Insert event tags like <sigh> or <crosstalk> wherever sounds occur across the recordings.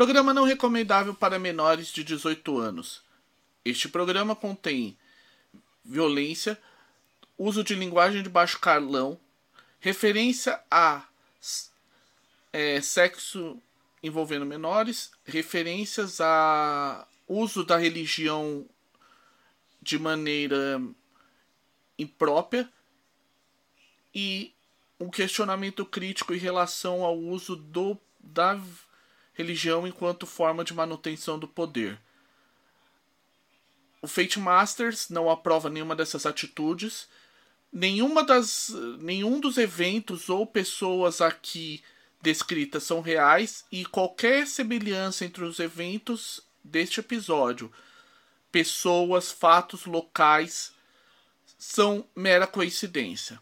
Programa não recomendável para menores de 18 anos. Este programa contém violência, uso de linguagem de baixo calão, referência a é, sexo envolvendo menores, referências a uso da religião de maneira imprópria e um questionamento crítico em relação ao uso do, da religião enquanto forma de manutenção do poder. O Fate Masters não aprova nenhuma dessas atitudes. Nenhuma das, nenhum dos eventos ou pessoas aqui descritas são reais e qualquer semelhança entre os eventos deste episódio, pessoas, fatos locais, são mera coincidência.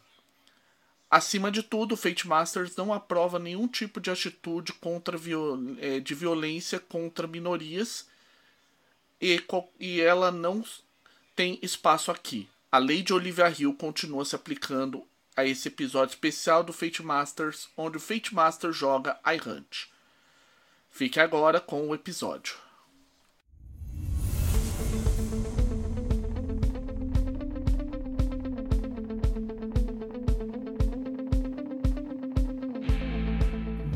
Acima de tudo, o Fate Masters não aprova nenhum tipo de atitude contra viol é, de violência contra minorias e, e ela não tem espaço aqui. A lei de Olivia Hill continua se aplicando a esse episódio especial do Fate Masters, onde o Fate Master joga iHunt. Fique agora com o episódio.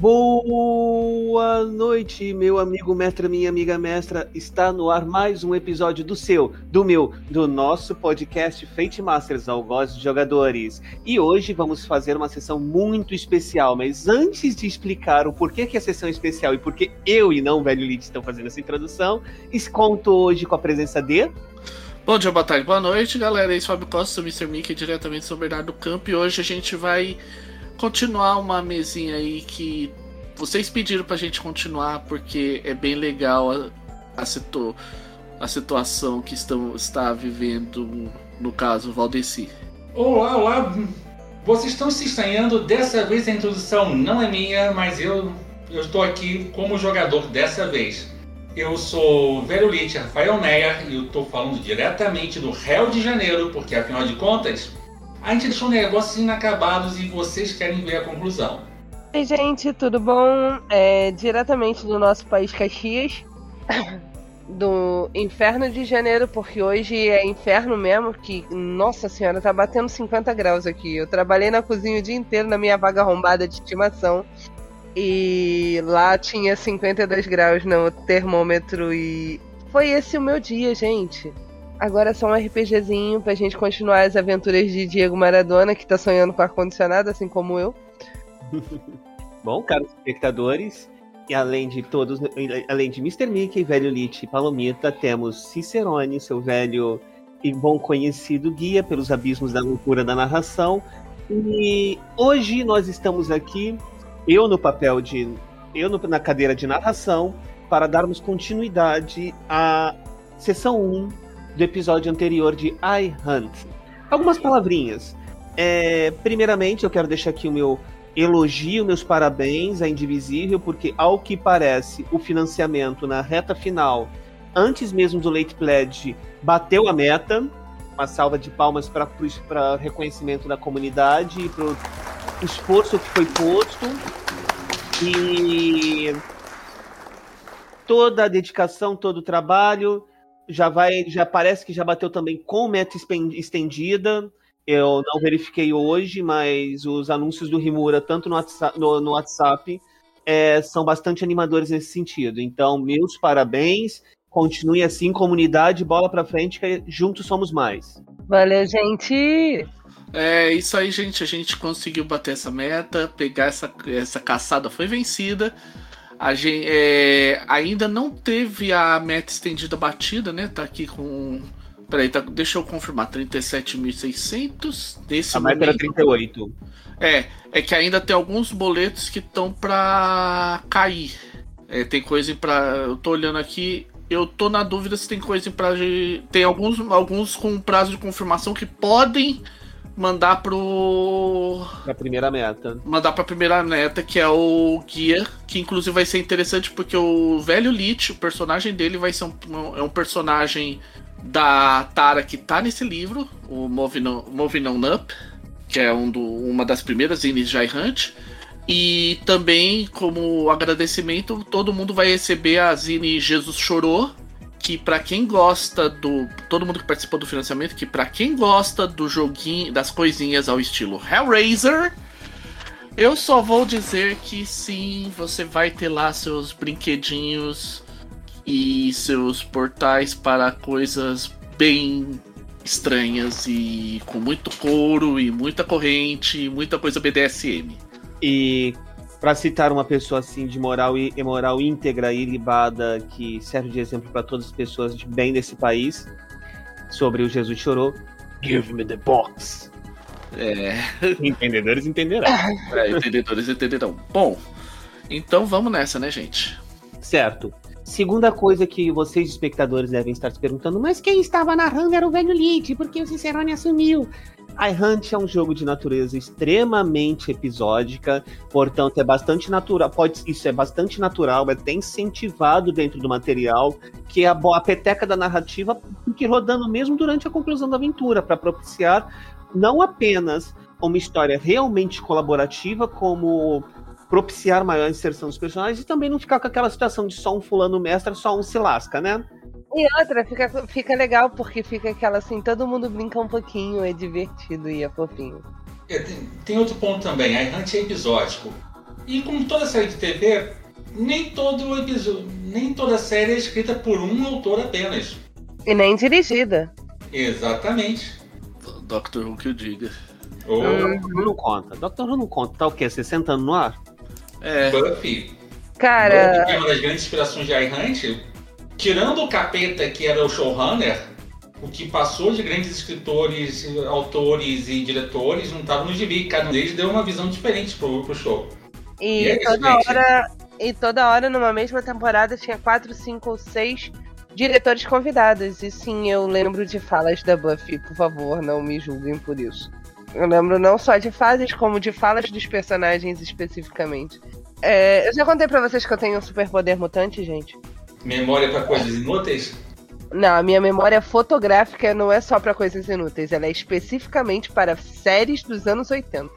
Boa noite, meu amigo mestre, minha amiga mestra. Está no ar mais um episódio do seu, do meu, do nosso podcast Fate Masters, Algoz de Jogadores. E hoje vamos fazer uma sessão muito especial, mas antes de explicar o porquê que a sessão é especial e porquê eu e não o Velho Lid estão fazendo essa introdução, conto hoje com a presença de... Bom dia, boa tarde, boa noite, galera. Esse é Fábio Costa, do Mr. Mickey, diretamente do São Bernardo do Campo. E hoje a gente vai continuar uma mesinha aí que vocês pediram pra gente continuar porque é bem legal a, a, situ, a situação que estão, está vivendo, no caso, Valdeci. Olá, olá. Vocês estão se estranhando, dessa vez a introdução não é minha, mas eu, eu estou aqui como jogador dessa vez. Eu sou Verolite Rafael Meyer e eu estou falando diretamente do Rio de Janeiro, porque afinal de contas, a gente deixou negócios inacabados e vocês querem ver a conclusão. Oi, gente, tudo bom? É, diretamente do nosso país Caxias, <coughs> do inferno de janeiro, porque hoje é inferno mesmo, que, nossa senhora, tá batendo 50 graus aqui. Eu trabalhei na cozinha o dia inteiro na minha vaga arrombada de estimação. E lá tinha 52 graus no termômetro e foi esse o meu dia, gente. Agora é só um RPGzinho pra gente continuar as aventuras de Diego Maradona, que tá sonhando com ar-condicionado, assim como eu. <laughs> Bom, caros espectadores, e além de todos, além de Mr. Mickey, Velho Lich e Palomita, temos Cicerone, seu velho e bom conhecido guia pelos abismos da loucura da narração. E hoje nós estamos aqui, eu no papel de. eu no, na cadeira de narração, para darmos continuidade à sessão 1 do episódio anterior de I Hunt. Algumas palavrinhas. É, primeiramente, eu quero deixar aqui o meu elogio, meus parabéns à Indivisível, porque, ao que parece, o financiamento na reta final, antes mesmo do Late Pledge, bateu a meta. Uma salva de palmas para reconhecimento da comunidade e para o esforço que foi posto. E toda a dedicação, todo o trabalho já vai, já parece que já bateu também com meta estendida. Eu não verifiquei hoje, mas os anúncios do Rimura, tanto no WhatsApp, no, no WhatsApp é, são bastante animadores nesse sentido. Então, meus parabéns. Continue assim, comunidade, bola pra frente, que juntos somos mais. Valeu, gente! É isso aí, gente. A gente conseguiu bater essa meta, pegar essa, essa caçada foi vencida. A gente é, ainda não teve a meta estendida batida, né? Tá aqui com. Peraí, tá, deixa eu confirmar. 37.600. Desse a meta era 38. É, é que ainda tem alguns boletos que estão pra cair. É, tem coisa pra. Eu tô olhando aqui. Eu tô na dúvida se tem coisa de. Tem alguns, alguns com prazo de confirmação que podem mandar pro. Pra primeira meta. Mandar pra primeira meta, que é o Guia, que inclusive vai ser interessante porque o velho Lich, o personagem dele, vai ser um, é um personagem da Tara que tá nesse livro, o Moving On, Up, que é um do, uma das primeiras Inis Hunt. E também, como agradecimento, todo mundo vai receber a Zine Jesus Chorou, que para quem gosta do. Todo mundo que participou do financiamento, que para quem gosta do joguinho, das coisinhas ao estilo Hellraiser, eu só vou dizer que sim, você vai ter lá seus brinquedinhos e seus portais para coisas bem estranhas e com muito couro e muita corrente e muita coisa BDSM. E para citar uma pessoa assim de moral e moral íntegra e libada que serve de exemplo para todas as pessoas de bem desse país sobre o Jesus chorou, give me the box. É. <laughs> Entendedores entenderão. é entendedores entenderão. Bom, então vamos nessa, né, gente? Certo. Segunda coisa que vocês, espectadores, devem estar se perguntando: mas quem estava narrando era o velho Lid, porque o Cicerone assumiu. iHunt é um jogo de natureza extremamente episódica, portanto é bastante natural, pode, isso é bastante natural, é até incentivado dentro do material, que é a, a peteca da narrativa que rodando mesmo durante a conclusão da aventura, para propiciar não apenas uma história realmente colaborativa, como propiciar maior inserção dos personagens e também não ficar com aquela situação de só um fulano mestre, só um se lasca, né? E outra, fica, fica legal porque fica aquela assim, todo mundo brinca um pouquinho, é divertido e é fofinho. É, tem, tem, outro ponto também, a Hunt é episódico. E como toda série de TV, nem todo episódio, nem toda série é escrita por um autor apenas. E nem dirigida. Exatamente. Doctor Who que eu diga. Oh. Hum, não conta. Doctor Who não conta. Tá o quê? 60 anos no ar? É. Buffy. Cara. Buffy, que é uma das grandes inspirações de iHunt, tirando o capeta que era o showrunner, o que passou de grandes escritores, autores e diretores não estava no gibi. Cada um deles deu uma visão diferente pro, pro show. E, e é toda isso, hora. E toda hora, numa mesma temporada, tinha quatro, cinco ou seis diretores convidados. E sim, eu lembro de falas da Buffy, por favor, não me julguem por isso. Eu lembro não só de fases, como de falas dos personagens especificamente. É, eu já contei pra vocês que eu tenho um superpoder mutante, gente. Memória para coisas inúteis? Não, a minha memória fotográfica não é só para coisas inúteis, ela é especificamente para séries dos anos 80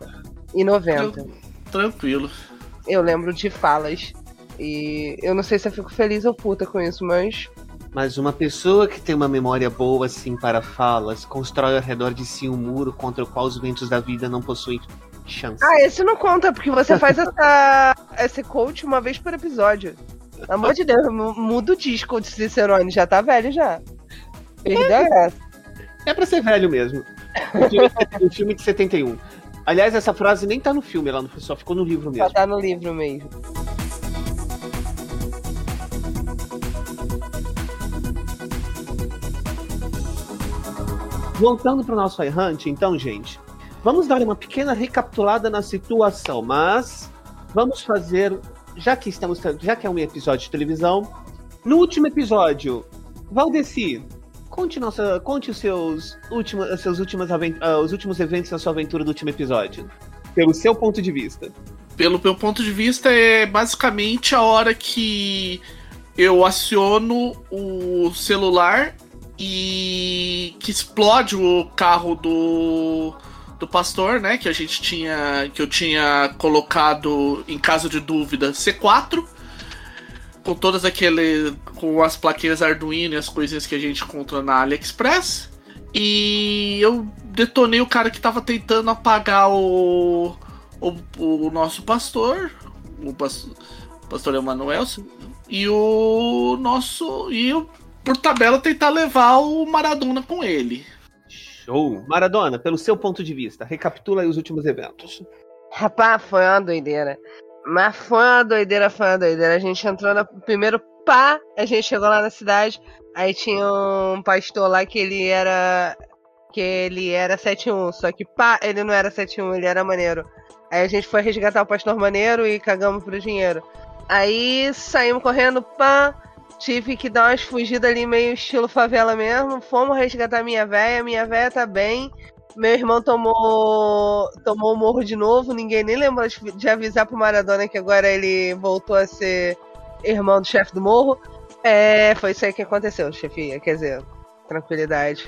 e 90. Tranquilo. Eu lembro de falas. E eu não sei se eu fico feliz ou puta com isso, mas mas uma pessoa que tem uma memória boa, assim, para falas, constrói ao redor de si um muro contra o qual os ventos da vida não possuem chance. Ah, esse não conta, porque você faz essa, <laughs> esse coach uma vez por episódio. Pelo amor de Deus, muda o disco de Cicerone, já tá velho já. Perdeu é. É pra ser velho mesmo. O filme, o filme de 71. Aliás, essa frase nem tá no filme, ela só ficou no livro mesmo. Só tá no livro mesmo. Voltando para o nosso iHunt, então, gente, vamos dar uma pequena recapitulada na situação, mas vamos fazer, já que estamos, já que é um episódio de televisão, no último episódio, Valdeci, conte nossa, conte os seus últimos, seus últimos, uh, os últimos eventos da sua aventura do último episódio, pelo seu ponto de vista. Pelo meu ponto de vista é basicamente a hora que eu aciono o celular e que explode o carro do do pastor, né, que a gente tinha que eu tinha colocado em caso de dúvida C4 com todas aquele com as plaquinhas Arduino e as coisinhas que a gente encontra na AliExpress e eu detonei o cara que tava tentando apagar o o, o nosso pastor, o pastor, pastor Emanuel e o nosso e o por tabela, tentar levar o Maradona com ele. Show! Maradona, pelo seu ponto de vista, recapitula aí os últimos eventos. Rapaz, foi uma doideira. Mas foi uma doideira, foi uma doideira. A gente entrou no primeiro pá, a gente chegou lá na cidade, aí tinha um pastor lá que ele era. que ele era 7-1, só que pá, ele não era 7-1, ele era maneiro. Aí a gente foi resgatar o pastor maneiro e cagamos pro dinheiro. Aí saímos correndo, pá. Tive que dar umas fugidas ali, meio estilo favela mesmo. Fomos resgatar minha véia, minha véia tá bem. Meu irmão tomou tomou o morro de novo, ninguém nem lembrou de avisar pro Maradona que agora ele voltou a ser irmão do chefe do morro. É, foi isso aí que aconteceu, chefia. Quer dizer, tranquilidade.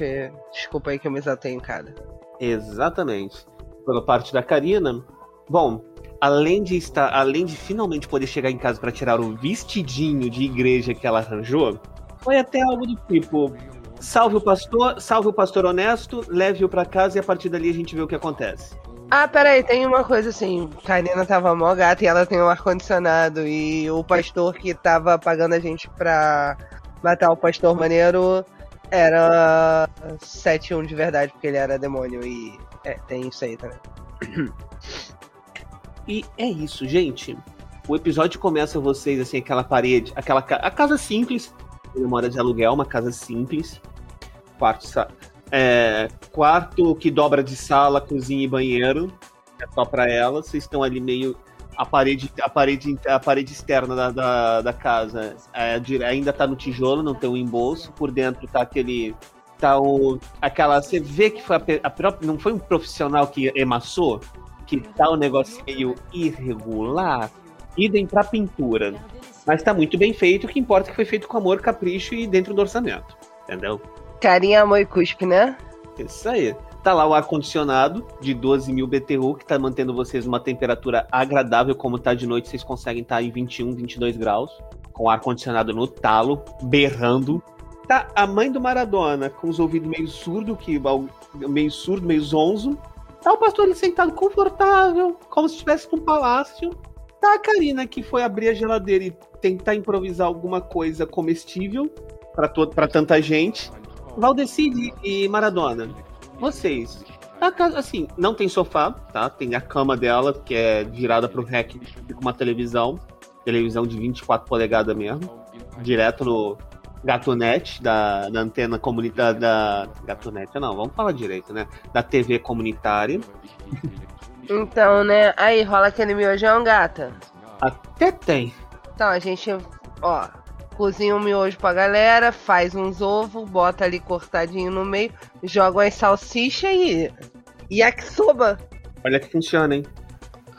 Desculpa aí que eu me exaltei em cada. Exatamente. Pela parte da Karina, bom, além de estar, além de finalmente poder chegar em casa para tirar o vestidinho de igreja que ela arranjou, foi até algo do tipo: salve o pastor, salve o pastor honesto, leve-o para casa e a partir dali a gente vê o que acontece. Ah, peraí, tem uma coisa assim. Karina tava mó gata e ela tem um ar-condicionado. E o pastor que tava pagando a gente pra matar o pastor maneiro era 7-1 de verdade, porque ele era demônio. E é, tem isso aí também. <clears throat> E é isso, gente. O episódio começa vocês assim, aquela parede, aquela ca a casa simples, memória de aluguel, uma casa simples, quarto, é, quarto que dobra de sala, cozinha e banheiro, é só para ela. Vocês estão ali meio a parede, a parede, a parede externa da, da, da casa é, ainda tá no tijolo, não tem um embolso. Por dentro tá aquele tá o aquela você vê que foi a, a própria, não foi um profissional que emassou, que tá um negócio meio irregular. Idem pra pintura. Mas tá muito bem feito, o que importa é que foi feito com amor, capricho e dentro do orçamento. Entendeu? Carinha, amor e cuspe, né? Isso aí. Tá lá o ar-condicionado de 12 mil BTU, que tá mantendo vocês numa temperatura agradável, como tá de noite, vocês conseguem estar tá em 21, 22 graus, com o ar-condicionado no talo, berrando. Tá a mãe do Maradona, com os ouvidos meio surdo, que meio surdo, meio zonzo. Tá o pastor ali sentado confortável, como se estivesse num palácio. Tá a Karina, que foi abrir a geladeira e tentar improvisar alguma coisa comestível para tanta gente. Valdeci e Maradona, vocês. Assim, não tem sofá, tá? Tem a cama dela, que é virada pro rec com uma televisão. Televisão de 24 polegadas mesmo. Direto no Gatonet, da, da antena comunitária. Da, Gatonet, não, vamos falar direito, né? Da TV comunitária. Então, né? Aí rola aquele miojão, gata? Até tem. Então, a gente, ó, cozinha um miojo pra galera, faz uns ovos, bota ali cortadinho no meio, joga umas salsicha e. yakisoba. Olha que funciona, hein?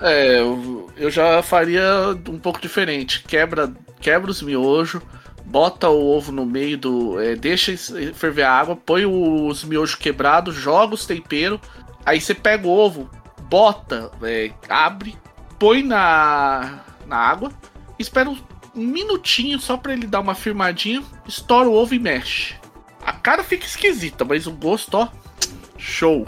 É, eu, eu já faria um pouco diferente. Quebra, quebra os miojos, bota o ovo no meio do. É, deixa ferver a água, põe os miojos quebrados, joga os temperos. Aí você pega o ovo, bota, é, abre, põe na, na água, espera um minutinho só para ele dar uma firmadinha, estoura o ovo e mexe. A cara fica esquisita, mas o gosto, ó, show.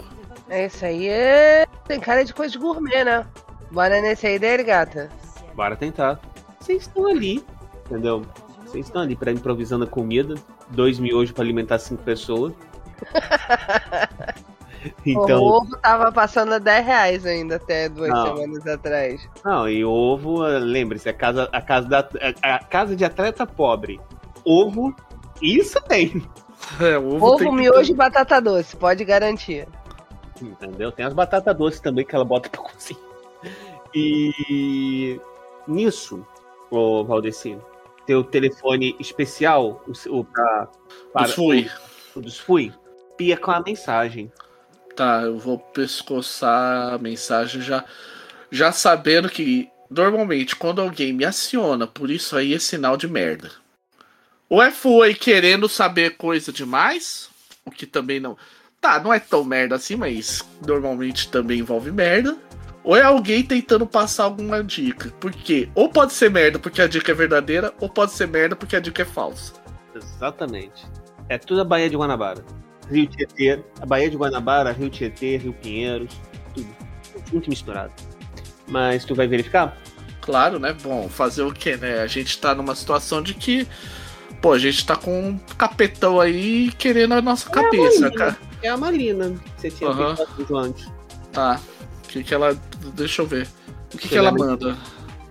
Esse aí é... tem cara de coisa de gourmet, né? Bora nesse aí dele, gata. Bora tentar. Vocês estão ali, entendeu? Vocês estão ali para improvisando a comida. Dois miojos para alimentar cinco pessoas. <laughs> Então... O ovo tava passando a 10 reais ainda até duas não. semanas atrás. Não, e ovo, lembre-se, a casa, a, casa da, a casa de atleta pobre. Ovo, isso tem. <laughs> É, ovo, ovo tem miojo ter... e batata doce, pode garantir. Entendeu? Tem as batatas doces também que ela bota pra cozinhar. E nisso, o Valdeci, teu telefone especial, o, o pra, para, dos fui. O, o dos fui, pia com a mensagem. Tá, eu vou pescoçar a mensagem já, já sabendo que normalmente quando alguém me aciona, por isso aí é sinal de merda. Ou é foi querendo saber coisa demais, o que também não. Tá, não é tão merda assim, mas normalmente também envolve merda. Ou é alguém tentando passar alguma dica. Porque ou pode ser merda porque a dica é verdadeira, ou pode ser merda porque a dica é falsa. Exatamente. É tudo a Baía de Guanabara. Rio Tietê, a Baía de Guanabara, Rio Tietê, Rio Pinheiros, tudo. Muito misturado. Mas tu vai verificar? Claro, né? Bom, fazer o quê, né? A gente tá numa situação de que, pô, a gente tá com um capetão aí querendo a nossa é cabeça, a cara. É a Marina, que você tinha uhum. feito antes. Tá. O que que ela. Deixa eu ver. O que, que ela manda?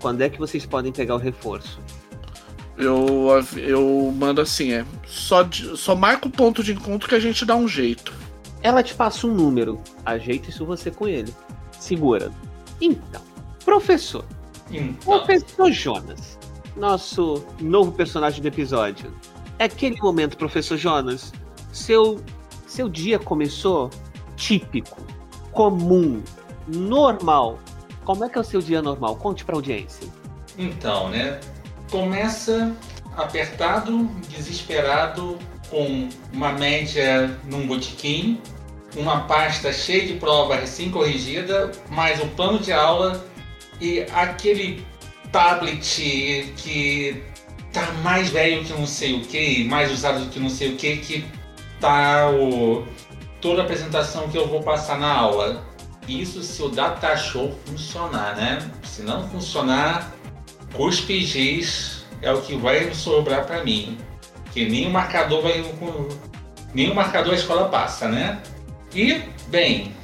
Quando é que vocês podem pegar o reforço? Eu, eu mando assim, é. Só, só marca o ponto de encontro que a gente dá um jeito. Ela te passa um número. Ajeita isso você com ele. Segura. Então, professor. Então. Professor Jonas. Nosso novo personagem do episódio. É aquele momento, professor Jonas. Seu, seu dia começou típico, comum, normal. Como é que é o seu dia normal? Conte pra audiência. Então, né? começa apertado, desesperado, com uma média num botequim, uma pasta cheia de prova recém-corrigida, mais o plano de aula e aquele tablet que tá mais velho que não sei o que, mais usado do que não sei o que, que tá o, toda a apresentação que eu vou passar na aula. Isso se o data show funcionar, né? Se não funcionar, cuspe giz é o que vai sobrar para mim. Que nem o marcador vai. Nem o marcador a escola passa, né? E, bem,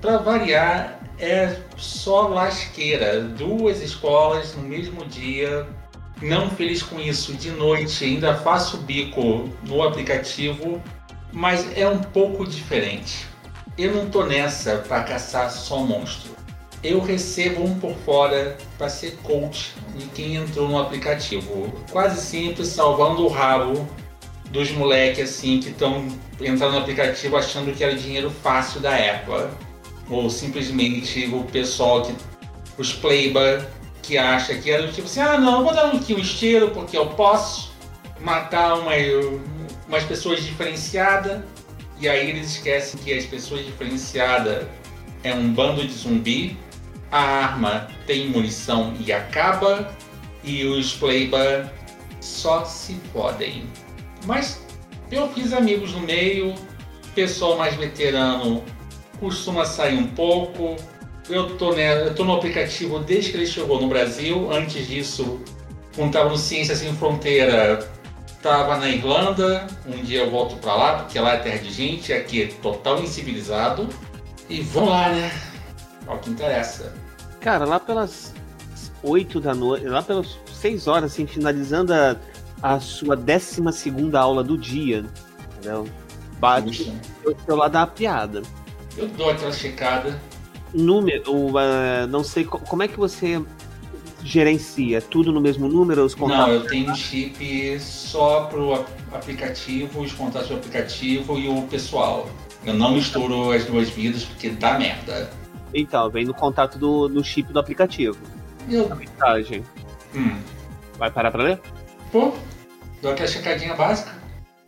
para variar, é só lasqueira. Duas escolas no mesmo dia. Não feliz com isso. De noite ainda faço bico no aplicativo, mas é um pouco diferente. Eu não tô nessa para caçar só monstro. Eu recebo um por fora para ser coach de quem entrou no aplicativo. Quase sempre salvando o rabo dos moleques assim que estão entrando no aplicativo achando que era dinheiro fácil da Apple ou simplesmente o pessoal que. os playba que acha que era tipo assim, ah não, vou dar um kill estilo porque eu posso matar uma, umas pessoas diferenciadas. E aí eles esquecem que as pessoas diferenciadas é um bando de zumbi, a arma tem munição e acaba, e os playba só se fodem. Mas eu fiz amigos no meio, pessoal mais veterano costuma sair um pouco. Eu tô, né, eu tô no aplicativo desde que ele chegou no Brasil. Antes disso, quando estava no Ciência Sem Fronteira, estava na Irlanda. Um dia eu volto para lá, porque lá é terra de gente, aqui é total incivilizado. E vamos lá, né? Olha o que interessa. Cara, lá pelas 8 da noite, lá pelas 6 horas, assim, finalizando a, a sua 12 aula do dia, entendeu? Bate o seu lado da piada. Eu dou aquela checada. Número, uh, não sei como é que você gerencia tudo no mesmo número os contatos? Não, eu tenho um chip só pro aplicativo, os contatos do aplicativo e o pessoal. Eu não misturo as duas vidas porque dá merda. Então, vem no contato do, do chip do aplicativo. Eu... A mensagem. Hum. Vai parar pra ler? Pô, dou aquela checadinha básica.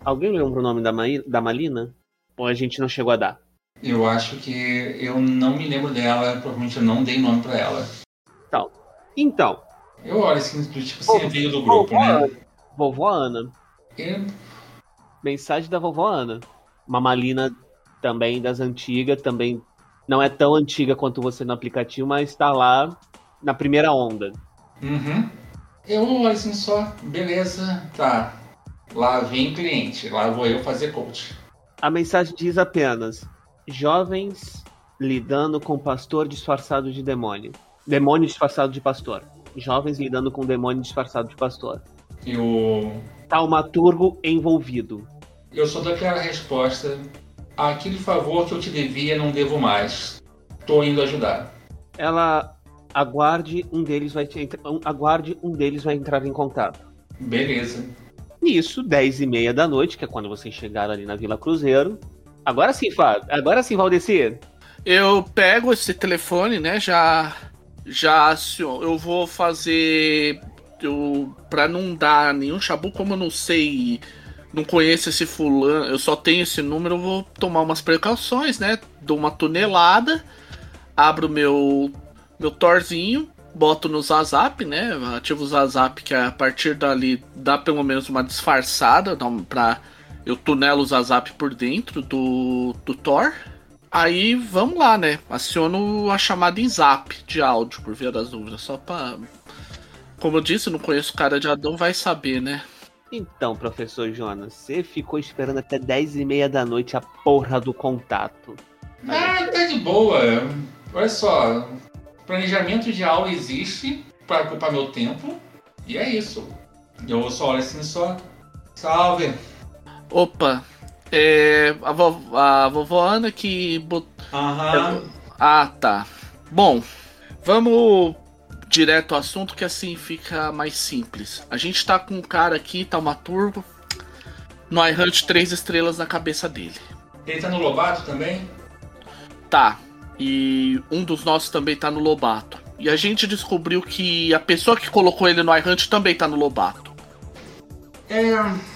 Alguém lembra o nome da, Ma da Malina? Ou a gente não chegou a dar? Eu acho que eu não me lembro dela, provavelmente eu não dei nome pra ela. Então. Então. Eu olho assim, tipo assim, veio do grupo, vovó, né? Vovó Ana. E... Mensagem da vovó Ana. Uma malina também das antigas, também não é tão antiga quanto você no aplicativo, mas está lá na primeira onda. Uhum. Eu olho assim só, beleza, tá. Lá vem cliente, lá vou eu fazer coach. A mensagem diz apenas: jovens lidando com pastor disfarçado de demônio. Demônio disfarçado de pastor. Jovens lidando com demônio disfarçado de pastor. E o. Taumaturgo envolvido. Eu sou daquela resposta. Aquele favor que eu te devia, não devo mais. Tô indo ajudar. Ela aguarde um deles vai te, aguarde um deles vai entrar em contato. Beleza. Nisso, 10 e meia da noite, que é quando vocês chegaram ali na Vila Cruzeiro, Agora sim, Fábio. Agora sim, Valdecir. Eu pego esse telefone, né? Já. Já eu vou fazer. Eu, pra não dar nenhum chabu, como eu não sei. Não conheço esse fulano, eu só tenho esse número, eu vou tomar umas precauções, né? Dou uma tonelada, abro meu meu torzinho, boto no Zazap, né? Ativo o Zazap, que a partir dali dá pelo menos uma disfarçada, dá pra eu tunelo o Zazap por dentro do, do Thor. Aí vamos lá, né? Aciono a chamada em zap de áudio, por via das dúvidas. Só pra. Como eu disse, não conheço o cara de Adão, vai saber, né? Então, professor Jonas, você ficou esperando até 10 e meia da noite a porra do contato. Ah, tá de boa. Olha só, planejamento de aula existe para ocupar meu tempo. E é isso. Eu só olho assim só. Salve! Opa, é, a, vo, a vovó Ana que botou. Aham. Ah, tá. Bom, vamos direto ao assunto que assim fica mais simples. A gente tá com um cara aqui, tá uma turbo. No iHunt, três estrelas na cabeça dele. Ele tá no Lobato também? Tá. E um dos nossos também tá no Lobato. E a gente descobriu que a pessoa que colocou ele no iHunt também tá no Lobato. É.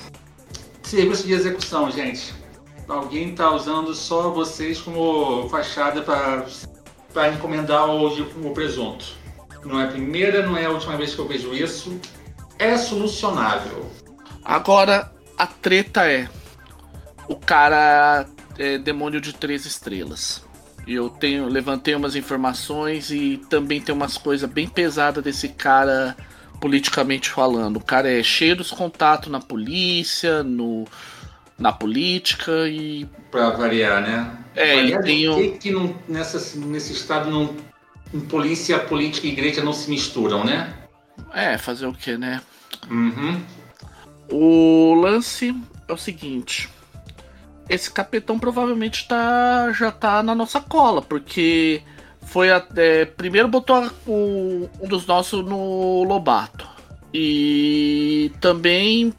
Serviço de execução, gente. Alguém está usando só vocês como fachada para encomendar o, o presunto. Não é a primeira, não é a última vez que eu vejo isso. É solucionável. Agora, a treta é. O cara é demônio de três estrelas. Eu tenho, levantei umas informações e também tem umas coisas bem pesadas desse cara politicamente falando. O cara é cheio dos contatos na polícia, no, na política e. Pra variar, né? É, Aliás, tem por que, que não, nessa, nesse estado não, polícia, política e igreja não se misturam, né? É, fazer o que, né? Uhum. O lance é o seguinte. Esse capitão provavelmente tá, já tá na nossa cola, porque foi até. Primeiro botou o- um dos nossos no Lobato. E também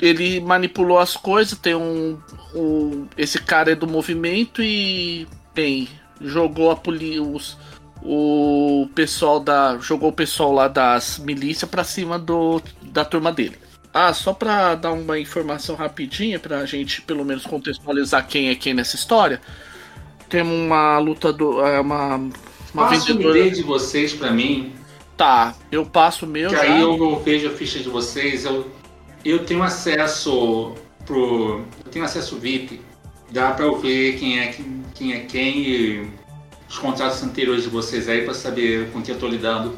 ele manipulou as coisas. Tem um. um- esse cara é do movimento e. Bem, jogou a poli os, o pessoal da. Jogou o pessoal lá das milícias pra cima do, da turma dele. Ah, só pra dar uma informação rapidinha, pra gente pelo menos contextualizar quem é quem nessa história. Temos uma lutadora. Uma, uma Passa o. ID de vocês pra mim, Tá, eu passo o meu que já. aí eu, vejo a ficha de vocês. Eu, eu tenho acesso pro. Eu tenho acesso VIP. Dá pra eu ver quem é quem, quem é quem e os contratos anteriores de vocês aí pra saber com quem eu tô lidando.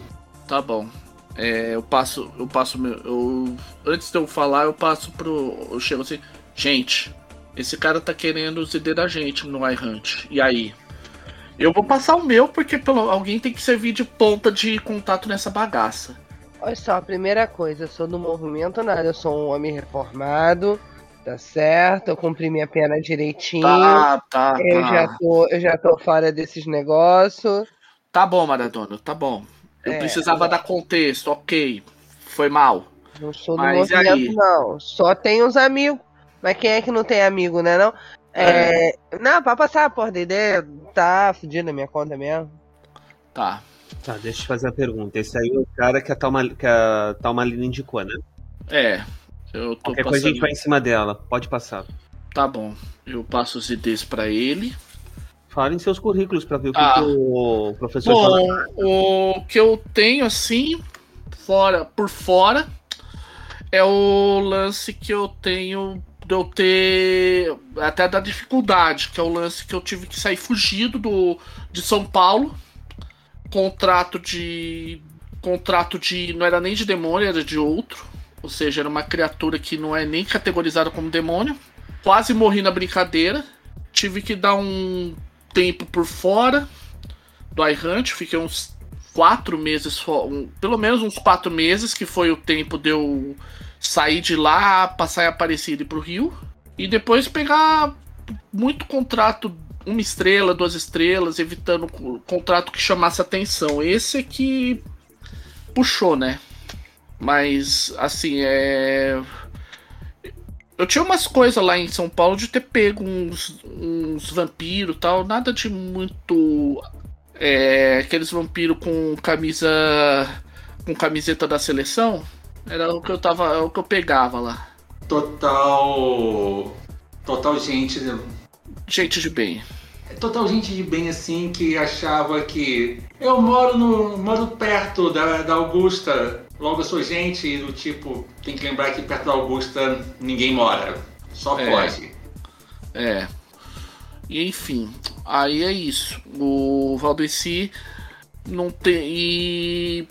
Tá bom. É, eu passo, eu passo meu. Eu, antes de eu falar, eu passo pro. Eu chego assim, gente, esse cara tá querendo os ID da gente no iHunt. E aí? Eu vou passar o meu, porque pelo, alguém tem que servir de ponta de contato nessa bagaça. Olha só, a primeira coisa, eu sou do movimento nada, eu sou um homem reformado, tá certo? Eu cumpri minha pena direitinho. Tá, tá, eu, tá. já tô, eu já tô fora desses negócios. Tá bom, Maradona, tá bom. Eu É, precisava dar contexto, ok. Foi mal. Não sou do Mas movimento, não. Só tenho uns amigos. Mas quem é que não tem amigo, né? Não? É... Não, pra passar a porra da ideia, tá fudido a minha conta mesmo. Tá. Tá, deixa eu te fazer a pergunta. Esse aí é o cara que a Talma, que a Talmalina indicou, né? É. Eu tô Qualquer coisa a gente passando. vai em cima dela. Pode passar. Tá bom. Eu passo os IDs pra ele. Falem seus currículos pra ver o que, Ah. que o professor fala. Bom, o que eu tenho assim, fora, por fora, é o lance que eu tenho de eu ter até da dificuldade, que é o lance que eu tive que sair fugido do, de São Paulo. Contrato de. Contrato de. Não era nem de demônio, era de outro. Ou seja, era uma criatura que não é nem categorizada como demônio. Quase morri na brincadeira. Tive que dar um tempo por fora do iHunt, fiquei uns quatro meses, um- pelo menos uns quatro meses, que foi o tempo de eu sair de lá, passar em Aparecida e pro Rio. E depois pegar muito contrato, uma estrela, duas estrelas, evitando co- contrato que chamasse atenção. Esse é que puxou, né? Mas, assim, é. Eu tinha umas coisas lá em São Paulo de ter pego uns, uns vampiros tal, nada de muito. É, aqueles vampiros com camisa. com camiseta da seleção. Era o que eu tava. é o que eu pegava lá. Total. Total gente. Gente de bem. Total gente de bem assim que achava que eu moro no. moro perto da, da Augusta. Logo eu sou gente do tipo, tem que lembrar que perto da Augusta ninguém mora. Só É. pode. É. E enfim, aí é isso. O Valdeci não tem. E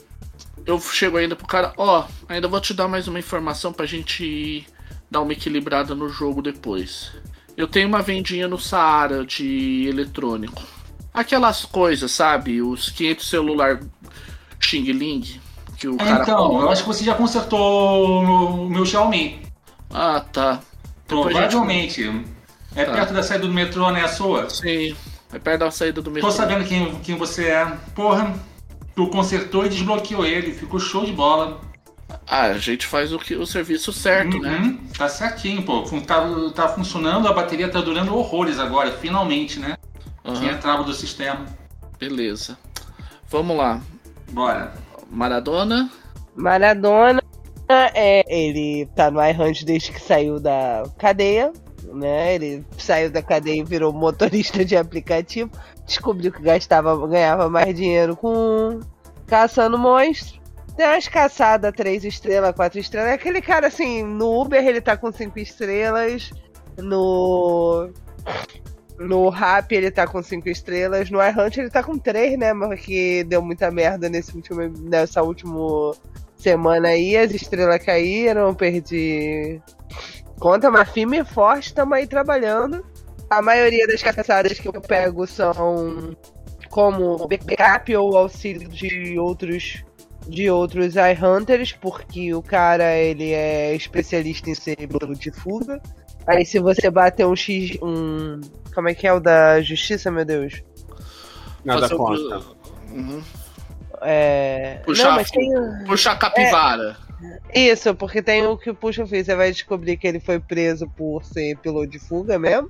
eu chego ainda pro cara, ó, ainda vou te dar mais uma informação pra gente dar uma equilibrada no jogo depois. Eu tenho uma vendinha no Saara de eletrônico. Aquelas coisas, sabe? Os 500 celular Xing Ling que o cara Então, eu acho que você já consertou o meu, Xiaomi. Ah, tá. Gente- Provavelmente. É Tá. perto da saída do metrô, né? A sua? Sim, é perto da saída do metrô. Tô sabendo quem, quem você é. Porra, tu consertou e desbloqueou ele. Ficou show de bola. Ah, a gente faz o, que, o serviço certo, né? Uhum, Tá certinho, pô. Tá, tá funcionando, a bateria tá durando horrores agora, finalmente, né? Aham, Tinha trava do sistema. beleza. Vamos lá. Bora. Maradona. Maradona, é, ele tá no iHunt desde que saiu da cadeia, né? Ele saiu da cadeia e virou motorista de aplicativo. Descobriu que gastava, ganhava mais dinheiro com caçando monstros. Tem umas caçadas três estrelas, quatro estrelas. É aquele cara assim, no Uber ele tá com cinco estrelas. No. No Rap ele tá com cinco estrelas. No iHunt ele tá com três, né? Porque deu muita merda nesse último, nessa última semana aí. As estrelas caíram, perdi conta, mas firme e forte, estamos aí trabalhando. A maioria das caçadas que eu pego são como backup ou auxílio de outros de outros iHunters, porque o cara ele é especialista em ser de fuga. Aí se você bater um X. um. Como é que é o da justiça, meu Deus? Nada conta. Uhum. É. Puxar, Não, mas tem... puxar a capivara. Isso, porque tem o que puxa o fio. Você vai descobrir que ele foi preso por ser piloto de fuga mesmo.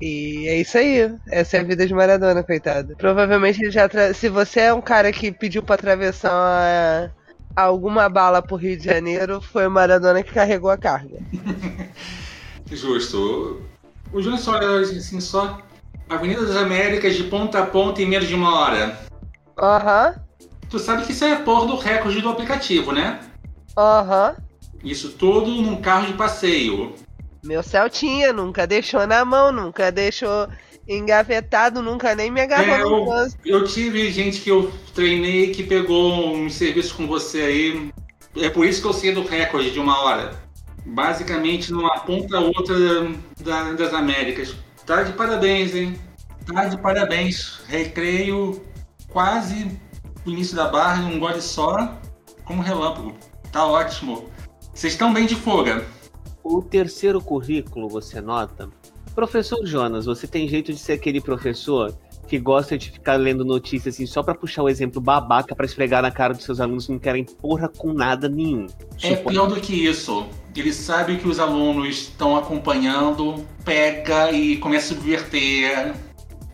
E é isso aí. Essa é a vida de Maradona, coitado. Provavelmente ele já. Tra... Se você é um cara que pediu pra atravessar uma... alguma bala pro Rio de Janeiro, foi o Maradona que carregou a carga. <laughs> Justo. O Júnior só olha assim, só. Avenida das Américas de ponta a ponta em menos de uma hora. Aham, Tu sabe que isso é a porra do recorde do aplicativo, né? Aham. Isso tudo num carro de passeio. Meu Celtinha nunca deixou na mão, nunca deixou engavetado, nunca nem me agarrou É, no eu, trânsito. eu tive gente que eu treinei que pegou um serviço com você aí. É por isso que eu sei do recorde de uma hora. Basicamente numa ponta outra da- das Américas. Tá de parabéns, hein? Tá de parabéns. Recreio quase no início da barra, um gole só, como relâmpago. Tá ótimo. Vocês estão bem de folga. O terceiro currículo, você nota? Professor Jonas, você tem jeito de ser aquele professor que gosta de ficar lendo notícias assim só pra puxar o exemplo babaca pra esfregar na cara dos seus alunos que não querem porra com nada nenhum. É pior do que isso. Ele sabe que os alunos estão acompanhando, pega e começa a subverter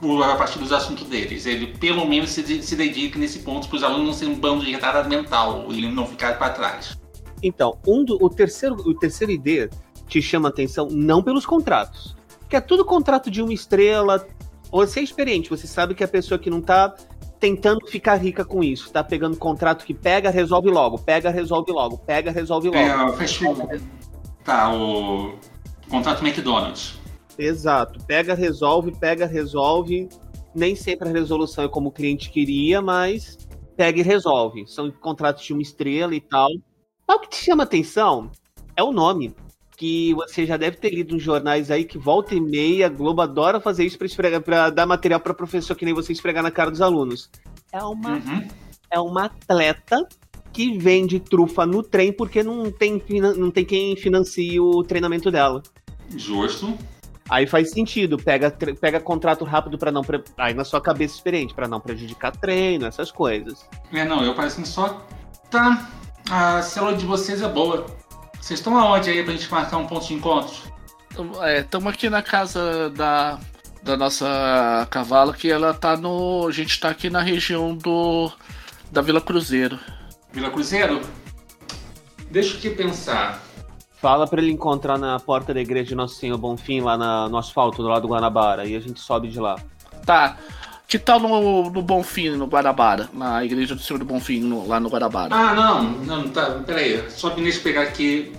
a partir dos assuntos deles. Ele pelo menos se, se dedica nesse ponto para os alunos não serem um bando de retardado mental e não ficar para trás. Então, um do, o, terceiro, o terceiro ID te chama atenção não pelos contratos. Que é tudo contrato de uma estrela. Você é experiente, você sabe que a pessoa que não tá tentando ficar rica com isso, tá pegando contrato que pega, resolve logo, pega, resolve logo, pega, resolve logo. É, o- Tá, o contrato McDonald's. Exato. Pega, resolve, pega, resolve. Nem sempre a resolução é como o cliente queria, mas pega e resolve. São contratos de uma estrela e tal. Mas o que te chama atenção é o nome. Que você já deve ter lido nos jornais aí que volta e meia, a Globo adora fazer isso pra dar material para professor que nem você esfregar na cara dos alunos. É uma Uhum. é uma atleta que vende trufa no trem porque não tem, não tem quem financie o treinamento dela. Justo. Aí faz sentido, pega, pega contrato rápido pra não. pre- Aí na sua cabeça diferente, pra não prejudicar treino, essas coisas. É, não, eu parecendo só. Tá, a célula de vocês é boa. Vocês estão aonde aí pra gente marcar um ponto de encontro? Estamos aqui na casa da, da nossa cavalo, que ela tá no. A gente tá aqui na região do. da Vila Cruzeiro. Vila Cruzeiro? Deixa eu aqui pensar. Fala pra ele encontrar na porta da igreja de Nosso Senhor Bonfim, lá na- no asfalto do lado do Guanabara. E a gente sobe de lá. Tá. Que tal no, no Bonfim, no Guarabara? Na igreja do Senhor do Bonfim, no- lá no Guarabara. Ah, não, não, tá, peraí. Só eu pegar aqui.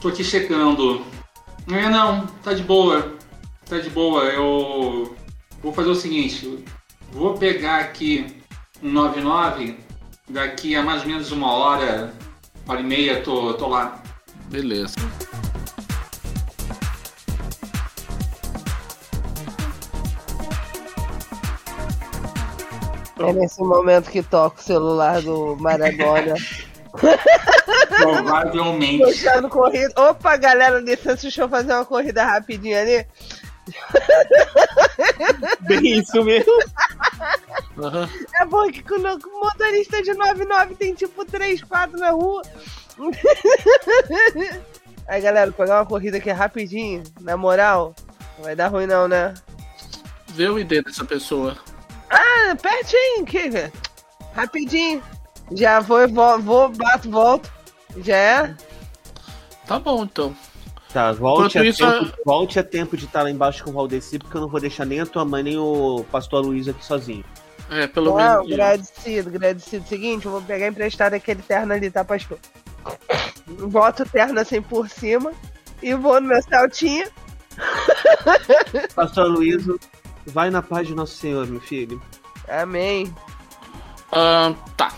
Tô aqui checando. É, não, tá de boa. Tá de boa. Eu vou fazer o seguinte. Vou pegar aqui um 99. Daqui a mais ou menos uma hora, hora e meia, tô, tô lá. Beleza. É nesse momento que toca o celular do Maradona. Provavelmente. Puxando corrida. Opa, galera, licença, deixa eu fazer uma corrida rapidinha ali. Bem isso mesmo. Aham. É bom que quando o motorista de 99 tem tipo 3, 4 na rua. <laughs> Aí, galera, vou pegar uma corrida aqui rapidinho. Na moral, não vai dar ruim não, né? Vê o ID dessa pessoa. Ah, pertinho, que velho. Rapidinho. Já vou, vou, vou, bato, volto. Já é? Tá bom, então. Tá, volte a, isso, tempo, volte a tempo de estar lá embaixo com o Valdeci, porque eu não vou deixar nem a tua mãe nem o pastor Luiz aqui sozinho. É, pelo Não, menos. agradecido, agradecido. Seguinte, eu vou pegar emprestado aquele terno ali, tá, pastor? Boto o terno assim por cima e vou no meu saltinho. <laughs> Pastor Luíso, vai na paz de Nosso Senhor, meu filho. Amém. Ahn, tá.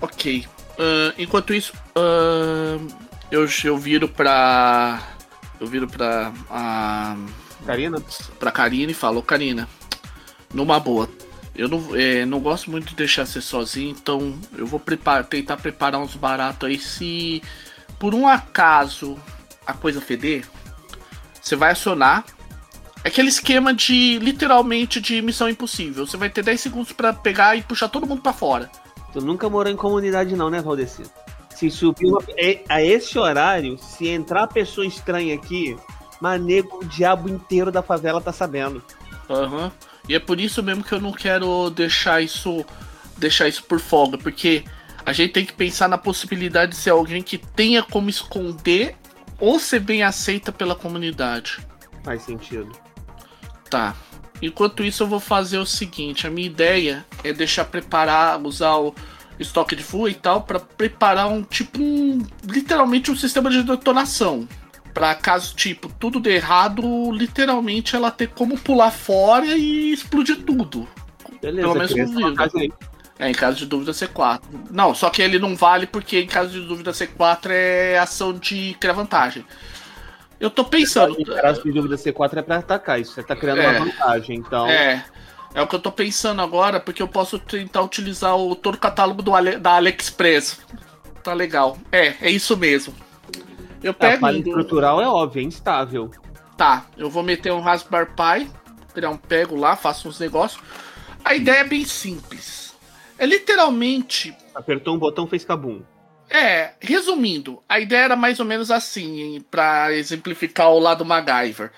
Ok. Ahn, enquanto isso, ahn, eu, eu viro pra. Eu viro pra. A, Karina? pra Karina e falo: "Ô, Karina, numa boa. Eu não, é, não gosto muito de deixar você sozinho, então eu vou preparar, tentar preparar uns baratos aí. Se por um acaso a coisa feder, você vai acionar. É aquele esquema de literalmente de missão impossível. Você vai ter 10 segundos pra pegar e puxar todo mundo pra fora. Tu nunca morou em comunidade não, né, Valdeci? Se subir uma... é- a esse horário, se entrar pessoa estranha aqui, manego, o diabo inteiro da favela tá sabendo. Aham. E é por isso mesmo que eu não quero deixar isso deixar isso por folga, porque a gente tem que pensar na possibilidade de ser alguém que tenha como esconder ou ser bem aceita pela comunidade. Faz sentido. Tá. Enquanto isso, eu vou fazer o seguinte: a minha ideia é deixar preparar, usar o estoque de full e tal, pra preparar um tipo, um, literalmente um sistema de detonação. Pra caso, tipo, tudo dê errado, literalmente ela ter como pular fora e explodir tudo. Beleza, Pelo menos criança, com uma vida. casa aí. É, em caso de dúvida C4. Não, só que ele não vale porque em caso de dúvida C4 é ação de criar vantagem. Eu tô pensando. Em caso de dúvida C4 é pra atacar, isso você tá criando É. uma vantagem, então... É. É o que eu tô pensando agora, porque eu posso tentar utilizar o todo o catálogo do da AliExpress. Tá legal. É, é isso mesmo. Eu A pego. falha um do- estrutural é óbvia, é instável. Tá, eu vou meter um Raspberry Pi, criar um pego lá, faço uns negócios. A ideia é bem simples. É literalmente Apertou um botão, fez cabum. É, resumindo, a ideia era mais ou menos assim, pra exemplificar o lado MacGyver.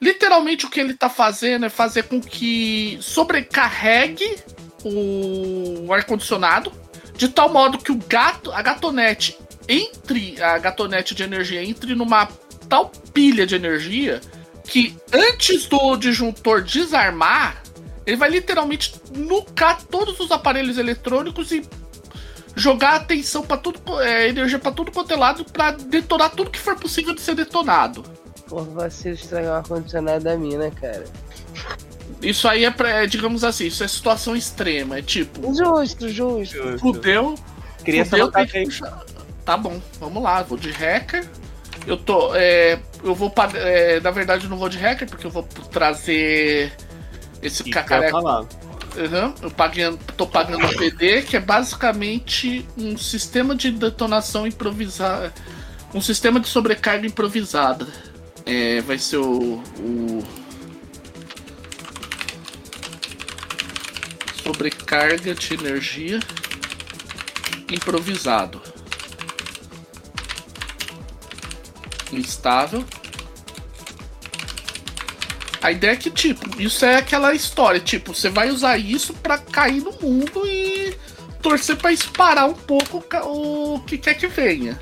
Literalmente o que ele tá fazendo é fazer com que sobrecarregue o ar-condicionado de tal modo que o gato, a gatonete entre, a gatonete de energia entre numa tal pilha de energia que antes do disjuntor desarmar, ele vai literalmente nucar todos os aparelhos eletrônicos e jogar atenção para tudo, é, energia para tudo quanto é lado para detonar tudo que for possível de ser detonado. Por vacilo estragar o ar-condicionado da mina, cara. Isso aí é, pra, é, digamos assim, isso é situação extrema. É tipo, Justo, justo. fudeu, Criança fudeu, não tem tá que puxar. Tá bom, vamos lá, vou de hacker. Eu tô. É, eu vou. É, na verdade, eu não vou de hacker, porque eu vou trazer esse cacareco. Uhum, eu pagando, tô pagando o PD, que é basicamente um sistema de detonação improvisada. Um sistema de sobrecarga improvisada. É, vai ser o, o. Sobrecarga de energia improvisado. Instável. A ideia é que, tipo, isso é aquela história, tipo, você vai usar isso pra cair no mundo e torcer pra esparar um pouco o que quer que venha.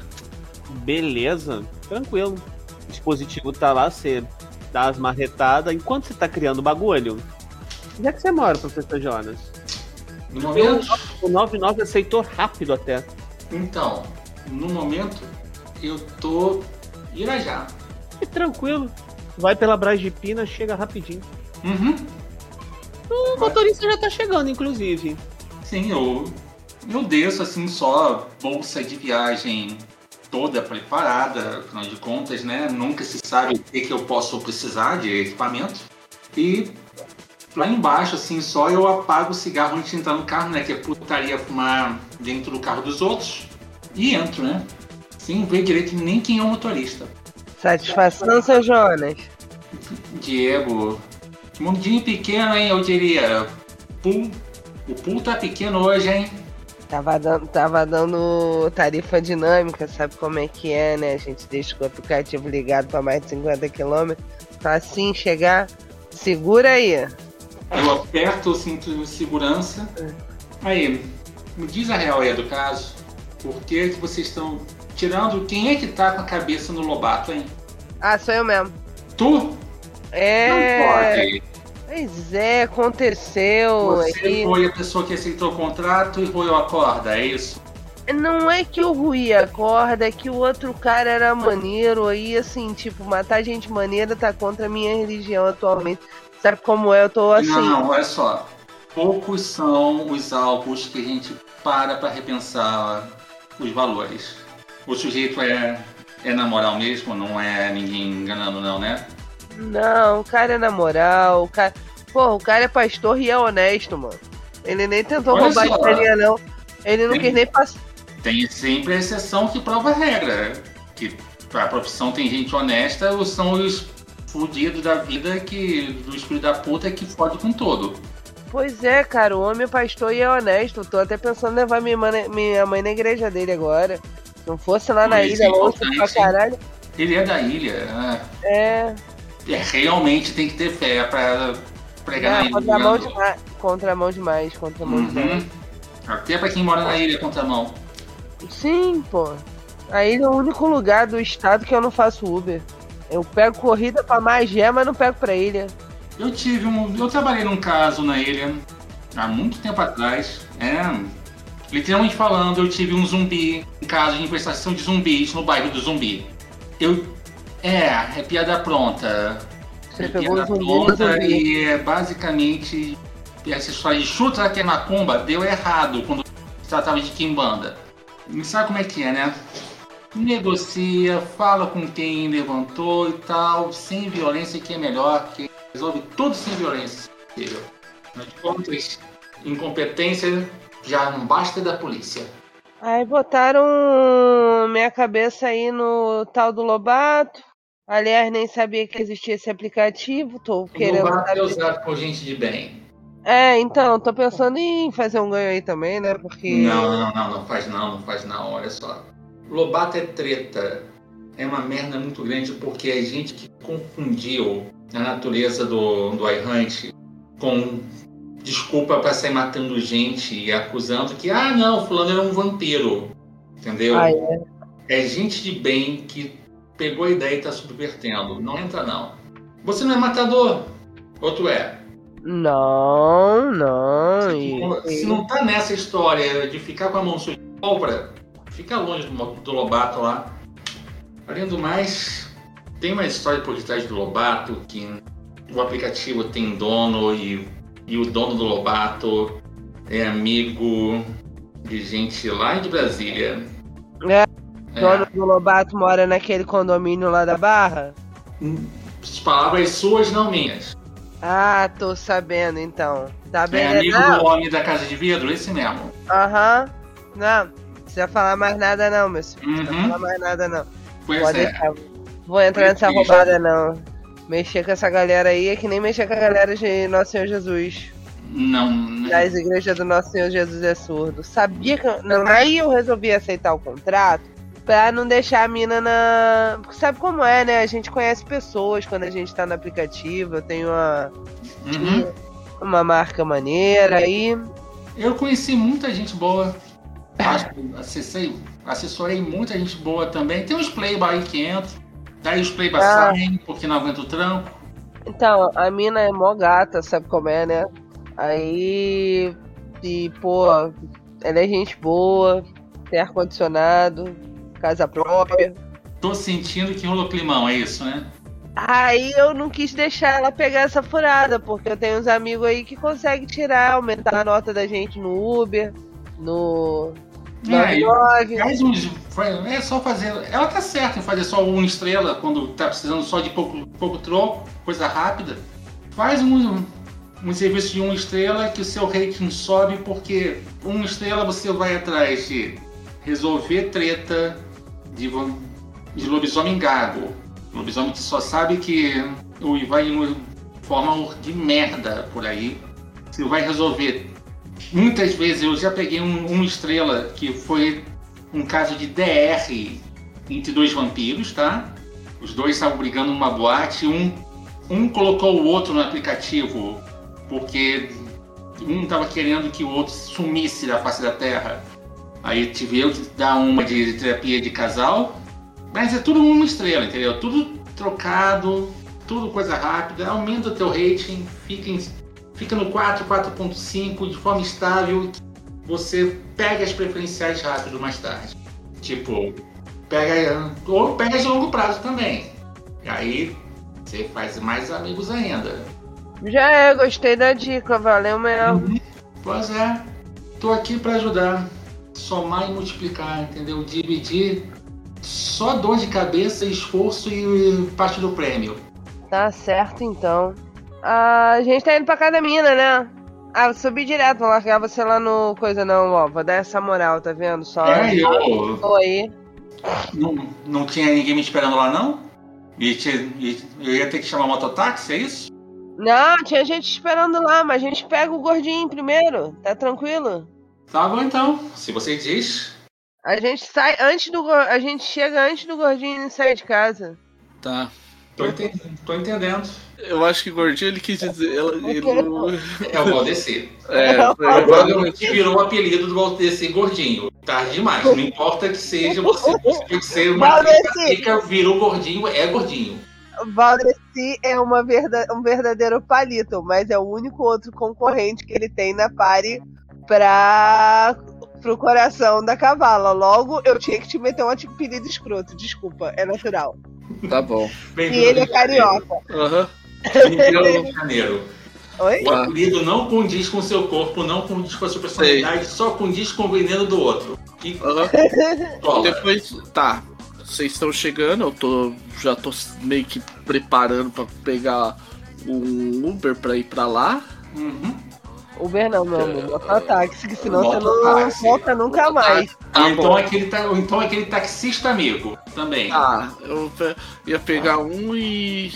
Beleza, tranquilo. O dispositivo tá lá, você dá as marretadas. Enquanto você tá criando o bagulho, onde é que você mora, professor Jonas? No momento, O 99 aceitou rápido até. então, no momento, eu tô Irajá. E tranquilo. Vai pela Brás de Pina, chega rapidinho. Uhum. O motorista já tá chegando, inclusive. Sim, eu, eu desço assim só bolsa de viagem toda preparada, afinal de contas, né? Nunca se sabe o que, que eu posso precisar de equipamento. E lá embaixo, assim, só eu apago o cigarro antes de entrar no carro, né? Que é putaria fumar dentro do carro dos outros. E entro, né? Sem ver direito nem quem é o motorista. Satisfação, seu Jonas. Diego, mundinho pequeno, hein? Eu diria. Pum, o pool tá pequeno hoje, hein? Tava dando, tava dando tarifa dinâmica, sabe como é que é, né? A gente deixa o aplicativo ligado para mais de 50 km. Pra assim chegar, segura aí. Eu aperto o cinto de segurança. Aí, me diz a real aí do caso. Por que, que vocês estão tirando. Quem é que tá com a cabeça no Lobato, hein? Ah, sou eu mesmo. Tu? É. Não pode. Pois é, aconteceu. Você aí. foi a pessoa que aceitou o contrato e roeu a corda, é isso? Não é que eu ruí a corda, é que o outro cara era maneiro. Aí, assim, tipo, matar gente maneira tá contra a minha religião atualmente. Sabe como é? Eu tô assim. Não, olha só. Poucos são os alvos que a gente para pra repensar os valores. O sujeito é, é na moral mesmo, não é ninguém enganando, não, né? Não, o cara é na moral. O cara... Pô, o cara é pastor e é honesto, mano. Ele nem tentou Olha roubar a estrelinha, não. Ele não Tem- quis nem passar. Tem sempre a exceção que prova a regra. Que a profissão tem gente honesta, ou são os fudidos da vida que. do espírito da puta que fode com todo. Pois é, cara, o homem é pastor e é honesto. Tô até pensando em levar minha mãe, minha mãe na igreja dele agora. Não fosse lá na ilha, é longe pra caralho. Ele é da ilha. né? É. É, realmente tem que ter fé pra pregar na é ilha. contramão viu? demais. Contramão demais, contramão demais. Uhum. Até pra quem mora na ilha, contramão. Sim, pô. A ilha é o único lugar do estado que eu não faço Uber. Eu pego corrida pra Magé, mas não pego pra ilha. Eu tive um. Eu trabalhei num caso na ilha há muito tempo atrás. É. Literalmente falando, eu tive um zumbi, um caso de infestação de zumbis no bairro do zumbi. Eu. É, é piada pronta. Você é piada pronta e é basicamente. Essa história de chuta que é macumba deu errado quando se tratava de quimbanda. E sabe como é que é, né? Negocia, fala com quem levantou e tal, sem violência, que é melhor, que resolve tudo sem violência. Afinal de contas, incompetência já não basta da polícia. Aí botaram minha cabeça aí no tal do Lobato. Aliás, nem sabia que existia esse aplicativo. Tô querendo. Lobato é saber. usado por gente de bem. É, então, tô pensando em fazer um ganho aí também, né? Porque. Não, não, não, não faz não, não faz não, olha só. Lobato é treta. É uma merda muito grande porque a gente que confundiu a natureza do, do iHunt com desculpa pra sair matando gente e acusando que, ah não, fulano era um vampiro. Entendeu? Ah, é. É gente de bem que pegou a ideia e tá subvertendo. Não entra não. Você não é matador. Outro é. Não, não. e- Se não tá nessa história de ficar com a mão suja de pólvora, fica longe do, do Lobato lá. Além do mais, tem uma história por detrás do Lobato que o aplicativo tem dono e, e o dono do Lobato é amigo de gente lá de Brasília. É, É, dono do Lobato mora naquele condomínio lá da Barra? palavras suas, não minhas. Ah, tô sabendo então. Tá bem, É amigo Não, do homem da casa de vidro, esse mesmo. Aham. Não, não precisa falar mais nada não, meu senhor. Não precisa Uhum. falar mais nada não. Pois Pode é. deixar. Vou entrar nessa roubada não. Mexer com essa galera aí é que nem mexer com a galera de Nosso Senhor Jesus. Não. Das igrejas do Nosso Senhor Jesus é surdo. Sabia que. Não, aí eu resolvi aceitar o contrato pra não deixar a mina na. Porque sabe como é, né? A gente conhece pessoas quando a gente tá no aplicativo. Eu tenho uma, Uhum. uma marca maneira aí. Eu conheci muita gente boa. Acho que acessei, assessorei muita gente boa também. Tem uns playboy aí que entram. Daí os playboy Ah. saem porque não aguenta o trampo. Então, a mina é mó gata, sabe como é, né? Aí. E, pô, ela é gente boa, tem ar-condicionado, casa própria. Tô sentindo que rolou climão, é isso, né? Aí eu não quis deixar ela pegar essa furada, porque eu tenho uns amigos aí que conseguem tirar, aumentar a nota da gente no Uber, no É, 99. faz uns. É só fazer. Ela tá certa em fazer só uma estrela quando tá precisando só de pouco, pouco troco, coisa rápida. Faz um, um serviço de uma estrela que o seu rating sobe, porque uma estrela você vai atrás de resolver treta de, de lobisomem gago. Lobisomem que só sabe que o vai em forma de merda por aí. Você vai resolver. Muitas vezes eu já peguei um, uma estrela que foi um caso de DR entre dois vampiros, tá? Os dois estavam brigando numa boate, um, um colocou o outro no aplicativo porque um estava querendo que o outro sumisse da face da terra. Aí tive que dar uma de terapia de casal, mas é tudo uma estrela, entendeu? Tudo trocado, tudo coisa rápida, aumenta o teu rating, fica, em, fica no 4, 4.5 de forma estável. Você pega as preferenciais rápido mais tarde. Tipo, pega. Ou pega de longo prazo também. E aí você faz mais amigos ainda. Já é, gostei da dica, valeu mesmo. Pois é. Tô aqui para ajudar. Somar e multiplicar, entendeu? Dividir só dor de cabeça, esforço e parte do prêmio. Tá certo então. A gente tá indo pra casa da mina, né? Ah, subi direto, vou largar você lá no coisa não, ó. Vou dar essa moral, tá vendo? Só. É, eu. Oi. Não, não tinha ninguém me esperando lá, não? E, te- e eu ia ter que chamar mototáxi, é isso? Não, tinha gente esperando lá, mas a gente pega o gordinho primeiro, tá tranquilo? Tá bom então, se você diz. A gente sai antes do. A gente chega antes do gordinho sair de casa. Tá. Tô, enten- tô entendendo. Eu acho que gordinho ele quis dizer. Ela, ele, É o Valdeci. <laughs> é, Agora que virou o apelido do Valdeci gordinho. Tarde demais. Não importa que seja, você pode ser uma Valdeci. fica, virou gordinho, é gordinho. Valdeci é uma verda- um verdadeiro palito, mas é o único outro concorrente que ele tem na pare pra pro coração da cavala. Logo, eu tinha que te meter um apelido escroto, desculpa, é natural. Tá bom. E ele é carioca. Aham. Janeiro. Oi? O apelido não condiz com o seu corpo, não condiz com a sua personalidade, só condiz com o veneno do outro. E cola. Depois, tá. Vocês estão chegando, eu tô. Já tô meio que preparando pra pegar um Uber pra ir pra lá. Uhum. Uber não, meu amor. Mototáxi, que senão você não volta nunca mais. Tá ou, então aquele, ta- ou então aquele taxista amigo também. Ah, eu ia pegar um e.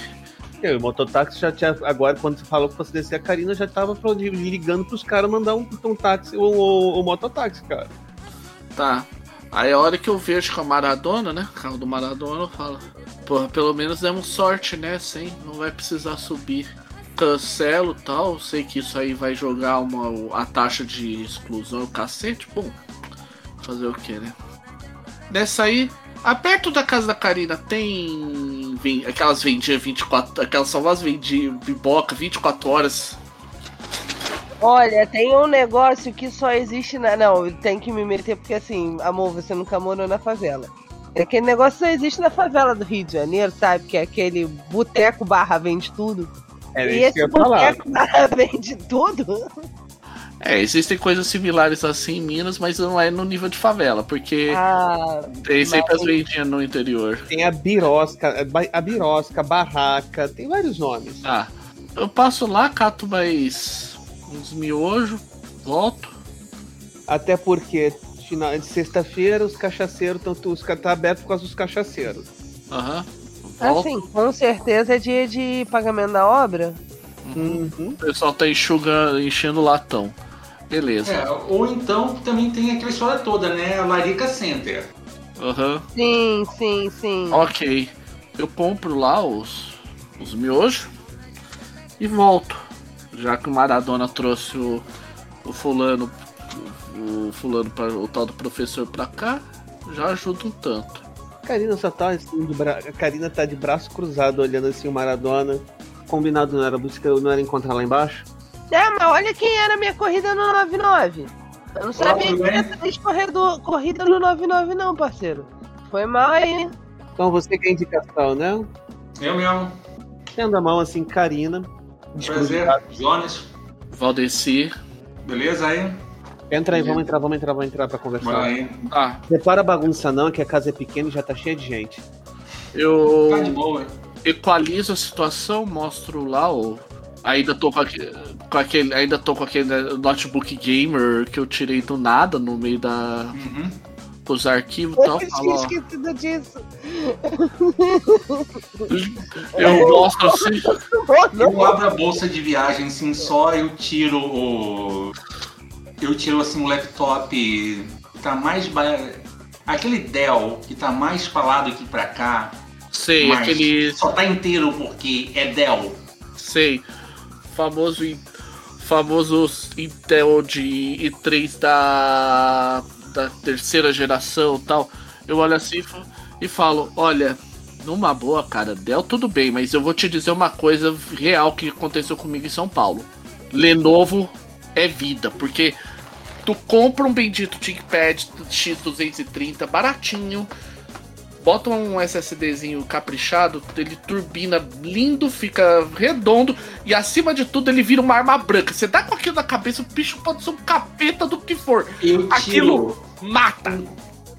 Eu, o mototáxi já tinha. Agora, quando você falou que fosse descer a Karina, já tava ligando pros caras mandar um, um táxi, o, o, o mototáxi, cara. Tá. Aí a hora que eu vejo com a Maradona, né? Carro do Maradona, eu falo. Porra, pelo menos demos sorte, né? Sem, não vai precisar subir. Cancelo tal. Sei que isso aí vai jogar uma, a taxa de exclusão, cacete. Bom, fazer o que, né? Nessa aí, ah, perto da casa da Karina tem. ven- Aquelas vendiam 24. Aquelas só as vendiam biboca 24 horas. Olha, tem um negócio que só existe na. Não, tem que me meter porque assim, amor, você nunca morou na favela. Aquele negócio só existe na favela do Rio de Janeiro, sabe? Que é aquele boteco barra vende tudo. Era e isso que esse eu ia falar. <laughs> vende tudo. É, existem coisas similares assim em Minas, mas não é no nível de favela, porque Ah, tem sempre mas- as vendinhas no interior. Tem a birosca, a ba- a birosca, a barraca, tem vários nomes. Ah, eu passo lá, cato mais uns miojos, volto. Até porque final de sexta-feira os cachaceiros, tanto os tá aberto por causa dos cachaceiros. Aham. Volto. assim, com certeza é dia de pagamento da obra. Uhum. O pessoal tá enxugando, enchendo o latão. Beleza. É, ou então também tem aquela história toda, né? A Larica Center. Aham. Sim, sim, sim. Ok. Eu compro lá os, os miojos e volto. Já que o Maradona trouxe o, o fulano, o, o fulano para o tal do professor pra cá, já ajuda um tanto. Karina só tá assim, de bra... a Karina tá de braço cruzado olhando assim o Maradona. Combinado não era buscar, não era encontrar lá embaixo? É, mas olha quem era a minha corrida no 99. Eu não sabia que bem? era três corredor, corrida no 99 não, parceiro. Foi mal aí. Então você que é indicação, né? Eu mesmo. Tendo a mão assim, Karina. Prazer. Jonas. Valdeci. Beleza aí? Entra aí, vamos entrar, vamos entrar, vamos entrar pra conversar. Aí. Ah, Prepara a bagunça não, que a casa é pequena e já tá cheia de gente. eu Tá de boa. equalizo a situação, mostro lá o. Ainda tô com aquele, com aquele. Ainda tô com aquele notebook gamer que eu tirei do nada no meio da. Uhum. com os arquivos e tal. Eu Falo, tinha ó, esquecido disso. <laughs> eu mostro assim. <laughs> Eu abro a bolsa de viagem assim só, eu tiro o. Eu tiro assim o laptop que tá mais. Ba... Aquele Dell que tá mais pra lá do que pra cá. Sei, aquele. Só tá inteiro porque é Dell. Sei. Famoso. Famoso Intel de i3 da. da terceira geração e tal. Eu olho assim e falo, olha, numa boa, cara, Dell tudo bem, mas eu vou te dizer uma coisa real que aconteceu comigo em São Paulo. Lenovo é vida, porque tu compra um bendito ThinkPad X230 baratinho, bota um SSDzinho caprichado, ele turbina lindo, fica redondo e acima de tudo ele vira uma arma branca. Você dá com aquilo na cabeça, o bicho pode ser um capeta do que for. Eu Aquilo tiro, mata.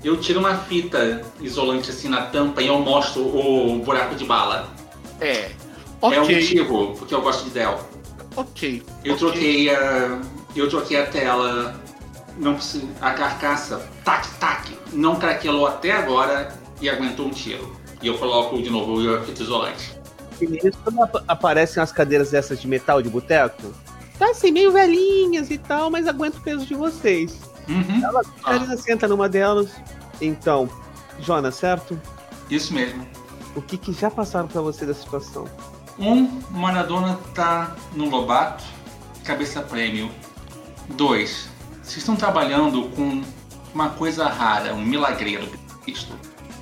eu tiro uma fita isolante assim na tampa e eu mostro o buraco de bala. É. É o Ok, motivo porque eu gosto de Dell. ok. Eu ok. troquei a. Eu troquei a tela. Não precisa. A carcaça, tac, tac, não craquelou até agora e aguentou um tiro. E eu coloco de novo a fita isolante. E nisso, quando ap- aparecem as cadeiras dessas de metal de boteco, tá assim, meio velhinhas e tal, mas aguenta o peso de vocês. Uhum. A Karina senta numa delas. Então, Jonas, certo? Isso mesmo. O que, que já passaram pra você dessa situação? Um, Maradona tá no Lobato, cabeça prêmio. Dois, vocês estão trabalhando com uma coisa rara, um milagreiro.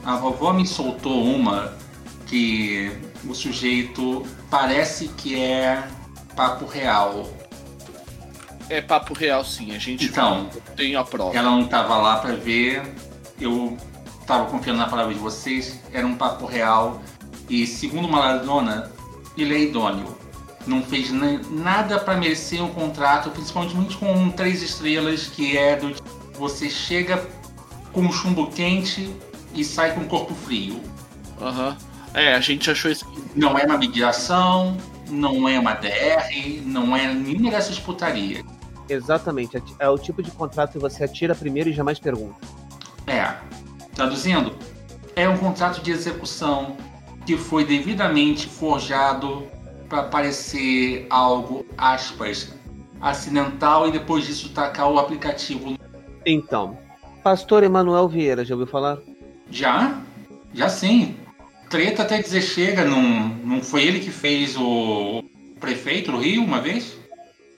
A vovó me soltou uma que o sujeito parece que é papo real. É papo real sim, a gente Então, tem a prova. ela não tava lá pra ver, eu tava confiando na palavra de vocês, era um papo real. E segundo Maradona, ele é idôneo. Não fez na- nada pra merecer um contrato, principalmente com três estrelas, que é do você chega com um chumbo quente e sai com o corpo frio. Aham. É, a gente achou isso. Não é uma mediação, não é uma DR, não é nenhuma dessas putarias. Exatamente, é o tipo de contrato que você atira primeiro e jamais pergunta. É, traduzindo, é um contrato de execução que foi devidamente forjado para parecer algo, aspas, acidental e depois disso tacar o aplicativo. Então, Pastor Emanuel Vieira, já ouviu falar? Já? Já sim. Treta até dizer chega, não, não foi ele que fez o prefeito do Rio uma vez?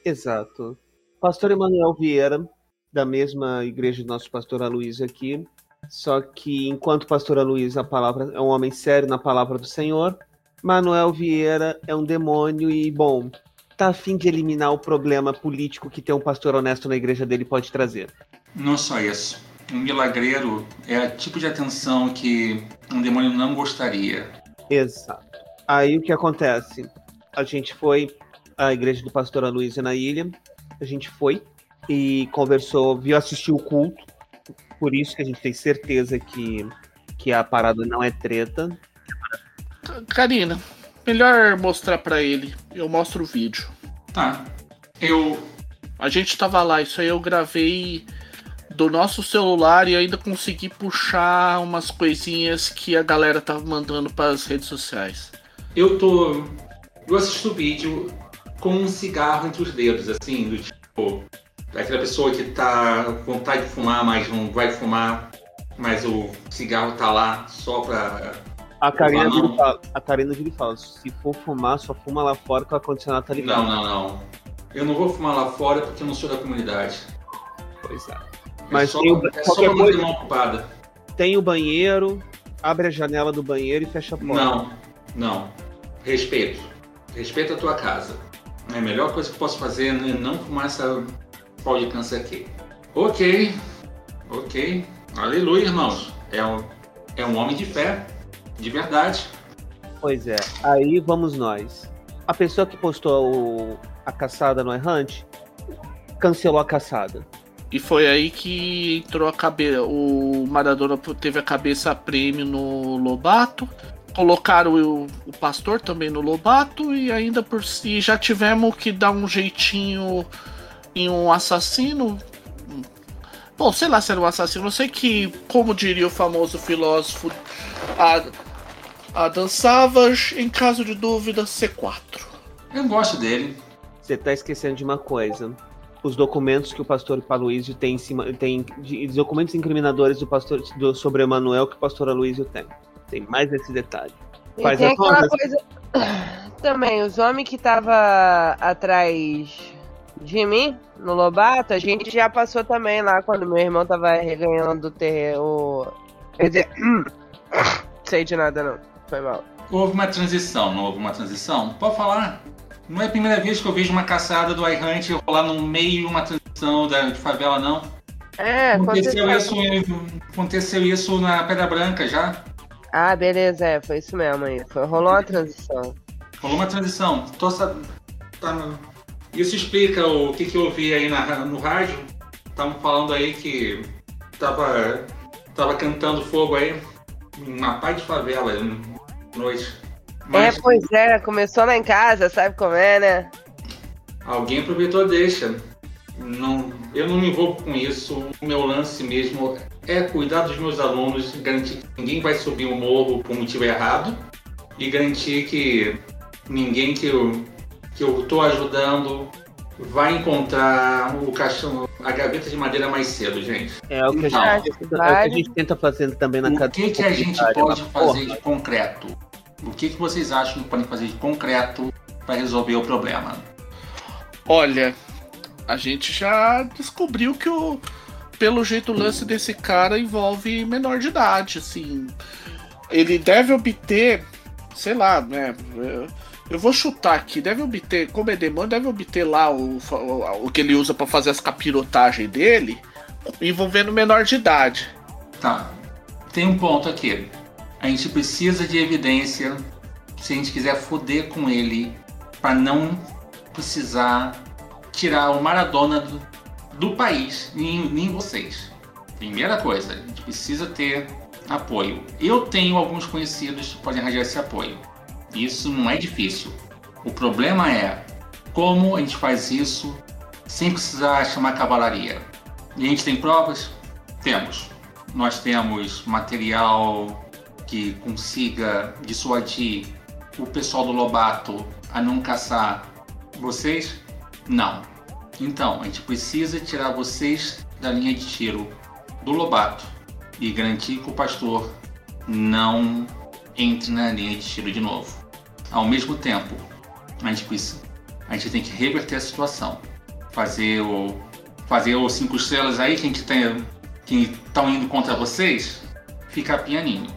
Exato. Pastor Emanuel Vieira, da mesma igreja do nosso pastor Aloysio aqui, só que enquanto pastor Aloysio a palavra é um homem sério na palavra do Senhor, Manuel Vieira é um demônio e, bom, tá a fim de eliminar o problema político que ter um pastor honesto na igreja dele pode trazer. Não só isso. Um milagreiro é o tipo de atenção que um demônio não gostaria. Exato. Aí o que acontece? A gente foi à igreja do pastor Aloysio na ilha, a gente foi e conversou, viu, assistiu o culto, por isso que a gente tem certeza que, que a parada não é treta. Karina, melhor mostrar pra ele. Eu mostro o vídeo. Tá. Eu A gente tava lá, isso aí eu gravei do nosso celular e ainda consegui puxar umas coisinhas que a galera tava mandando pras redes sociais. Eu tô. Eu assisto o vídeo com um cigarro entre os dedos, assim, do tipo. Aquela pessoa que tá com vontade de fumar, mas não vai fumar, mas o cigarro tá lá só pra. A Karina, vira e fala, a Karina vira e fala: se for fumar, só fuma lá fora que o ar-condicionado tá ligado. Não, não, não. Eu não vou fumar lá fora porque eu não sou da comunidade. Pois é. É Mas só, tem o- é só pra manter ocupada. Tem o banheiro, abre a janela do banheiro e fecha a porta. Não, não. Respeito. Respeita a tua casa. É a melhor coisa que eu posso fazer é não fumar essa pau de câncer aqui. Ok. Ok. Aleluia, irmãos. É um, é um homem de fé. De verdade. Pois é, aí vamos nós. A pessoa que postou o- a caçada no Errante cancelou a caçada. E foi aí que entrou a cabeça. O Maradona teve a cabeça a prêmio no Lobato. Colocaram o, o pastor também no Lobato. E ainda por si já tivemos que dar um jeitinho em um assassino. Bom, sei lá se era um assassino. Eu sei que, como diria o famoso filósofo Adam Savage, em caso de dúvida, C4. Eu gosto dele. Você tá esquecendo de uma coisa. Os documentos que o pastor Aloysio tem em cima. Tem de- os documentos incriminadores do pastor do, sobre Emanuel que o pastor Aloysio tem. Tem mais esse detalhe. E Faz tem aquela coisa. <coughs> Também, os homens que tava atrás de mim, no Lobato, a gente já passou também lá quando meu irmão tava reganhando o terreno. Quer dizer, <coughs> sei de nada não. Foi mal. Houve uma transição, não houve uma transição? Pode falar. Não é a primeira vez que eu vejo uma caçada do iHunt rolar no meio uma transição da, de favela, não. É, Aconteceu aconteceu. isso, aconteceu isso na Pedra Branca já. Ah, beleza, é, foi isso mesmo aí. Foi, rolou uma transição. Rolou uma transição. Tô tá Isso explica o que, que eu ouvi aí na, no rádio. Estavam falando aí que tava, tava cantando fogo aí. Uma paz de favela noite. Mas É, pois é, começou lá em casa, sabe como é, né? alguém aproveitou a deixa. Não, eu não me envolvo com isso. O meu lance mesmo é cuidar dos meus alunos, garantir que ninguém vai subir o morro por motivo errado e garantir que ninguém que eu que eu estou ajudando vai encontrar o caixão, a gaveta de madeira mais cedo, gente. É o que a Então, gente, tenta- que é o que a gente tenta fazer também na O cadeia que, que a gente pode fazer porra, de concreto? O que, que vocês acham que podem fazer de concreto para resolver o problema? Olha, a gente já descobriu que o. Pelo jeito o lance desse cara envolve menor de idade, assim. Ele deve obter, sei lá, né? eu- vou chutar aqui, deve obter, como é demanda, deve obter lá o, o, o que ele usa pra fazer as capirotagens dele, envolvendo menor de idade. Tá. Tem um ponto aqui. A gente precisa de evidência se a gente quiser foder com ele para não precisar tirar o Maradona do, do país, nem, nem vocês. Primeira coisa, a gente precisa ter apoio. Eu tenho alguns conhecidos que podem arranjar esse apoio. Isso não é difícil. O problema é como a gente faz isso sem precisar chamar cavalaria. E a gente tem provas? Temos. Nós temos material que consiga dissuadir o pessoal do Lobato a não caçar vocês? Não. Então, a gente precisa tirar vocês da linha de tiro do Lobato e garantir que o pastor não entre na linha de tiro de novo. Ao mesmo tempo, a gente precisa, a gente tem que reverter a situação, fazer o fazer os cinco estrelas aí que a gente tem que estão indo contra vocês, ficar pianinho.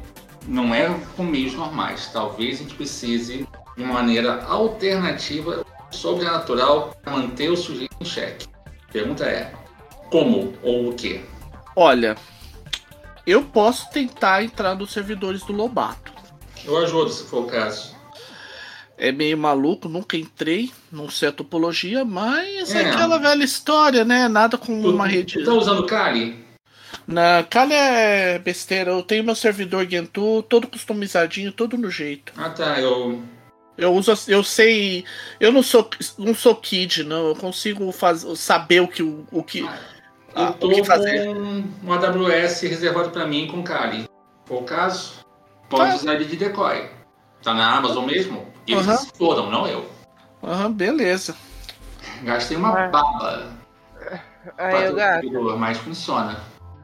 Não é com meios normais. Talvez a gente precise de uma maneira alternativa, sobrenatural, para manter o sujeito em xeque. Pergunta é: como ou o que? Olha, eu posso tentar entrar nos servidores do Lobato. Eu ajudo se for o caso. É meio maluco, nunca entrei, não sei a topologia, mas é, É. aquela velha história, né? Nada com Tu, uma tu rede. tá usando Kali? Na Kali é besteira, eu tenho meu servidor Gentoo todo customizadinho, todo no jeito. Ah tá, eu. Eu uso, eu sei, eu não sou, não sou kid, não, eu consigo faz, saber o que o, o que, Eu ah, tô o que fazer. com um AWS reservado para mim com Kali. O caso, pode Tá. usar ele de decoy. Tá na Amazon mesmo? Eles se foram, não eu. Aham, beleza. Gastei uma É. baba Aí, pra o ter um gato, servidor, mas funciona.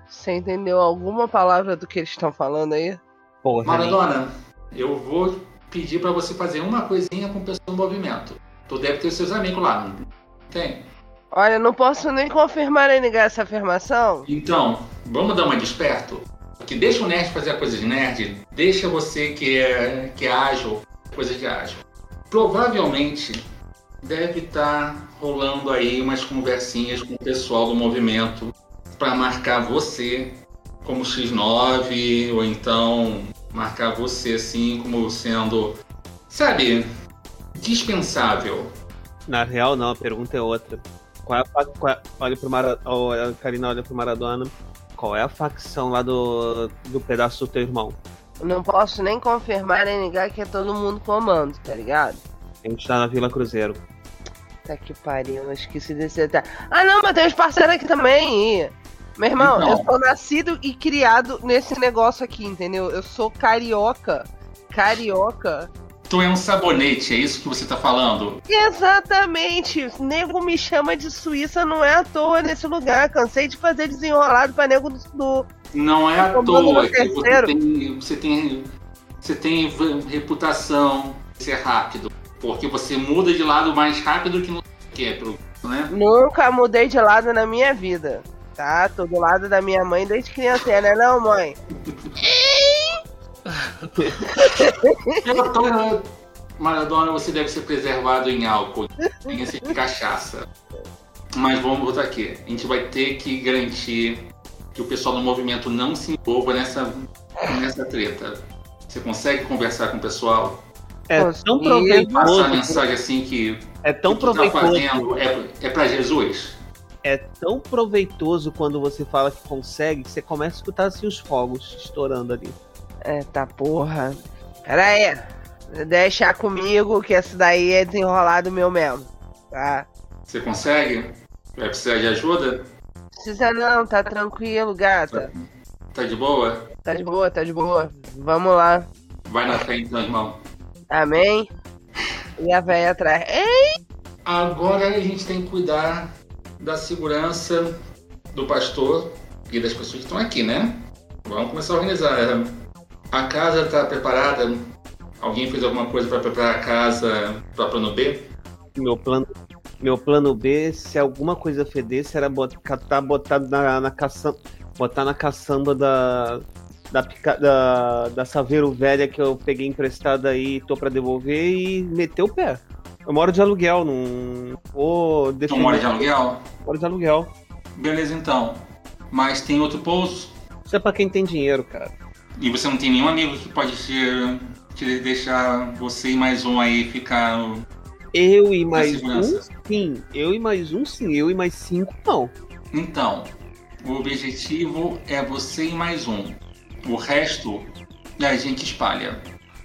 Você entendeu alguma palavra do que eles estão falando aí? Porra, Maradona, eu vou pedir para você fazer uma coisinha com o pessoal do movimento. Tu deve ter seus amigos lá, não tem? Olha, não posso nem confirmar nem negar essa afirmação. Então, vamos dar uma desperto? Que deixa o nerd fazer a coisa de nerd, deixa você que é, que é ágil, coisa de ágil. Provavelmente deve estar rolando aí umas conversinhas com o pessoal do movimento para marcar você como X9 ou então marcar você assim como sendo, sabe, dispensável. Na real, não, a pergunta é outra. Qual é a, qual é- olha pro Mara, a Karina olha pro Maradona. Qual é a facção lá do, do pedaço do teu irmão? Não posso nem confirmar nem negar que é todo mundo comando, tá ligado? A gente tá na Vila Cruzeiro. Tá que pariu, eu esqueci desse detalhe. Ah não, mas tem os parceiros aqui também. ih. Meu irmão, Então. eu sou nascido e criado nesse negócio aqui, entendeu? Eu sou carioca. Carioca. Tu é um sabonete, é isso que você tá falando? Exatamente. Nego me chama de Suíça, não é à toa nesse lugar. Cansei de fazer desenrolado pra nego do, do Não é à toa no que você tem, você tem, você tem reputação de ser rápido, porque você muda de lado mais rápido que não que é pro, né? Nunca mudei de lado na minha vida. Tá? Tô do lado da minha mãe desde criança, né? Não, mãe? <laughs> Relatório Maradona, você deve ser preservado em álcool, em cachaça. Mas vamos voltar aqui. A gente vai ter que garantir que o pessoal do movimento não se envolva nessa, nessa treta. Você consegue conversar com o pessoal? É tão proveitoso. Passar a mensagem assim que. É tão que tá proveitoso. Tá fazendo é, é para Jesus. É tão proveitoso quando você fala que consegue que você começa a escutar assim os fogos estourando ali. É, tá porra. Pera aí. Deixa comigo que esse daí é desenrolado meu mesmo. Tá? Você consegue? Vai precisar de ajuda? Precisa não, tá tranquilo, gata. Tá de boa? Tá de boa, tá de boa. Vamos lá. Vai na frente, então, irmão. Amém. E a velha atrás. Ei! Agora a gente tem que cuidar da segurança do pastor e das pessoas que estão aqui, né? Vamos começar a organizar. A casa está preparada? Alguém fez alguma coisa para preparar a casa para plano B? Meu plano, meu plano B, se alguma coisa fedesse, era botar, botar na, na caçamba, botar na caçamba da, da, da, da Saveiro Velha que eu peguei emprestada aí e tô pra devolver e meter o pé. Eu moro de aluguel, não vou. Tu mora de aluguel? Moro de aluguel. Beleza então. Mas tem outro pouso? Isso é pra quem tem dinheiro, cara. E você não tem nenhum amigo que pode te, te deixar você e mais um aí ficar. Eu e mais um, sim. Eu e mais um, sim. Eu e mais cinco, não. Então, o objetivo é você e mais um. O resto a gente espalha.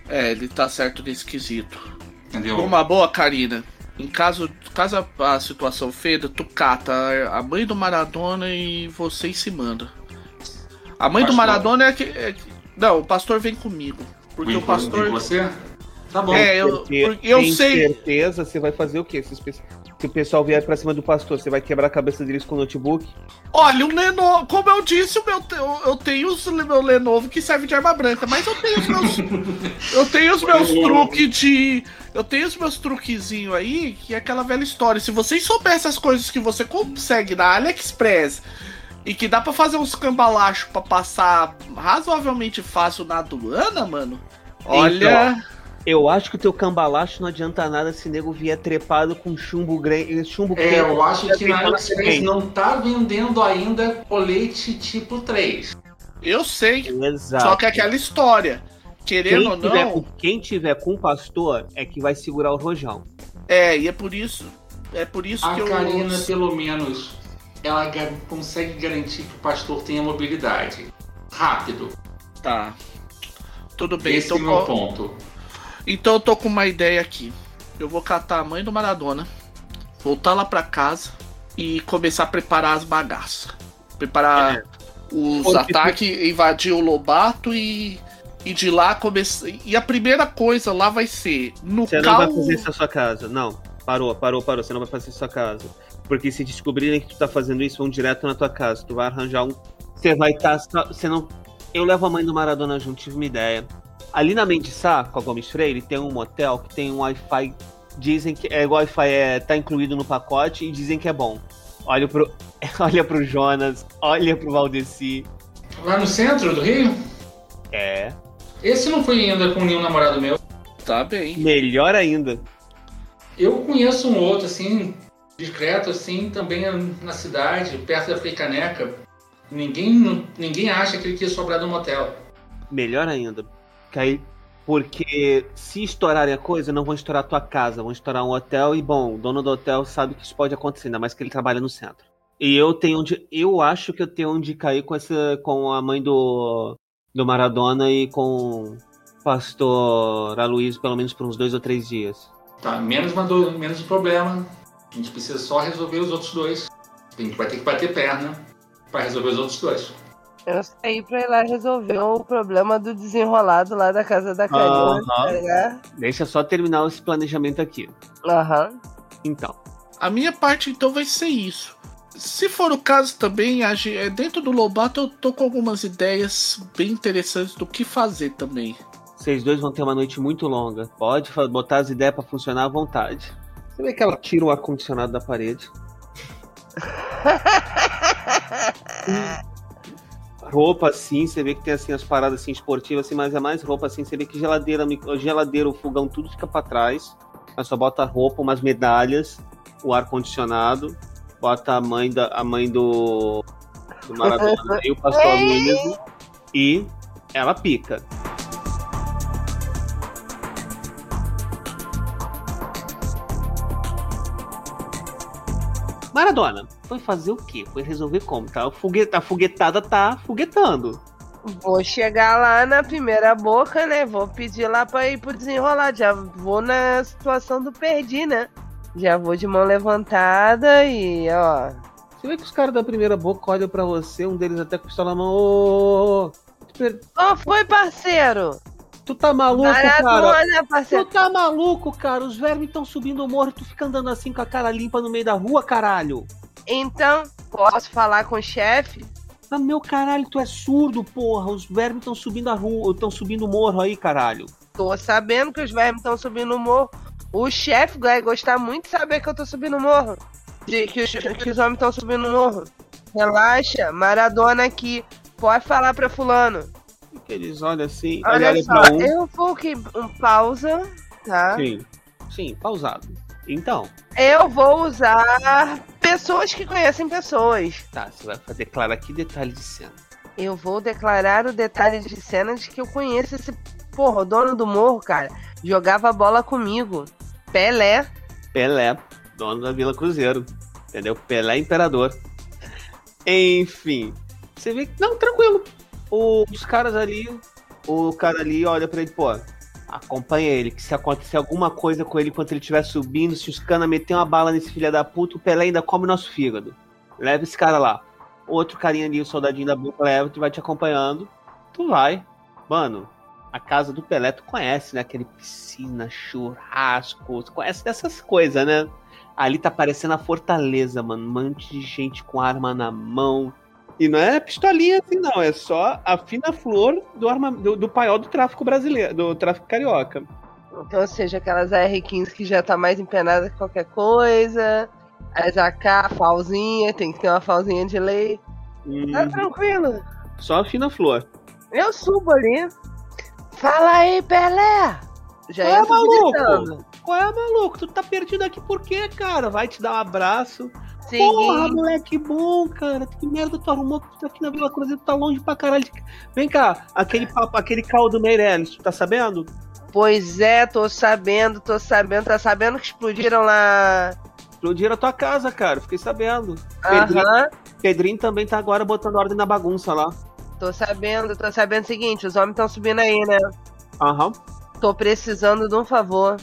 É, ele tá certo nesse quesito. Entendeu? Uma boa, Karina. Em caso, caso a situação feda, tu cata a mãe do Maradona e vocês se manda. A mãe pastor. do Maradona é que, é que, Não, o pastor vem comigo. Porque vem o pastor. Vem você? Tá bom. É, eu, eu, eu sei. certeza, você vai fazer o quê? Se se o pessoal vier pra cima do pastor, você vai quebrar a cabeça deles com o notebook? Olha, o Lenovo, como eu disse, o meu, eu, tenho o meu Lenovo que serve de arma branca, mas eu tenho os meus. <laughs> eu tenho os meus truques de. Eu tenho os meus truquezinhos aí, que é aquela velha história. Se vocês soubessem as coisas que você consegue na AliExpress e que dá para fazer uns cambalachos para passar razoavelmente fácil na aduana, mano. Olha. Então, eu acho que o teu cambalacho não adianta nada se nego vier trepado com chumbo grande. Chumbo é, eu acho que na AliExpress não tá vendendo ainda colete tipo 3. Eu sei. Exato. Só que é aquela história. Querendo quem ou não. Tiver com, quem tiver com o pastor é que vai segurar o rojão. É, e é por isso. É por isso a que eu. A Karina, pelo menos, ela consegue garantir que o pastor tenha mobilidade. Rápido. Tá. Tudo bem. Esse então, é o meu ponto. Então eu tô com uma ideia aqui. Eu vou catar a mãe do Maradona, voltar lá pra casa e começar a preparar as bagaças. Preparar é. os ataques, invadir o Lobato e, e de lá começar. E a primeira coisa lá vai ser no Você cal... não vai fazer isso na sua casa. Não. Parou, parou, parou. Você não vai fazer isso na sua casa. Porque se descobrirem que tu tá fazendo isso, vão direto na tua casa. Tu vai arranjar um. Você vai estar. Tá... Você não. Eu levo a mãe do Maradona junto, tive uma ideia. Ali na Mendissá, com a Gomes Freire, tem um motel que tem um Wi-Fi. Dizem que é, o Wi-Fi é, tá incluído no pacote e dizem que é bom. Olha pro, <laughs> olha pro Jonas, olha pro Valdeci. Lá no centro do Rio? É. Esse não foi ainda com nenhum namorado meu. Tá bem. Melhor ainda. Eu conheço um outro, assim, discreto, assim, também na cidade, perto da Freicaneca. Ninguém, ninguém acha que ele quis sobrar do motel. Melhor ainda. Que porque se estourarem a coisa, não vão estourar a tua casa, vão estourar um hotel e, bom, o dono do hotel sabe que isso pode acontecer, ainda mais que ele trabalha no centro. E eu tenho onde. Eu acho que eu tenho onde cair com essa. com a mãe do. do Maradona e com o pastor Aloysio, pelo menos por uns dois ou três dias. Tá, menos, uma do, menos problema. A gente precisa só resolver os outros dois. A gente vai ter que bater perna para resolver os outros dois. Eu saí pra ir lá resolver o problema do desenrolado lá da casa da Karina, tá Deixa só terminar esse planejamento aqui. Aham. Então. A minha parte então vai ser isso. Se for o caso também, é, dentro do Lobato eu tô com algumas ideias bem interessantes do que fazer também. Vocês dois vão ter uma noite muito longa. Pode botar as ideias para funcionar à vontade. Você vê que ela tira o ar-condicionado da parede. <laughs> roupa assim, você vê que tem assim as paradas assim esportivas assim, mas é mais roupa assim, você vê que geladeira, geladeira, o fogão, tudo fica pra trás. Aí só bota roupa, umas medalhas, o ar condicionado, bota a mãe da a mãe do, do Maradona <laughs> e o pastor Nunes e ela pica. Maradona, foi fazer o quê? Foi resolver como? Tá? O fogue- A foguetada tá foguetando. Vou chegar lá na primeira boca, né? Vou pedir lá pra ir pro desenrolar. Já vou na situação do perdi, né? Já vou de mão levantada e, ó. Você vê que os caras da primeira boca olham pra você, um deles até com a pistola na mão. Ô, ô, ô, espera, Qual foi, parceiro? tu tá maluco, cara? Maradona, Tu parceiro. tá maluco, cara? Os vermes estão subindo o morro, tu fica andando assim com a cara limpa no meio da rua, caralho. Então, posso falar com o chefe? Ah, meu caralho, tu é surdo, porra. Os vermes estão subindo a rua, estão subindo o morro aí, caralho. Tô sabendo que os vermes estão subindo o morro. O chefe vai gostar muito de saber que eu tô subindo o morro. De que os, que os homens estão subindo o morro. Relaxa, Maradona aqui. Pode falar pra fulano. Que eles olham assim, Olha olham só, pra um. eu vou que um pausa, tá? Sim, sim, pausado. Então, Eu vou usar pessoas que conhecem pessoas. tá, você vai declarar aqui detalhe de cena. Eu vou declarar o detalhe de cena de que eu conheço esse porra, o dono do morro, cara. Jogava bola comigo. Pelé. Pelé, dono da Vila Cruzeiro. Entendeu? Pelé Imperador. Enfim. Você vê que. Não, tranquilo. Os caras ali. O cara ali olha pra ele, pô. Acompanha ele, que se acontecer alguma coisa com ele enquanto ele estiver subindo, se os cana meter uma bala nesse filho da puta, o Pelé ainda come nosso fígado. Leva esse cara lá. Outro carinha ali, o soldadinho da boca, leva, tu vai te acompanhando. Tu vai. Mano, a casa do Pelé tu conhece, né? Aquele piscina, churrasco, tu conhece dessas coisas, né? Ali tá parecendo a fortaleza, mano. Um monte de gente com arma na mão. E não é pistolinha assim, não. É só a fina flor do, arma, do, do paiol do tráfico brasileiro, do tráfico carioca. Então, ou seja, aquelas R15 que já tá mais empenada que qualquer coisa. As AK, falzinha, tem que ter uma falzinha de lei. Hum, Tá tranquilo. só a fina flor. Eu subo ali. Fala aí, Pelé! Já É, entro maluco? gritando. Qual é, maluco? Tu tá perdido aqui por quê, cara? Vai te dar um abraço. Porra, Seguinte, moleque bom, cara. Que merda tu arrumou que tu tá aqui na Vila Cruzeiro, tu tá longe pra caralho. Vem cá, aquele papo, aquele caldo Meirelles, tu tá sabendo? pois é, tô sabendo, tô sabendo. Tá sabendo que explodiram lá. Explodiram a tua casa, cara. Fiquei sabendo. Pedrinho, Aham. Pedrinho também tá agora botando ordem na bagunça lá. Tô sabendo, tô sabendo o seguinte, os homens estão subindo aí, né? Aham. Tô precisando de um favor.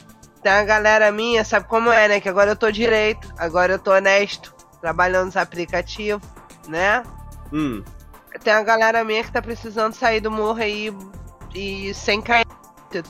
Tem uma galera minha, sabe como é, né? Que agora eu tô direito, agora eu tô honesto, trabalhando nos aplicativos, né? Hum. Tem uma galera minha que tá precisando sair do morro aí e sem cair.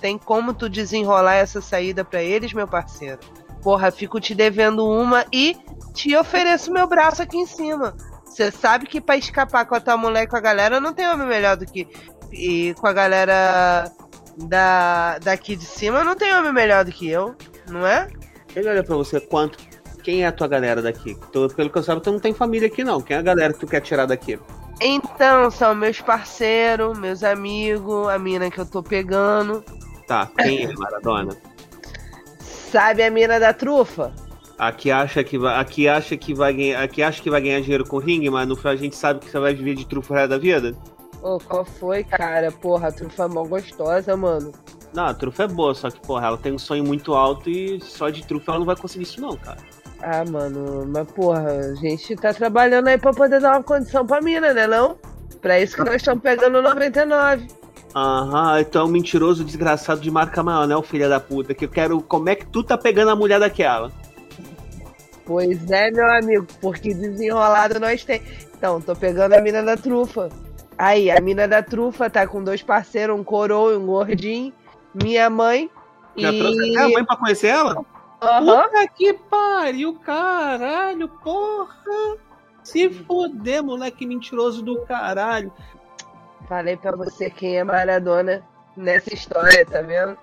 Tem como tu desenrolar essa saída pra eles, meu parceiro? Porra, fico te devendo uma e te ofereço meu braço aqui em cima. Você sabe que pra escapar com a tua mulher e com a galera não tem homem melhor do que. E com a galera da daqui de cima não tem homem melhor do que eu, não é? Ele olha pra você quanto. Quem é a tua galera daqui? Tu, pelo que eu saiba, tu não tem família aqui, não. Quem é a galera que tu quer tirar daqui? Então, são meus parceiros, meus amigos, a mina que eu tô pegando. Tá, quem é Maradona? Sabe a mina da trufa? Aqui acha que vai, aqui acha que vai ganhar, aqui acha que vai ganhar dinheiro com ringue, mas no final a gente sabe que você vai viver de trufa o resto da vida. Ô, qual foi, cara? Porra, a trufa é mó gostosa, mano. Não, a trufa é boa, só que porra, ela tem um sonho muito alto e só de trufa ela não vai conseguir isso não, cara. Ah, mano, mas porra, a gente tá trabalhando aí pra poder dar uma condição pra mina, né não? Pra isso que nós estamos pegando 99. Aham, então é um mentiroso desgraçado de marca maior, né, o filho da puta? Que eu quero. Como é que tu tá pegando a mulher daquela? Pois é, meu amigo, porque desenrolado nós tem. Então, tô pegando a mina da trufa. Aí, a mina da trufa tá com dois parceiros, um coroa e um gordinho. Minha mãe. Já e... trouxe a mãe pra conhecer ela? Aham. Puta que pariu, caralho, porra! Se foder, moleque mentiroso do caralho. Falei pra você quem é Maradona nessa história, tá vendo?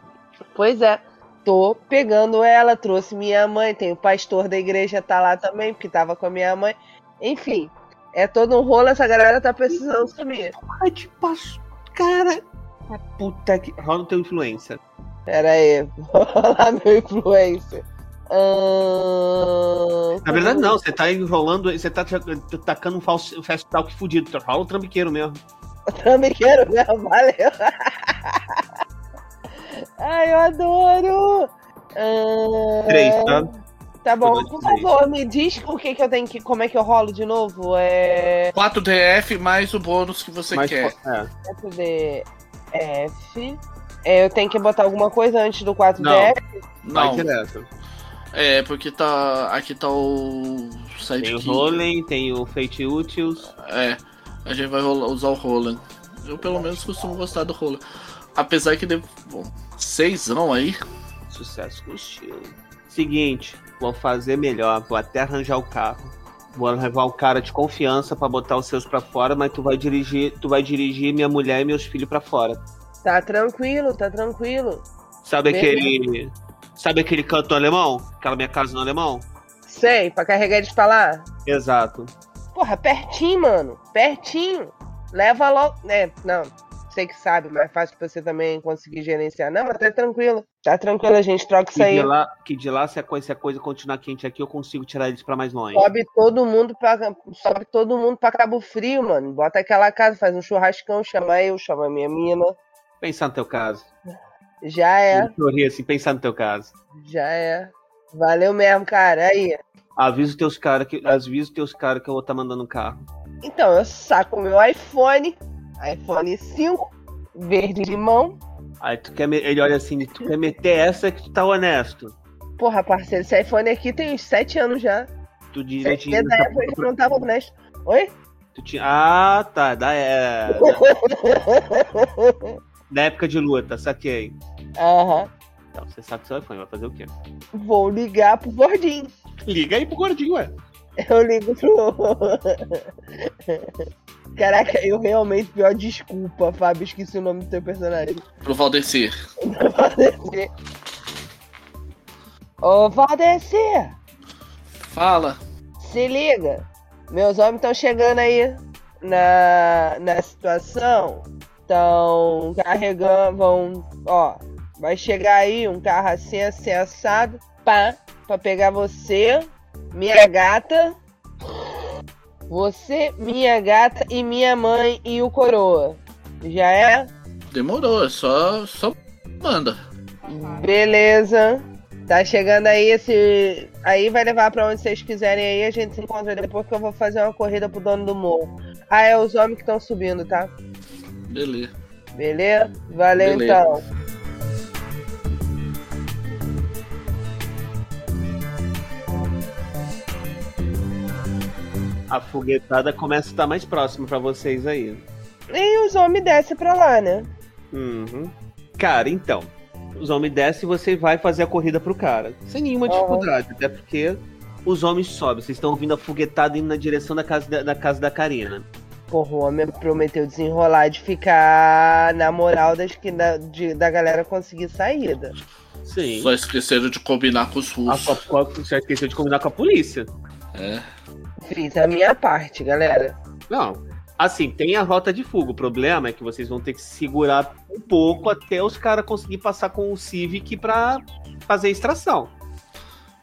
Pois é, tô pegando ela, trouxe minha mãe, tem o pastor da igreja tá lá também, porque tava com a minha mãe. Enfim, É todo um rolo, essa galera tá precisando sumir. Ai, de passo. Cara. a Puta que. Rola o teu influência. Pera aí, <laughs> vou rolar meu influencer. Na verdade, não, você tá enrolando, você tá tacando um falso fast talk fudido. Rola o trambiqueiro mesmo. <laughs> Trambiqueiro mesmo, valeu. <laughs> Ai, eu adoro. Três, tá? Tá bom, por favor, me diz o que que eu tenho que. Como é que eu rolo de novo? É. 4 DF mais o bônus que você Mas, quer. é. 4DF. É, eu tenho que botar alguma coisa antes do 4DF? Vai Não, direto. é porque tá. Aqui tá o Tem o. Rolling, tem o Fate Úteis. É, a gente vai rolar- usar o Roland. Eu pelo menos costumo gostar do Roland. Apesar que deu. Bom, seisão aí. Sucesso com estilo. Seguinte, vou fazer melhor. Vou até arranjar o carro. Vou levar o cara de confiança pra botar os seus pra fora, mas tu vai dirigir, tu vai dirigir minha mulher e meus filhos pra fora. Tá tranquilo, tá tranquilo. Sabe Beleza. aquele, sabe aquele canto alemão? Aquela minha casa no alemão? Sei, pra carregar eles pra lá. Exato. Porra, pertinho, mano. Pertinho. Leva logo. É, não. Sei que sabe, mas é fácil pra você também conseguir gerenciar. Não, mas tá tranquilo. Tá tranquilo, a gente troca isso aí. de lá, que de lá se a coisa, se a coisa continuar quente aqui, eu consigo tirar eles pra mais longe. Sobe todo mundo pra. Sobe todo mundo pra Cabo Frio, mano. Bota aquela casa, faz um churrascão, chama eu, chama minha mina. Pensar no teu caso. Já é, Eu ri assim, pensar no teu caso. já é. Valeu mesmo, cara. Aí. Avisa os teus caras que, avisa os teus cara que eu vou estar mandando um carro. Então, eu saco meu iPhone, iPhone 5, verde limão. Aí tu quer, ele olha assim, tu quer meter essa que tu tá honesto. Porra, parceiro, esse iPhone aqui tem uns 7 anos já. Tu diria Desde a época que não tava honesto. Oi? tu tinha, Ah, tá, da, é, <laughs> da época de luta, saquei. Aham. Então, você sabe que seu iPhone vai fazer o quê? Vou ligar pro gordinho. Liga aí pro gordinho, ué. Eu ligo pro. <laughs> Caraca, eu realmente pior desculpa, Fábio, esqueci o nome do teu personagem. Pro Valdecir. Valdecir. Ô, Valdecir, Fala. se liga. Meus homens estão chegando aí na, na situação. Estão carregando, vão, ó, vai chegar aí um carro assim, assim, assado, pá, pra pegar você, minha gata, você, minha gata e minha mãe e o coroa. Já é? Demorou, é só. só manda. Beleza. Tá chegando aí esse. Aí vai levar pra onde vocês quiserem aí. A gente se encontra depois que eu vou fazer uma corrida pro dono do morro. Ah, é os homens que estão subindo, tá? Beleza. Beleza? Valeu Beleza. então. A foguetada começa a estar mais próxima pra vocês aí. E os homens descem pra lá, né? Uhum. Cara, então. Os homens descem e você vai fazer a corrida pro cara. Sem nenhuma Aham. dificuldade, até porque os homens sobem. Vocês estão ouvindo a foguetada indo na direção da casa da, da casa da Karina. Porra, o homem prometeu desenrolar de ficar na moral das, que, da, de- da galera conseguir saída. Sim. Só esqueceram de combinar com os A, russos. você esqueceu de combinar com a polícia. É. Fiz a minha parte, galera. Não. Assim, tem a rota de fuga. O problema é que vocês vão ter que segurar um pouco até os caras conseguir passar com o Civic pra fazer a extração.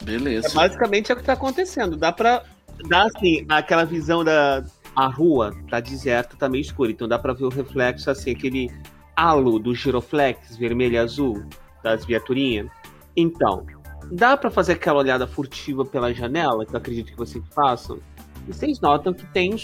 É Beleza. basicamente é o que tá acontecendo. Dá pra dar assim, aquela visão da a rua tá deserta, tá meio escura, então dá pra ver o reflexo assim, aquele halo do giroflex vermelho e azul das viaturinhas. Então, dá pra fazer aquela olhada furtiva pela janela, que eu acredito que vocês façam. E vocês notam que tem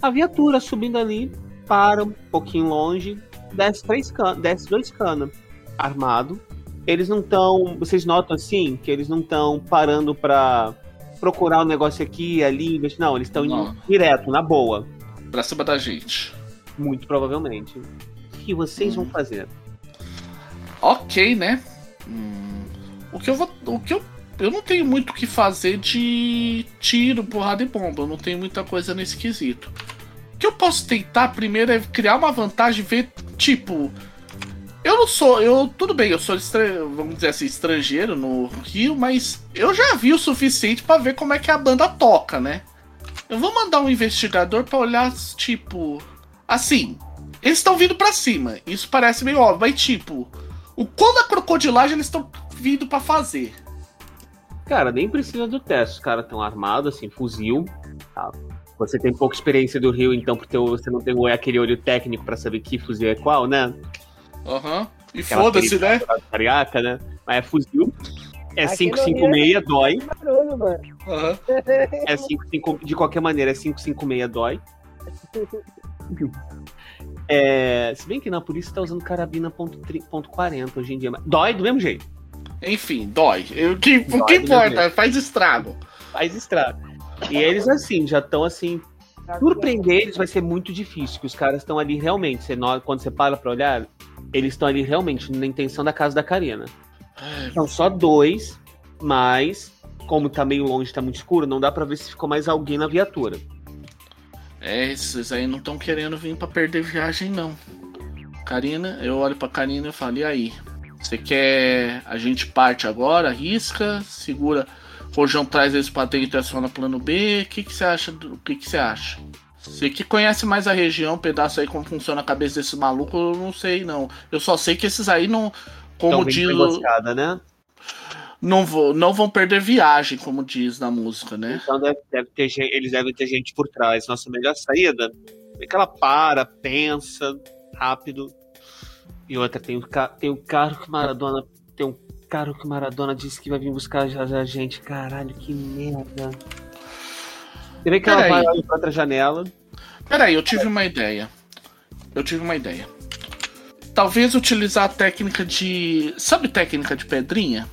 a viatura subindo ali, para um pouquinho longe, desce três canos, desce dois canos armado. Eles não estão, vocês notam assim que eles não estão parando pra procurar um negócio aqui e ali, mas não, eles estão indo direto, na boa, Pra cima da gente. muito provavelmente. O que vocês vão fazer? Ok, né? Hum, o que eu vou. O que eu. Eu não tenho muito o que fazer de tiro, porrada e bomba. Eu não tenho muita coisa nesse quesito. O que eu posso tentar primeiro é criar uma vantagem, ver, tipo. Eu não sou. Eu. Tudo bem, eu sou vamos dizer assim, estrangeiro no Rio, mas eu já vi o suficiente pra ver como é que a banda toca, né? Eu vou mandar um investigador pra olhar, tipo. Assim, eles estão vindo pra cima. Isso parece meio óbvio, mas tipo, o quão da crocodilagem eles estão vindo pra fazer? Cara, nem precisa do teste. Os caras estão armados, assim, fuzil. Tá? Você tem pouca experiência do Rio, então porque você não tem aquele olho técnico pra saber que fuzil é qual, né? Aham. E Aquela foda-se, né? Cariaca, né? Mas é fuzil. É Aqui 556, dói. Barulho, mano. Aham. <laughs> É 55, de qualquer maneira, é 556 dói. É, se bem que na polícia tá usando carabina ponto ponto .40 hoje em dia. mas Dói do mesmo jeito. Enfim, dói. O que, o Dói que do importa? Faz estrago. Faz estrago. E eles, assim, já estão assim. Surpreender eles vai ser muito difícil, que os caras estão ali realmente. Você, quando você para pra olhar, eles estão ali realmente na intenção da casa da Karina. São só dois, mas como tá meio longe, tá muito escuro, não dá pra ver se ficou mais alguém na viatura. É, esses aí não estão querendo vir pra perder viagem, não. Karina, eu olho pra Karina e falo, e aí? Você quer. A gente parte agora, arrisca, segura. Rojão traz eles pra dentro e aciona plano B. O que, que você acha? do- O que, que você acha? Você que conhece mais a região, pedaço aí como funciona a cabeça desses malucos, eu não sei, não. Eu só sei que esses aí não. Como diz. né? Não, vou, não vão perder viagem, como diz na música, né? Então deve, deve ter gente, eles devem ter gente por trás. Nossa melhor saída é que ela para, pensa rápido. E outra, tem o, tem o carro que Maradona. Carro que Maradona disse que vai vir buscar a gente. Caralho, que merda. Vê que ela vai olhar pra outra janela. Peraí, eu tive uma ideia. Eu tive uma ideia. Talvez utilizar a técnica de. Sabe técnica de pedrinha?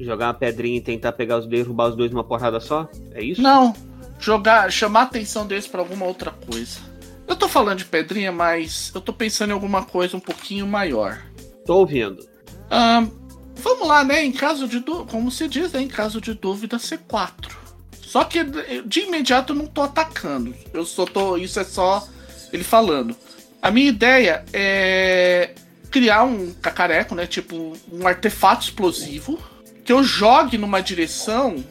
Jogar uma pedrinha e tentar pegar os derrubar os dois numa porrada só? É isso? Não. Jogar. Chamar a atenção deles pra alguma outra coisa. Eu tô falando de pedrinha, mas eu tô pensando em alguma coisa um pouquinho maior. Tô ouvindo. Ahn, vamos lá, né? Em caso de dúvida. Como se diz, né? Em caso de dúvida, C4. Só que de imediato eu não tô atacando. Eu só tô. Isso é só ele falando. A minha ideia é criar um cacareco, né? Tipo, um artefato explosivo. Que eu jogue numa direção.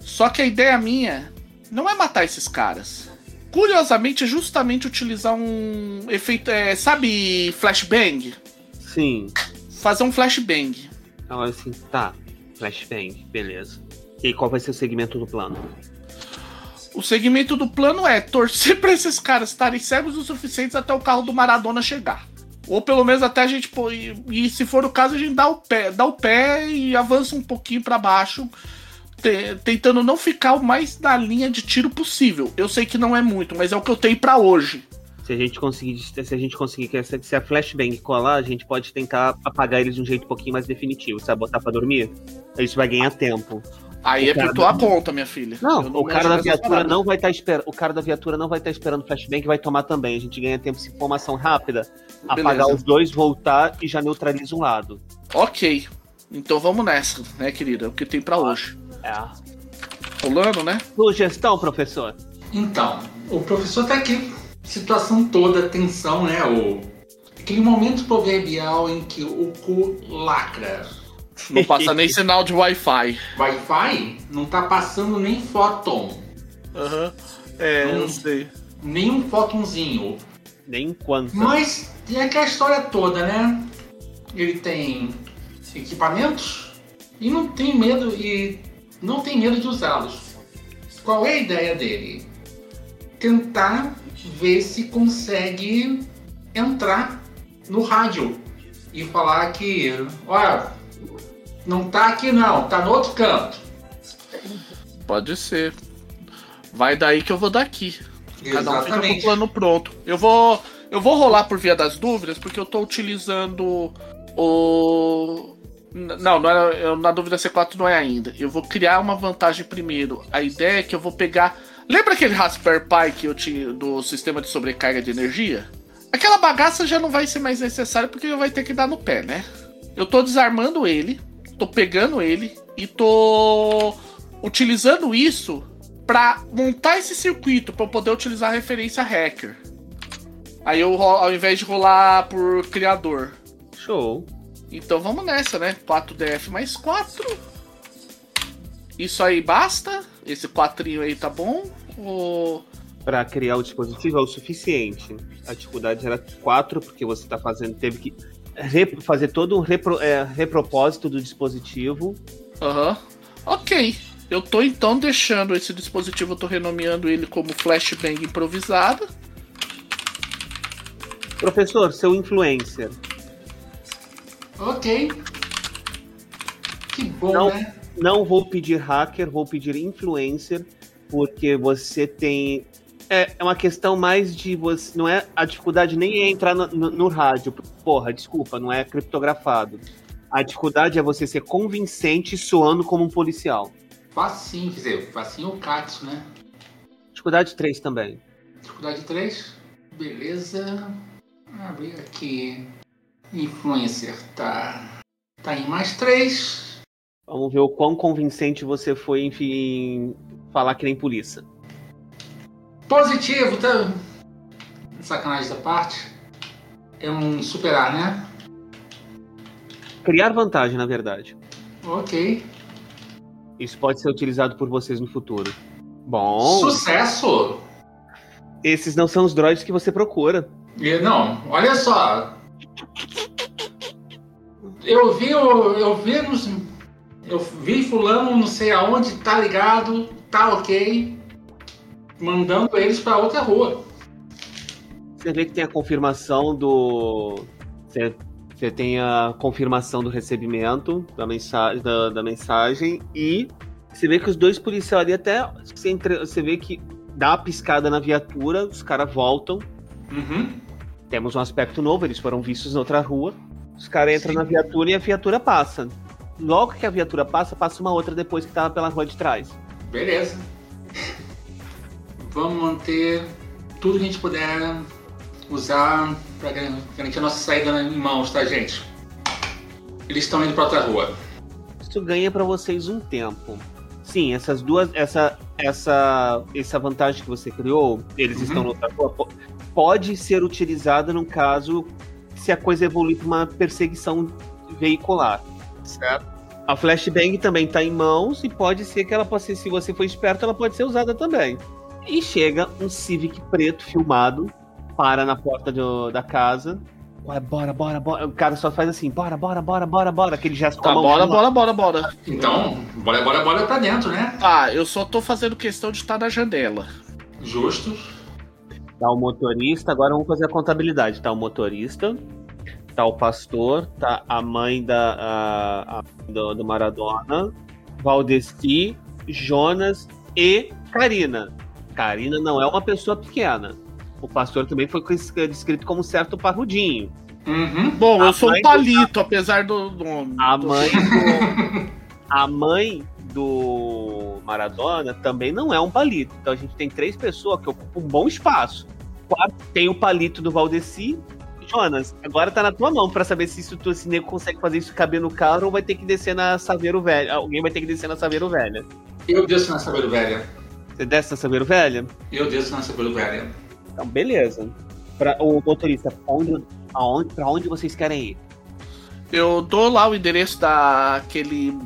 Só que a ideia minha não é matar esses caras. Curiosamente, é justamente utilizar um efeito. É, sabe, flashbang? Sim. Fazer um flashbang. Ela assim, tá. Flashbang, beleza. E qual vai ser o segmento do plano? O segmento do plano é torcer <laughs> pra esses caras estarem cegos o suficiente até o carro do Maradona chegar. Ou pelo menos até a gente e, e se for o caso a gente dá o pé, dá o pé e avança um pouquinho pra baixo, te- tentando não ficar o mais na linha de tiro possível. Eu sei que não é muito, mas é o que eu tenho pra hoje. Se a gente conseguir, se a gente conseguir que essa- se a flashbang colar, a gente pode tentar apagar eles de um jeito um pouquinho mais definitivo, sabe? Botar pra dormir. Isso vai ganhar tempo. Aí O é por cara tua conta, minha filha. Não, Eu o cara da viatura não vai estar esperando. O cara da viatura não vai estar esperando o flashbang e vai tomar também. A gente ganha tempo se for uma ação rápida, apagar Beleza. os dois, voltar e já neutraliza um lado. Ok. Então vamos nessa, né, querida? O que tem pra hoje. É. Rolando, né? Sugestão, professor. Então, o professor tá aqui, situação toda, tensão, né? O, aquele momento proverbial em que o cu lacra. Não passa nem <laughs> sinal de Wi-Fi. Wi-Fi não tá passando nem fóton, Aham. É, Hum. eu sei. nem um fótonzinho. Nem enquanto. Mas tem aquela história toda, né? Ele tem equipamentos e não tem medo e não tem medo de usá-los. Qual é a ideia dele? Tentar ver se consegue entrar no rádio e falar que, olha, não tá aqui não, tá no outro canto. Pode ser. Vai daí que eu vou daqui. Cada um fica com o Exatamente. plano pronto. Eu vou. Eu vou rolar por via das dúvidas, porque eu tô utilizando o. Não, não era, eu- na dúvida C4 não é ainda. Eu vou criar uma vantagem primeiro. A ideia é que eu vou pegar. Lembra aquele Raspberry Pi que eu tinha do sistema de sobrecarga de energia? Aquela bagaça já não vai ser mais necessária porque já vai ter que dar no pé, né? Eu tô desarmando ele, tô pegando ele e tô utilizando isso pra montar esse circuito pra eu poder utilizar a referência hacker. Aí eu ao invés de rolar por criador. Show. Então vamos nessa, né? 4DF mais 4. Isso aí basta. Esse quatrinho aí tá bom. O... Pra criar o dispositivo é o suficiente. A dificuldade era 4, porque você tá fazendo. Teve que fazer todo um repro- é, repropósito do dispositivo. Aham. Ok. Eu tô então deixando esse dispositivo, eu tô renomeando ele como flashbang improvisada. Professor, seu influencer. Ok. Que bom, Não. né? Não vou pedir hacker, vou pedir influencer, porque você tem. É, é uma questão mais de você. Não é a dificuldade nem é entrar no, no- no rádio. Porra, desculpa, não é criptografado. A dificuldade é você ser convincente soando como um policial. Facinho, quer dizer, facinho o Katsu, né? Dificuldade 3 também. Dificuldade 3. Beleza. Abrir aqui. Influencer tá. Tá em mais 3. Vamos ver o quão convincente você foi, enfim, falar que nem polícia. Positivo, tá? Sacanagem da parte. É um superar, né? Criar vantagem, na verdade. Ok. Isso pode ser utilizado por vocês no futuro. Bom, Sucesso! esses não são os droids que você procura. E, não, olha só. Eu vi o. Eu vi nos. Eu vi fulano não sei aonde, tá ligado, tá ok. Mandando eles pra outra rua. Você vê que tem a confirmação do. Você, você tem a confirmação do recebimento da mensagem, da, da mensagem e você vê que os dois policiais ali até. Você, entre- você vê que dá uma piscada na viatura, os caras voltam. Uhum. Temos um aspecto novo, eles foram vistos na outra rua. Os caras entram Sim. na viatura e a viatura passa. Logo que a viatura passa, passa uma outra depois que tava pela rua de trás. Beleza. Vamos manter tudo que a gente puder usar pra gar- garantir a nossa saída em mãos, tá, gente? Eles estão indo pra outra rua. Isso ganha pra vocês um tempo. Sim, essas duas, essa, essa, essa vantagem que você criou, eles Uhum. estão no outra rua, po- pode ser utilizada no caso se a coisa evoluir para uma perseguição veicular, certo? A flashbang também tá em mãos e pode ser que ela possa, ser- se você for esperto, ela pode ser usada também. E chega um Civic preto filmado, para na porta do- da casa. Ué, Bora, bora, bora. O cara só faz assim, bora, bora, bora, bora, bora. Aquele gesto com Tá, a mão. bora, bora, bora, bora. Então, bora, bora, bora pra dentro, né? Ah, eu só tô fazendo questão de estar na janela. Justo. Tá o motorista, agora vamos fazer a contabilidade. Tá o motorista, tá o pastor, tá a mãe da, a- a- do, do Maradona, Valdeci, Jonas e Karina. Karina não é uma pessoa pequena. O pastor também foi descrito como certo parrudinho. Uhum. Bom, A eu sou um do- palito, apesar do nome. A Do- mãe do, a mãe do Maradona também não é um palito. Então a gente tem três pessoas que ocupam um bom espaço. Quarto, tem o palito do Valdeci. Jonas, agora tá na tua mão pra saber se isso tu, esse nego consegue fazer isso caber no carro ou vai ter que descer na Saveiro Velha. Alguém vai ter que descer na Saveiro Velha. Eu desço na Saveiro Velha. Você desce na Saveiro Velha? Eu desço na Saveiro Velha. Então, beleza. Pra, o motorista, onde, aonde, pra onde vocês querem ir? Eu dou lá o endereço daquele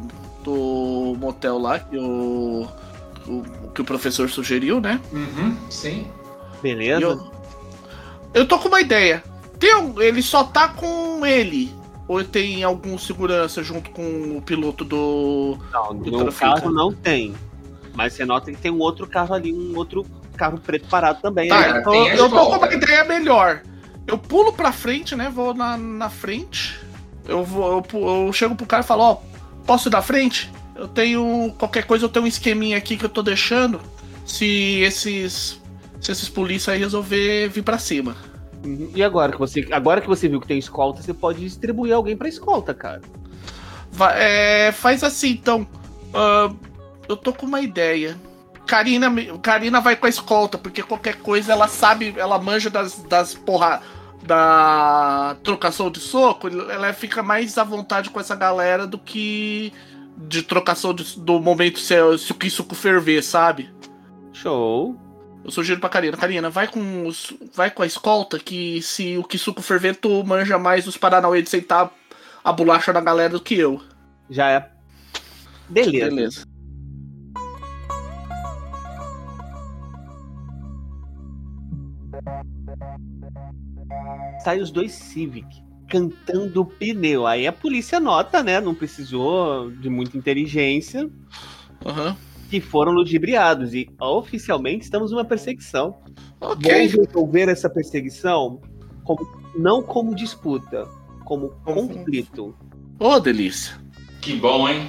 do motel lá que o, o- que o professor sugeriu, né? Uhum, sim. Beleza? eu, eu tô com uma ideia. Tem ele só tá com ele ou tem algum segurança junto com o piloto do Não, do no carro não tem. Mas você nota que tem um outro carro ali, um outro carro preto parado também. Tá, né? eu tô, tem a eu tô com uma ideia melhor. Eu pulo pra frente, né? Vou na, na frente. Eu vou. Eu, eu chego pro cara e falo, ó, posso ir da frente? Eu tenho. Qualquer coisa, eu tenho um esqueminha aqui que eu tô deixando. Se esses. Se esses polícias aí resolver vir pra cima. Uhum. E agora que você, agora que você viu que tem escolta, você pode distribuir alguém pra escolta, cara. É, faz assim, então. ah, eu tô com uma ideia. Karina, Karina vai com a escolta, porque qualquer coisa ela sabe, ela manja das, das porra. Da trocação de soco, ela fica mais à vontade com essa galera do que de trocação de- do momento se, se o que suco ferver, sabe? Show. Eu sugiro pra Karina, Karina, vai com os, vai com a escolta que se o que suco ferver, tu manja mais os Paranauê de sentar a bolacha da galera do que eu. Já é. Beleza. Beleza. Sai os dois Civic cantando pneu. Aí a polícia nota, né? Não precisou de muita inteligência. Aham. Que foram ludibriados. E oficialmente estamos numa perseguição. Ok. Vamos resolver essa perseguição como- não como disputa, como conflito. Ô, delícia. Que bom, hein?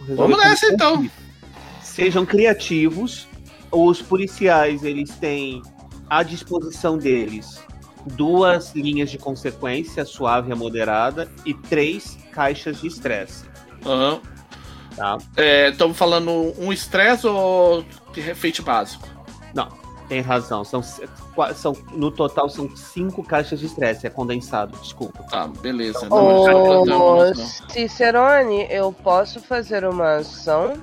Resolver Vamos nessa, então. conflito. Sejam criativos. Os policiais, eles têm à disposição deles duas linhas de consequência, suave e a moderada, e três caixas de estresse. Aham. Tá? Estamos falando um estresse ou de refeito básico? Tem razão. São, são, no total são cinco caixas de estresse. É condensado, desculpa. Tá, beleza. Não, Ô, não. Cicerone, eu posso fazer uma ação?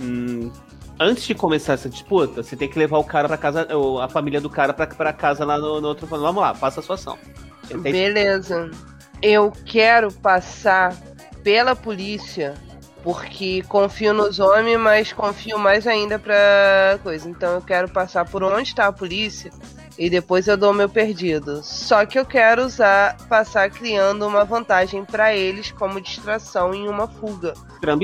Hum, antes de começar essa disputa, você tem que levar o cara pra casa, ou a família do cara pra, pra casa lá no, no outro. Vamos lá, faça a sua ação. Beleza. Eu quero passar pela polícia porque confio nos homens, mas confio mais ainda pra coisa. Então eu quero passar por onde está a polícia e depois eu dou meu perdido. Só que eu quero usar passar criando uma vantagem pra eles como distração em uma fuga,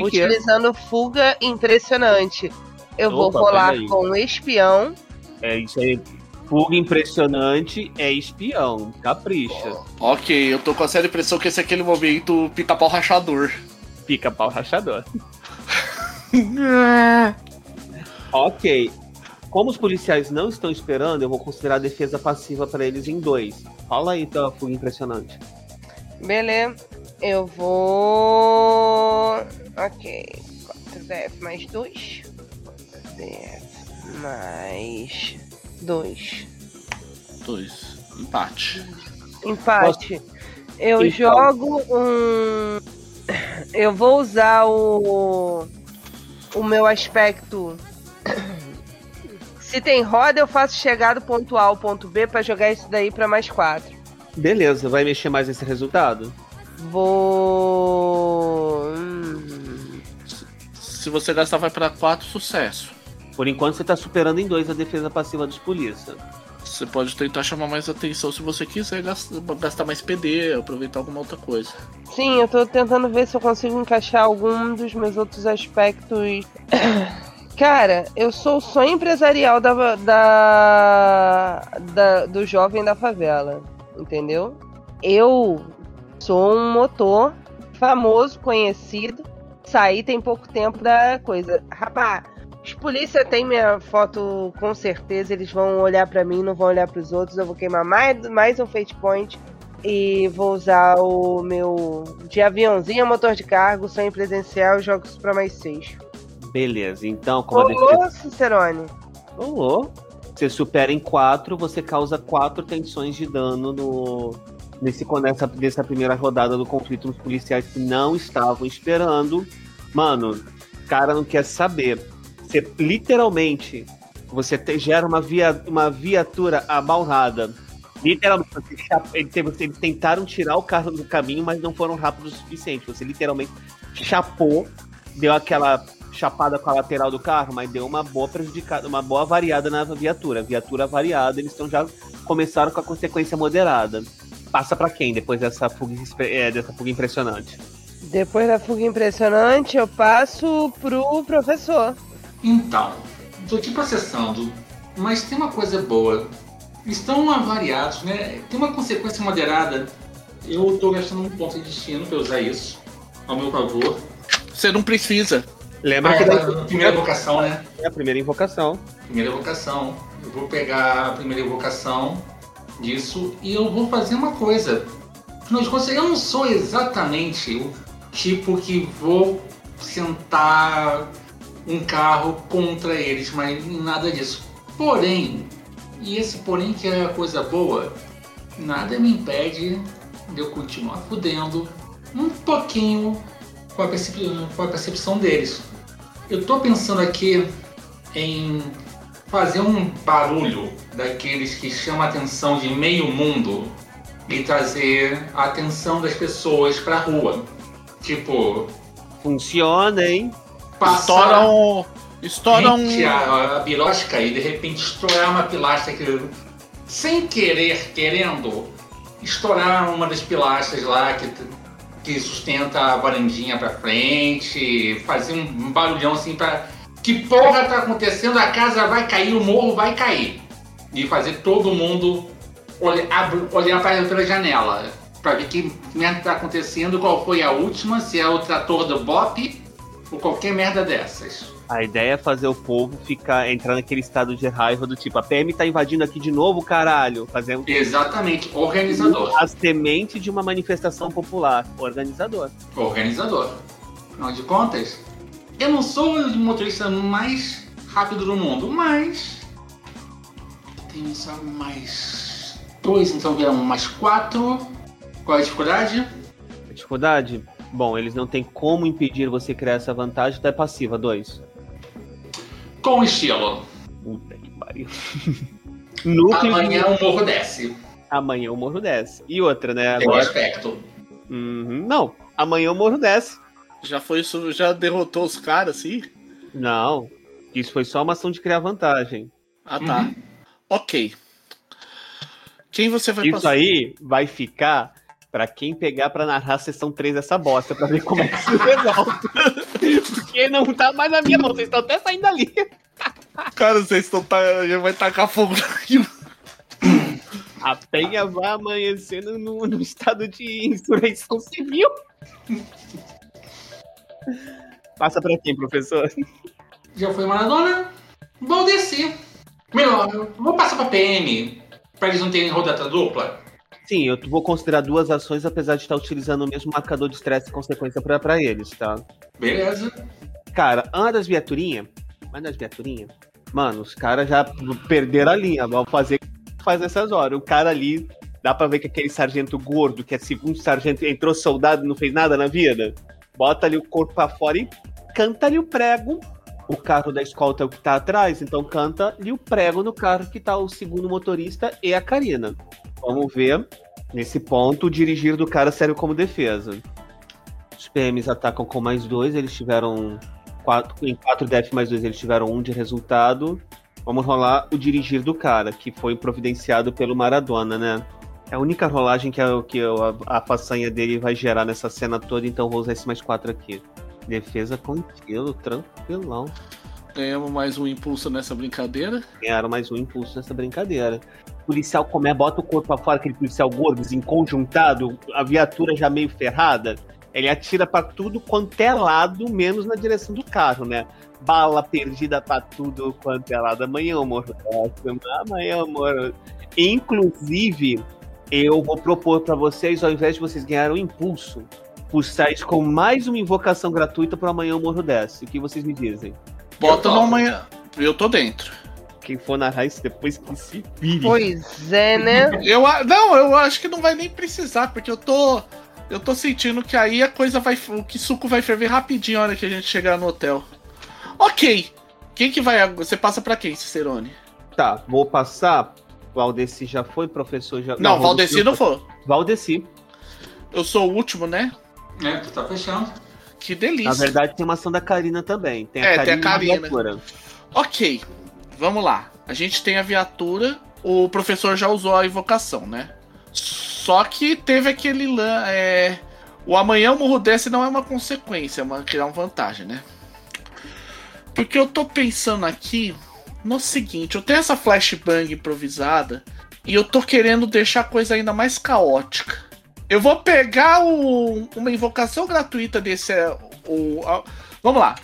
utilizando fuga impressionante. Eu vou Opa, rolar peraí. com um espião. É isso aí. Fuga impressionante é espião. Capricha. Ok, eu tô com a séria impressão que esse é aquele momento pica-pau rachador. Pica pau rachador. <laughs> Ok. Como os policiais não estão esperando, eu vou considerar a defesa passiva pra eles em dois. Fala aí, tua fuga impressionante. Beleza. Eu vou. Ok. 4DF mais 2. 4DF mais 2. Dois. Empate. Empate. Eu Então. jogo um. Eu vou usar o. O meu aspecto. Se tem roda, eu faço chegar do ponto A ao ponto B pra jogar isso daí pra mais 4. Beleza, vai mexer mais nesse resultado? Vou. Hum. Se você gastar, vai pra quatro, sucesso. Por enquanto você tá superando em dois a defesa passiva dos polícia. Você pode tentar chamar mais atenção se você quiser gastar, mais PD, aproveitar alguma outra coisa. Sim, eu tô tentando ver se eu consigo encaixar algum dos meus outros aspectos. <coughs> Cara, eu sou o sonho empresarial da, da, da- do jovem da favela, entendeu? Eu sou um motor famoso, conhecido. Saí tem pouco tempo da coisa. Rapaz, os polícia têm minha foto com certeza, eles vão olhar pra mim, não vão olhar pros outros. Eu vou queimar mais, mais um fate point e vou usar o meu de aviãozinho, motor de cargo, sonho presencial e jogo isso pra mais seis. Beleza, então, defesa. Ô, Cicerone. Rolou. Você supera em 4, você causa 4 tensões de dano no, nesse, nessa, nessa primeira rodada do conflito nos policiais que não estavam esperando. Mano, o cara não quer saber. Você literalmente você te- gera uma, via, uma viatura abalrada. Literalmente, você eles tentaram tirar o carro do caminho, mas não foram rápidos o suficiente. Você literalmente chapou, deu aquela chapada com a lateral do carro, mas deu uma boa prejudicada, uma boa variada na viatura. Viatura variada, eles estão já começaram com a consequência moderada. Passa pra quem depois dessa fuga, é, dessa fuga impressionante? Depois da fuga impressionante, eu passo pro professor. Então, tô aqui processando, mas tem uma coisa boa. Estão avariados, né? Tem uma consequência moderada. Eu tô gastando um ponto de destino pra usar isso. Ao meu favor. Você não precisa. Lembra Ah, que é, daí a primeira evocação, né? é a primeira invocação. Primeira evocação. Eu vou pegar a primeira evocação disso e eu vou fazer uma coisa. Afinal de contas, eu não sou exatamente o tipo que vou sentar um carro contra eles, mas nada disso. Porém, e esse porém que é a coisa boa, nada me impede de eu continuar fudendo um pouquinho com a, com a percepção deles. Eu tô pensando aqui em fazer um barulho daqueles que chamam a atenção de meio mundo e trazer a atenção das pessoas pra rua. Tipo, Funciona, hein? Estoura passar um. Estoura um. a, a birosca e de repente estourar uma pilastra que sem querer, querendo, estourar uma das pilastras lá que, que sustenta a varandinha pra frente, fazer um barulhão assim pra. Que porra tá acontecendo? A casa vai cair, o morro vai cair. E fazer todo mundo olhar, olhar pela janela pra ver que merda tá acontecendo, qual foi a última, se é o trator do Bop ou qualquer merda dessas. A ideia é fazer o povo ficar entrar naquele estado de raiva do tipo, a PM tá invadindo aqui de novo, caralho. Fazendo Exatamente, organizador. a semente de uma manifestação popular. Organizador. Organizador. Afinal de contas, eu não sou o motorista mais rápido do mundo, mas. Tenho só mais dois, então viram mais quatro. Qual é a dificuldade? A dificuldade? Bom, eles não têm como impedir você criar essa vantagem, então é passiva, dois. Com estilo. Puta que pariu. <laughs> Núcleo Amanhã o morro desce. Amanhã o morro desce. E outra, né? Tem Agora... aspecto. Uhum. Não, amanhã o morro desce. Já foi isso, já derrotou os caras, assim? Não, isso foi só uma ação de criar vantagem. Ah, tá. Uhum. Ok. Quem você vai Isso passar? aí vai ficar pra quem pegar pra narrar a sessão 3 dessa bosta, pra ver como é que se resolve. <laughs> Porque não tá mais na minha mão, vocês estão até saindo ali. Cara, vocês estão. Tá, já vai tacar fogo naquilo. A penha vai amanhecendo no, no estado de insurreição civil. Passa pra quem, professor? Já foi Maradona? Vou descer. Melhor, vou passar pra PM. Pra eles não terem rodada dupla. Sim, eu vou considerar duas ações, apesar de estar utilizando o mesmo marcador de estresse e consequência pra eles, tá? Beleza. Cara, anda das viaturinhas. Anda viaturinhas. Mano, os caras já perderam a linha. Vão fazer o que faz nessas horas. O cara ali, dá pra ver que aquele sargento gordo, que é segundo sargento, entrou soldado e não fez nada na vida. Bota ali o corpo pra fora e canta ali o prego. O carro da escolta é o que tá atrás, então canta ali o prego no carro que tá o segundo motorista e a Karina. Vamos ver, nesse ponto, o dirigir do cara serve como defesa. Os PMs atacam com mais dois, eles tiveram quatro, em 4 DF mais dois, eles tiveram um de resultado. Vamos rolar o dirigir do cara, que foi providenciado pelo Maradona, né? É a única rolagem que, a, que a, a façanha dele vai gerar nessa cena toda, então vou usar esse mais quatro aqui. Defesa com estilo, tranquilão. Ganhamos mais um impulso nessa brincadeira. Ganharam mais um impulso nessa brincadeira. Policial come, bota o corpo pra fora, aquele policial gordo, desenconjuntado, a viatura já meio ferrada. Ele atira pra tudo quanto é lado, menos na direção do carro, né? Bala perdida pra tudo quanto é lado. Amanhã eu morro. Amanhã eu morro. Inclusive, eu vou propor pra vocês, ao invés de vocês ganharem um impulso, pulsar com mais uma invocação gratuita para amanhã o morro desce. O que vocês me dizem? Bota no amanhã. Eu tô dentro. Quem for narrar isso depois que se vire. Pois é, né? Eu, não, eu acho que não vai nem precisar, porque eu tô. Eu tô sentindo que aí a coisa vai. O que suco vai ferver rapidinho na hora que a gente chegar no hotel. Ok. Quem que vai. Você passa pra quem, Cicerone? Tá, vou passar. Valdeci já foi, professor já. Não, Valdeci não foi. Valdeci. Eu sou o último, né? É, tu tá fechando. Que delícia. Na verdade, tem uma ação da Karina também. Tem a É, Karina, tem a Karina. e. Ok, vamos lá. A gente tem a viatura, o professor já usou a invocação, né? Só que teve aquele lan. É... O amanhã o morro desce não é uma consequência, é uma criar uma vantagem, né? Porque eu tô pensando aqui no seguinte: eu tenho essa flashbang improvisada e eu tô querendo deixar a coisa ainda mais caótica. Eu vou pegar o- uma invocação gratuita desse. é, O, a- vamos lá.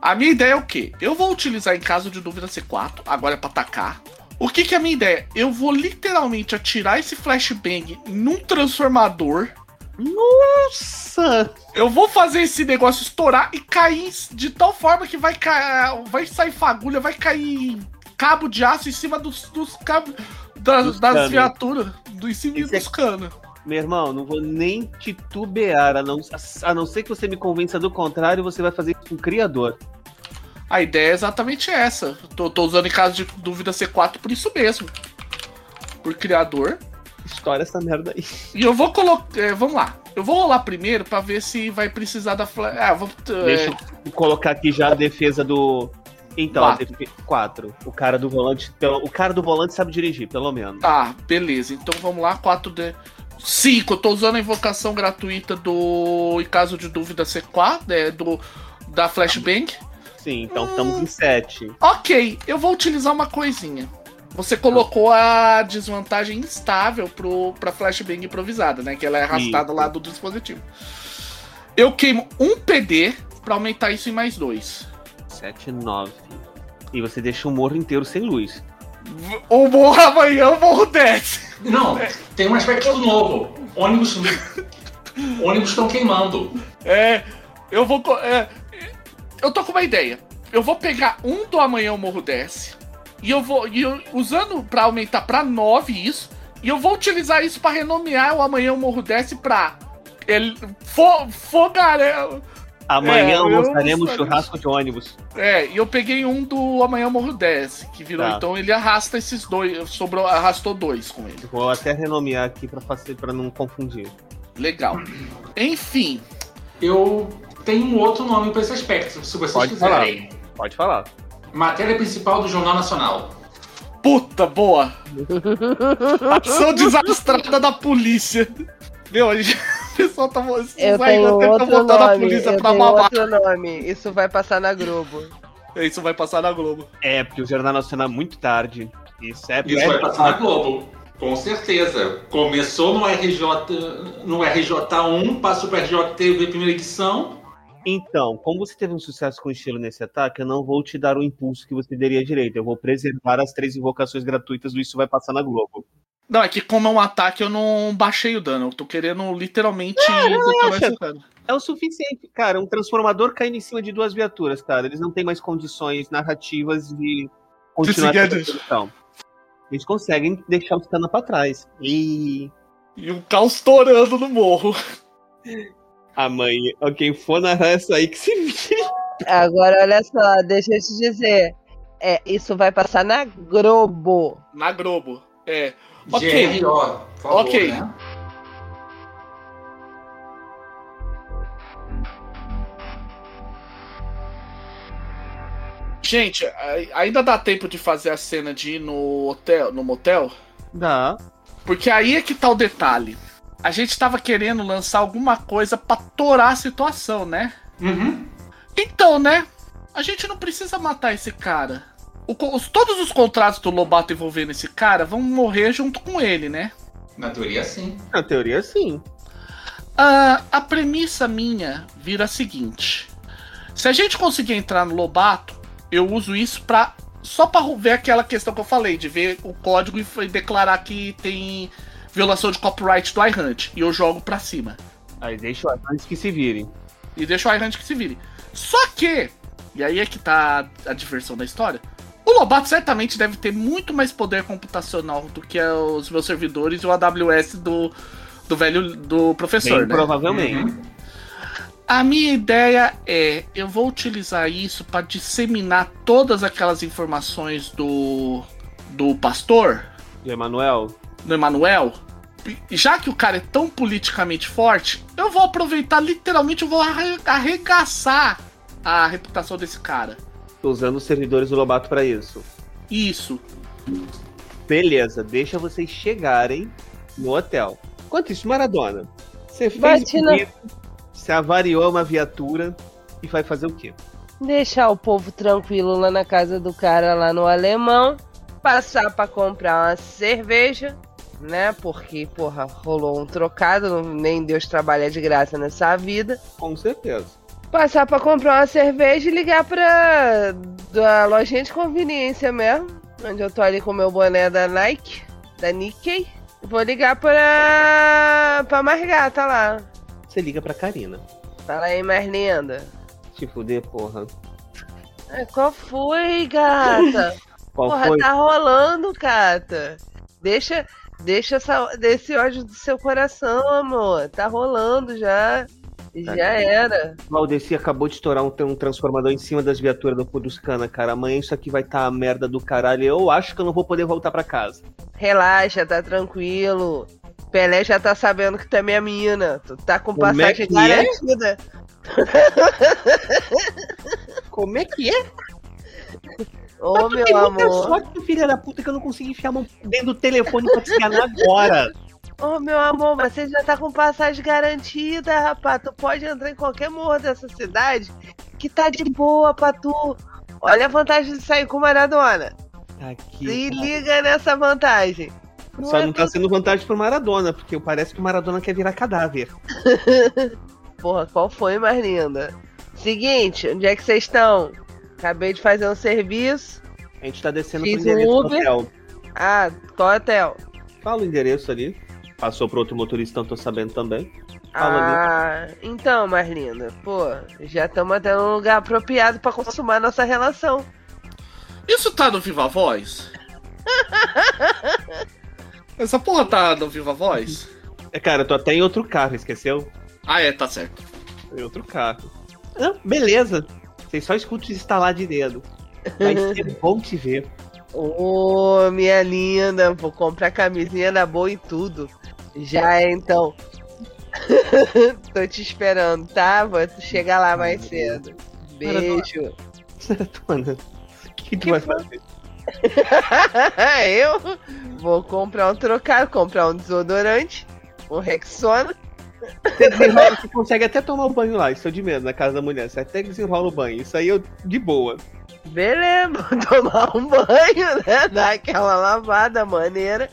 A minha ideia é o quê? Eu vou utilizar em caso de dúvida C4, agora é pra atacar. O que, que é a minha ideia? Eu vou literalmente atirar esse flashbang num transformador. Nossa! Eu vou fazer esse negócio estourar e cair de tal forma que vai cair. Vai sair fagulha, vai cair cabo de aço em cima dos, dos cabos das, Dos das viaturas. Do, em cima é- dos canos. Meu irmão, não vou nem titubear. A não, a não ser que você me convença do contrário, você vai fazer isso com o criador. A ideia é exatamente essa. Tô, tô usando em caso de dúvida C4 por isso mesmo. Por criador. Estoura essa merda aí. E eu vou colocar. vamos lá. Eu vou rolar primeiro pra ver se vai precisar da. Ah, vou. é, Deixa eu colocar aqui já a defesa do. Então, Quatro. defi- quatro. O cara do volante. O cara do volante sabe dirigir, pelo menos. Tá, beleza. Então vamos lá, 4D. 5, eu tô usando a invocação gratuita do. Em caso de dúvida, C4, é, do. Da Flashbang. Sim, então estamos em sete. Ok, eu vou utilizar uma coisinha. Você colocou a desvantagem instável pro, pra flashbang improvisada, né? Que ela é arrastada lá do dispositivo. Eu queimo um PD pra aumentar isso em mais dois. Sete, nove. E você deixa o morro inteiro sem luz. V- O morro amanhã, o morro desce. Não, tem um aspecto novo. Ônibus. ônibus estão queimando. É, eu vou. é, eu tô com uma ideia. Eu vou pegar um do amanhã o morro desce. E eu vou. E eu, usando pra aumentar pra 9 isso. E eu vou utilizar isso pra renomear o amanhã o morro desce pra. Ele, fo, fogarel. Amanhã É, eu almoçaremos churrasco de ônibus. É, e eu peguei um do amanhã morro desce. Que virou. Tá. Então ele arrasta esses dois. Sobrou, arrastou dois com ele. Vou até renomear aqui pra, fazer, pra não confundir. Legal. Enfim. Eu tenho um outro nome para esse aspecto, se vocês Pode quiserem. Pode falar. Matéria principal do Jornal Nacional. Puta, boa! <laughs> Ação desastrada da polícia. Meu, a gente, pessoal tá. esses Eu aí tenho tá outro botando a nome. polícia Eu pra tenho mamar. outro nome. Isso vai passar na Globo. Isso vai passar na Globo. É, porque o Jornal Nacional é muito tarde. Isso é. Isso é- vai passar na Globo. Com certeza. Começou no RJ, no RJ1, passou para RJTV primeira edição. Então, como você teve um sucesso com estilo nesse ataque, eu não vou te dar o impulso que você daria direito. Eu vou preservar as três invocações gratuitas do Isso Vai Passar na Globo. Não, é que como é um ataque, eu não baixei o dano. Eu tô querendo literalmente cara. É o suficiente, cara. Um transformador caindo em cima de duas viaturas, cara. Eles não têm mais condições narrativas de continuar essa adiante. produção. Eles conseguem deixar o Tana pra trás. E E o caos estourando no morro. amanhã, ó, quem for narrar essa aí que se vira. Agora, olha só, deixa eu te dizer. É, isso vai passar na Globo. Na Globo. É. Ok. GRO, por favor, Ok. né? Gente, ainda dá tempo de fazer a cena de ir no hotel, no motel? Dá. Porque aí é que tá o detalhe. A gente tava querendo lançar alguma coisa pra torar a situação, né? Uhum. Então, né? A gente não precisa matar esse cara. O os- todos os contratos do Lobato envolvendo esse cara vão morrer junto com ele, né? Na teoria, sim. Na teoria, sim. Ah, a premissa minha vira a seguinte: se a gente conseguir entrar no Lobato, eu uso isso pra. Só pra ver aquela questão que eu falei, de ver o código e declarar que tem violação de copyright do iHunt. E eu jogo pra cima. Aí deixa antes que se virem. E deixa o iHunt que se vire. Só que, e aí é que tá a diversão da história. O Lobato certamente deve ter muito mais poder computacional do que os meus servidores e o AWS do, do velho do professor, Bem né? provavelmente. Uhum. A minha ideia é, eu vou utilizar isso para disseminar todas aquelas informações do do pastor, Do Emanuel. do Emanuel. Já que o cara é tão politicamente forte, eu vou aproveitar literalmente, eu vou arre- arregaçar a reputação desse cara. Tô usando os servidores do Lobato pra isso. Isso. Beleza, deixa vocês chegarem no hotel. Enquanto isso, Maradona, você fez Bate o na- pedido, você avariou uma viatura e vai fazer o quê? Deixar o povo tranquilo lá na casa do cara lá no alemão. Passar pra comprar uma cerveja, né? Porque, porra, rolou um trocado, nem Deus trabalha de graça nessa vida. Com certeza. Passar pra comprar uma cerveja e ligar pra da lojinha de conveniência mesmo, onde eu tô ali com o meu boné da Nike, da Nikkei. Vou ligar pra pra Margata lá. Você liga pra Karina. Fala aí, mais linda. Te fuder, porra. Ai, Qual foi, gata? <laughs> Qual Porra, foi? tá rolando, Cata. Deixa, deixa essa, desse ódio do seu coração, amor. Tá rolando já. Já era. Valdeci acabou de estourar um, um transformador em cima das viaturas do Puduscana, cara. Amanhã isso aqui vai estar tá a merda do caralho. Eu acho que eu não vou poder voltar pra casa. Relaxa, tá tranquilo. Pelé já tá sabendo que tu é minha mina. Tu tá com Como é passagem é? garantida. <laughs> Como é que é? Ô, meu Tem muita amor. sorte, filha da puta, que eu não consegui enfiar a mão dentro do telefone pra te enganar agora. Ô, meu amor, mas você já tá com passagem garantida, rapaz. Tu pode entrar em qualquer morro dessa cidade que tá de boa pra tu. Olha a vantagem de sair com Maradona. Aqui. Se liga nessa vantagem. Só é não tá sendo vantagem pro Maradona, porque parece que o Maradona quer virar cadáver. <laughs> Porra, qual foi, mais linda? Seguinte, onde é que vocês estão? Acabei de fazer um serviço. A gente tá descendo Fiz pro endereço um do hotel. Ah, qual hotel? Fala o endereço ali. Passou pro outro motorista, não tô sabendo também. Fala Ah, então, mais linda. Pô, já estamos até num lugar apropriado pra consumar nossa relação. Isso tá no Viva Voz? <laughs> Essa porra tá no Viva Voz? É, cara, eu tô até em outro carro, esqueceu? Ah, é, tá certo. Em outro carro. Ah, beleza. Vocês só escutam estalar de dedo. Vai <laughs> ser bom te ver. Ô, minha linda, vou comprar camisinha na boa e tudo. Já é, então. <laughs> Tô te esperando, tá? Vou chegar lá mais cedo. Beijo. Maratona. O que, que tu vai fazer? <laughs> Eu vou comprar um trocado, comprar um desodorante, um Rexona. Você, você consegue até tomar o banho lá, isso é de medo, na casa da mulher. Você até desenrola o banho. Isso aí eu de boa. Beleza, vou <laughs> tomar um banho, né? Dar aquela lavada maneira.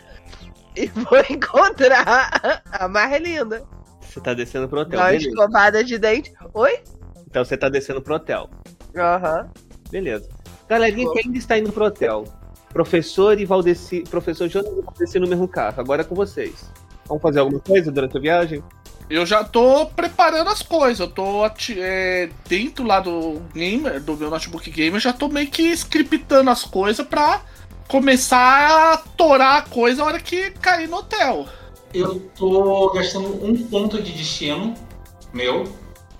E vou encontrar a mais linda. Você tá descendo pro hotel. Dá uma escovada de dente. Oi? Então você tá descendo pro hotel. Aham. Beleza. Galerinha que ainda está indo pro hotel. Professor e Valdeci. Professor Jonas e Valdeci no mesmo carro. Agora é com vocês. Vamos fazer alguma coisa durante a viagem? Eu já tô preparando as coisas. Eu tô é, dentro lá do gamer, do meu notebook gamer, já tô meio que scriptando as coisas pra começar a torar a coisa na hora que cair no hotel. Eu tô gastando um ponto de destino meu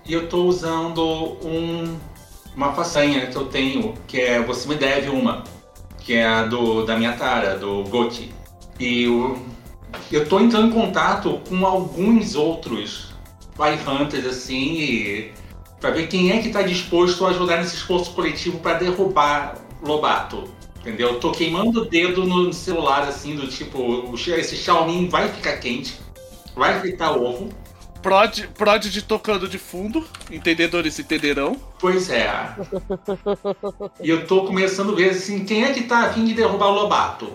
e eu tô usando um, uma façanha que eu tenho, que é Você Me Deve Uma, que é a do, da minha tara, do Goti. E eu, eu tô entrando em contato com alguns outros Fly Hunters, assim, e pra ver quem é que tá disposto a ajudar nesse esforço coletivo pra derrubar Lobato. Entendeu? Eu tô queimando o dedo no celular, assim, do tipo, esse Xiaomi vai ficar quente, vai fritar ovo. Prod, prod de tocando de fundo, entendedores entenderão. Pois é. e eu tô começando a ver, assim, quem é que tá afim de derrubar o Lobato.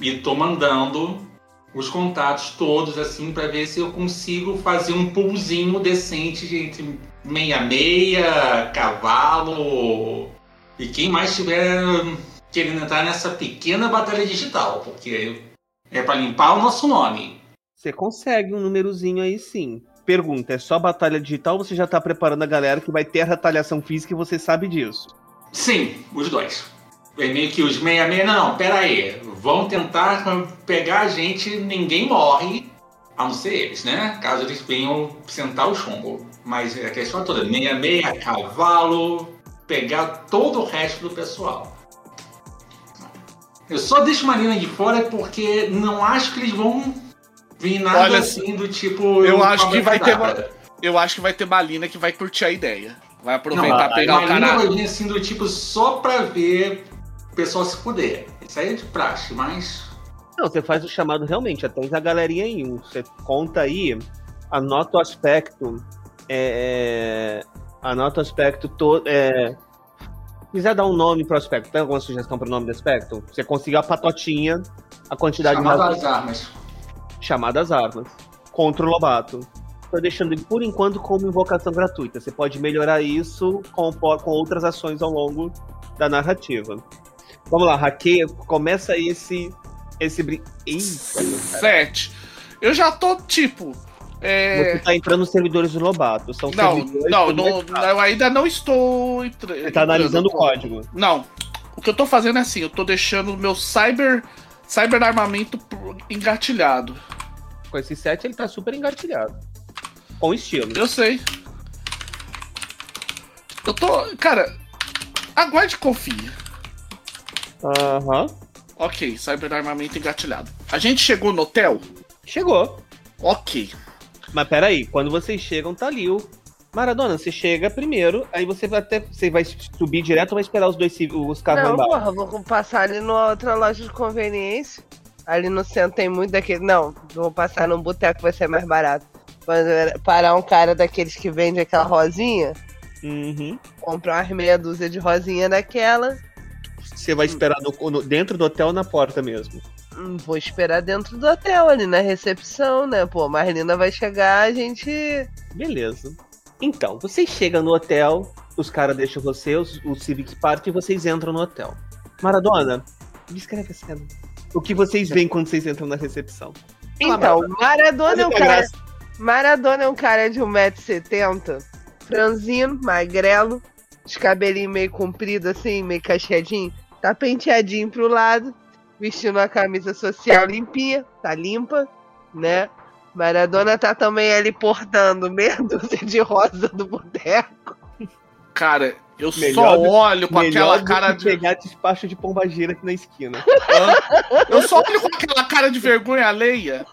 E tô mandando os contatos todos, assim, pra ver se eu consigo fazer um poolzinho decente de entre meia-meia, cavalo e quem mais tiver querendo entrar nessa pequena batalha digital, porque é pra limpar o nosso nome. Você consegue um númerozinho aí sim. Pergunta, é só batalha digital ou você já tá preparando a galera que vai ter a retaliação física e você sabe disso? Sim, os dois. É meio que os meia-meia, não, pera aí. Vão tentar pegar a gente, ninguém morre, a não ser eles, né? Caso eles venham sentar o chumbo. Mas a questão é toda, meia-meia, cavalo, pegar todo o resto do pessoal. Eu só deixo Marina de fora porque não acho que eles vão vir nada Olha, assim do tipo. eu acho que vai ter. Eu acho que vai ter Malina que vai curtir a ideia. Vai Não, aproveitar a pegar o cara. vai vir assim do tipo só pra ver pessoal se fuder. Isso aí é de praxe, mas. Não, você faz o chamado realmente, até a galerinha aí. um, Você conta aí, anota o aspecto. É, anota o aspecto todo. É, se quiser dar um nome pro aspecto, tem alguma sugestão pro nome do aspecto? Você conseguiu a patotinha, a quantidade Chamado de as armas. chamadas armas contra o Lobato. Tô deixando ele por enquanto como invocação gratuita. Você pode melhorar isso com, com outras ações ao longo da narrativa. Vamos lá, hackeia, começa esse. Esse brin... Eita, Sete. Eu já tô tipo. É... Você tá entrando nos servidores do Lobato. São Não, servidores não, não, eu ainda não estou. entra- Você tá analisando o código. Não. O que eu tô fazendo é assim, eu tô deixando o meu cyber. Cyber armamento engatilhado. Com esse set ele tá super engatilhado. Com estilo. Eu sei. Eu tô. Cara, aguarde e confie. Aham. Ok, cyber armamento engatilhado. A gente chegou no hotel? Chegou. Ok. Mas peraí, quando vocês chegam, tá ali o Maradona, você chega primeiro, aí você vai até. Você vai subir direto ou vai esperar os dois os carros Não, embaixo? porra, vou passar ali numa outra loja de conveniência. Ali no centro tem muito daquele. Não, vou passar num boteco, vai ser mais barato. Eu parar um cara daqueles que vende aquela rosinha, Uhum. comprar umas meia dúzia de rosinha daquela. Você vai esperar no- no- dentro do hotel ou na porta mesmo. Hum, Vou esperar dentro do hotel ali na recepção, né? Pô, a Marlina vai chegar, a gente. Beleza. Então, vocês chegam no hotel, os caras deixam você, os, o Civic Park, e vocês entram no hotel. Maradona, descreve a cena. O que vocês veem quando vocês entram na recepção? Então, Maradona é um cara. Maradona é um cara de 1,70m, franzino, magrelo, os cabelinhos meio compridos assim, meio cacheadinho, tá penteadinho pro lado, vestindo uma camisa social limpinha, tá limpa, né? Maradona tá também ali portando meia <laughs> dúzia de rosa do boteco. Cara, eu Melhor só do- olho com aquela cara de. pegar despacho de pombagira aqui na esquina. Hã? Eu só olho com aquela cara de vergonha alheia.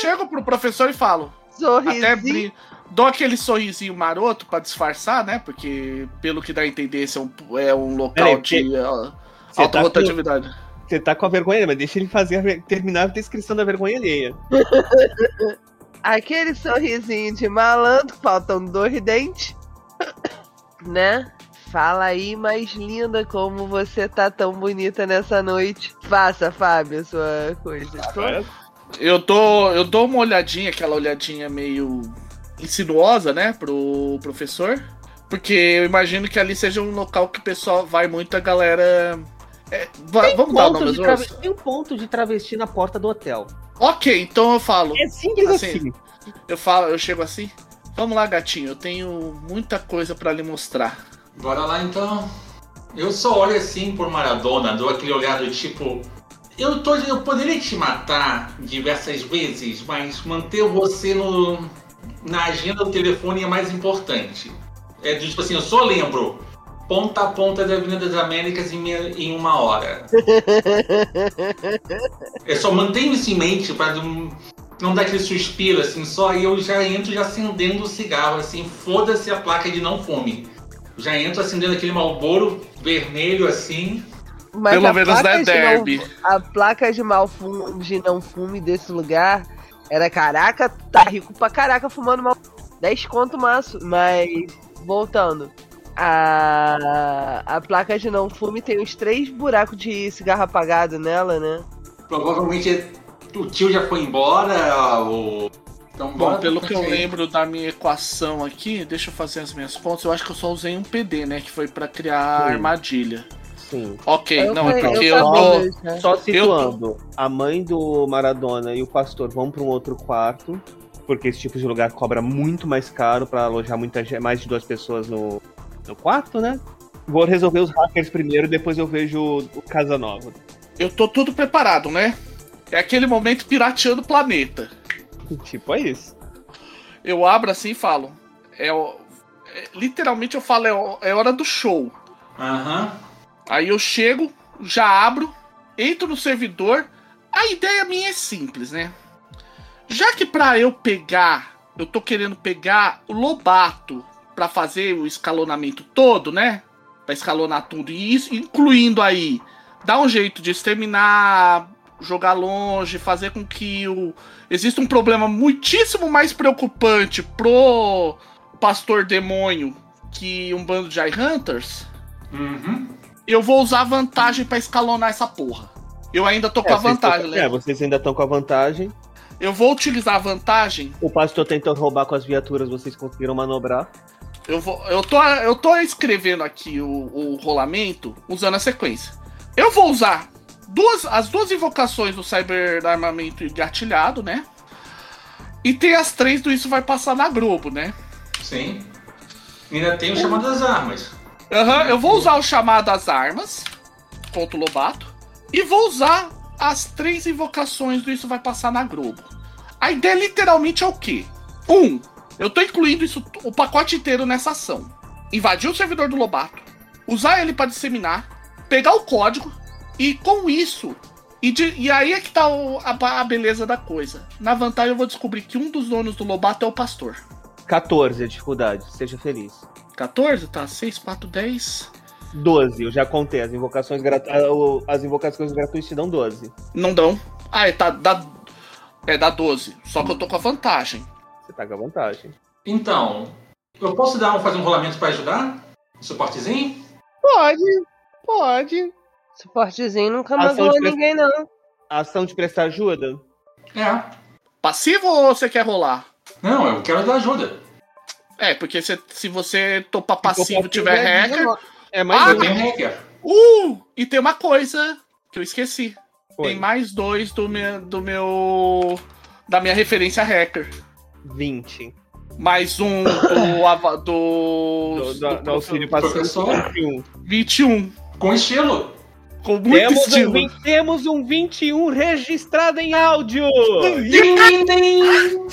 Chego pro professor e falo. Sorrisinho. Até bri... dou aquele sorrisinho maroto pra disfarçar, né? Porque, pelo que dá a entender, esse é um, é um local Peraí, de ó, Você tá, alta com, rotatividade. você tá com a vergonha, mas deixa ele fazer a terminar a descrição da vergonha alheia. <laughs> Aquele sorrisinho de malandro, faltam dois dentes. <coughs> né? Fala aí, mais linda, como você tá tão bonita nessa noite. Faça, Fábio, sua coisa. Tô- Eu dou, eu dou uma olhadinha, aquela olhadinha meio insinuosa, né, pro professor. Porque eu imagino que ali seja um local que o pessoal vai muita galera. É, va- vamos dar o Ponto nome de aos trave- outros? Tem um ponto de travesti na porta do hotel. Ok, então eu falo. É simples Assim. assim. Eu falo, eu chego assim. Vamos lá, gatinho, eu tenho muita coisa pra lhe mostrar. Bora lá então. Eu só olho assim por Maradona, dou aquele olhar do tipo. Eu, tô, eu poderia te matar diversas vezes, mas manter você no, na agenda do telefone é mais importante. É tipo assim, eu só lembro ponta a ponta da Avenida das Américas em, meia- em uma hora. <laughs> Eu só mantenho isso em mente para não, não dar aquele suspiro assim, só aí eu já entro já acendendo o cigarro, assim, foda-se a placa de não fume. Já entro acendendo aquele malboro vermelho assim. Mas Pelo a menos placa não é de derby. a placa de, mal fum- de não fume desse lugar era caraca, tá rico pra caraca fumando mal. 10 conto maço. Mas, voltando. A, a placa de não fume tem uns três buracos de cigarro apagado nela, né? Provavelmente o tio já foi embora, ou. Então, Bom, pelo que eu lembro da minha equação aqui, deixa eu fazer as minhas contas. Eu acho que eu só usei um PD, né? Que foi pra criar Sim. armadilha. Sim. Ok, Eu não, é porque eu eu, tô. isso, né? Só situando, a mãe do Maradona e o pastor vão para um outro quarto, porque esse tipo de lugar cobra muito mais caro para alojar muita gente, mais de duas pessoas no, no quarto, né? Vou resolver os hackers primeiro, depois eu vejo o, Casanova. Eu tô tudo preparado, né? É aquele momento pirateando o planeta. Tipo, é isso. Eu abro assim e falo. É, é- literalmente eu falo, é, é hora do show. Aham. Aí eu chego, já abro, entro no servidor. A ideia minha é simples, né? Já que pra eu pegar, eu tô querendo pegar o Lobato pra fazer o escalonamento todo, né? Pra escalonar tudo. E isso, incluindo aí, dar um jeito de exterminar, jogar longe, fazer com que o. Exista um problema muitíssimo mais preocupante pro pastor demônio que um bando de Eye Hunters Uhum. eu vou usar vantagem pra escalonar essa porra. Eu ainda tô com a vantagem, né? É, vocês ainda estão com a vantagem. Eu vou utilizar a vantagem. O pastor tentou roubar com as viaturas, vocês conseguiram manobrar. Eu, vou, eu, tô, eu tô escrevendo aqui o, o rolamento usando a sequência. Eu vou usar duas, as duas invocações do Cyber Armamento Engatilhado, né? E tem as três do Isso Vai Passar na Globo, né? Sim. Ainda tem o chamado das armas. Aham, eu vou usar o chamado às armas contra o Lobato. E vou usar as três invocações do Isso Vai Passar na Globo. A ideia literalmente é o quê? Um, eu tô incluindo isso, o pacote inteiro nessa ação. Invadir o servidor do Lobato, usar ele para disseminar, pegar o código e com isso. E, de- e aí é que tá o- a, a beleza da coisa. Na vantagem eu vou descobrir que um dos donos do Lobato é o pastor. 14 a dificuldade, seja feliz. 14, tá? 6, 4, 10. 12, eu já contei. As invocações, gratu... as invocações gratuitas te dão 12. Não dão. Ah, é, tá, dá, é, dá 12. Só que eu tô com a vantagem. Você tá com a vantagem. Então, eu posso dar um, fazer um rolamento pra ajudar? Um suportezinho? Pode, pode. Suportezinho nunca magoou de pre- ninguém, não. Ação de prestar ajuda? É. Passivo ou você quer rolar? Não, eu quero dar ajuda. É, porque se, se você topar passivo e tiver é hacker. 19. É mais Ah, um. tenho hacker. Uh! E tem uma coisa que eu esqueci. Foi. Tem mais dois do meu, do meu. Da minha referência hacker. 20. Mais um <coughs> do. do, Do, do, do auxílio professor. passivo. 21. 21. Com estilo. Com muito Temos um, estilo. 20 temos um 21 registrado em áudio! Ding, <laughs> ding.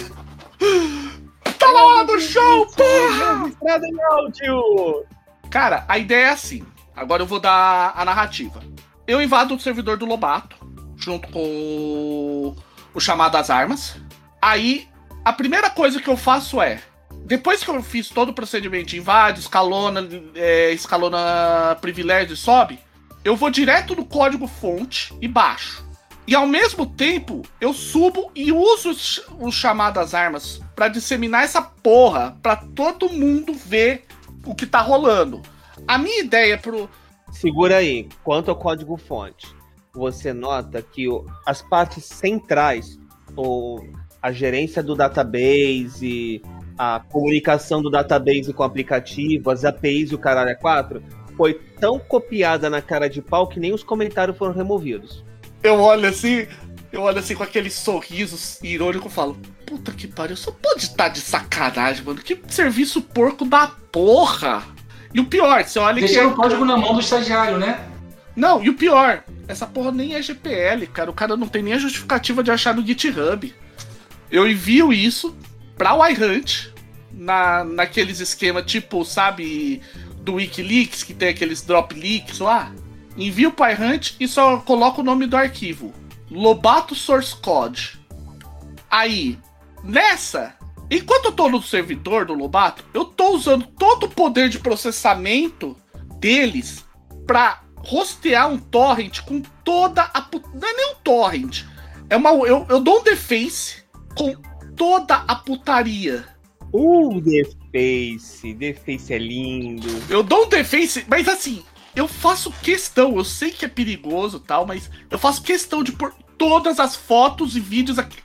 Tá lá no chão, porra! Registrado em áudio! Cara, a ideia é assim. Agora eu vou dar a narrativa. Eu invado o servidor do Lobato, junto com o, o chamado às armas. Aí, a primeira coisa que eu faço é. Depois que eu fiz todo o procedimento, de invade, escalona, é, escalona privilégio e sobe, eu vou direto no código fonte e baixo. E ao mesmo tempo, eu subo e uso os, os chamadas armas pra disseminar essa porra pra todo mundo ver o que tá rolando. A minha ideia pro. Segura aí, quanto ao código fonte, você nota que as partes centrais, ou a gerência do database, a comunicação do database com o aplicativo, as APIs e o caralho é 4, foi tão copiada na cara de pau que nem os comentários foram removidos. Eu olho assim, eu olho assim com aquele sorriso irônico e falo: Puta que pariu, só pode estar de sacanagem, mano. Que serviço porco da porra! E o pior, você olha que. Deixar o código na mão do estagiário, né? Não, e o pior, essa porra nem é GPL, cara. O cara não tem nem a justificativa de achar no GitHub. Eu envio isso pra o iHunt, na, naqueles esquema tipo, sabe, do Wikileaks, que tem aqueles drop leaks lá. Envio pro iHunt e só coloco o nome do arquivo. Lobato Source Code. Aí, nessa, enquanto eu tô no servidor do Lobato, eu tô usando todo o poder de processamento deles pra rostear um torrent com toda a. Não é nem um torrent. É uma. Eu, eu dou um deface com toda a putaria. Uh, Deface, Deface é lindo. Eu dou um deface, mas assim, eu faço questão, eu sei que é perigoso e tal, mas eu faço questão de pôr todas as fotos e vídeos aqui.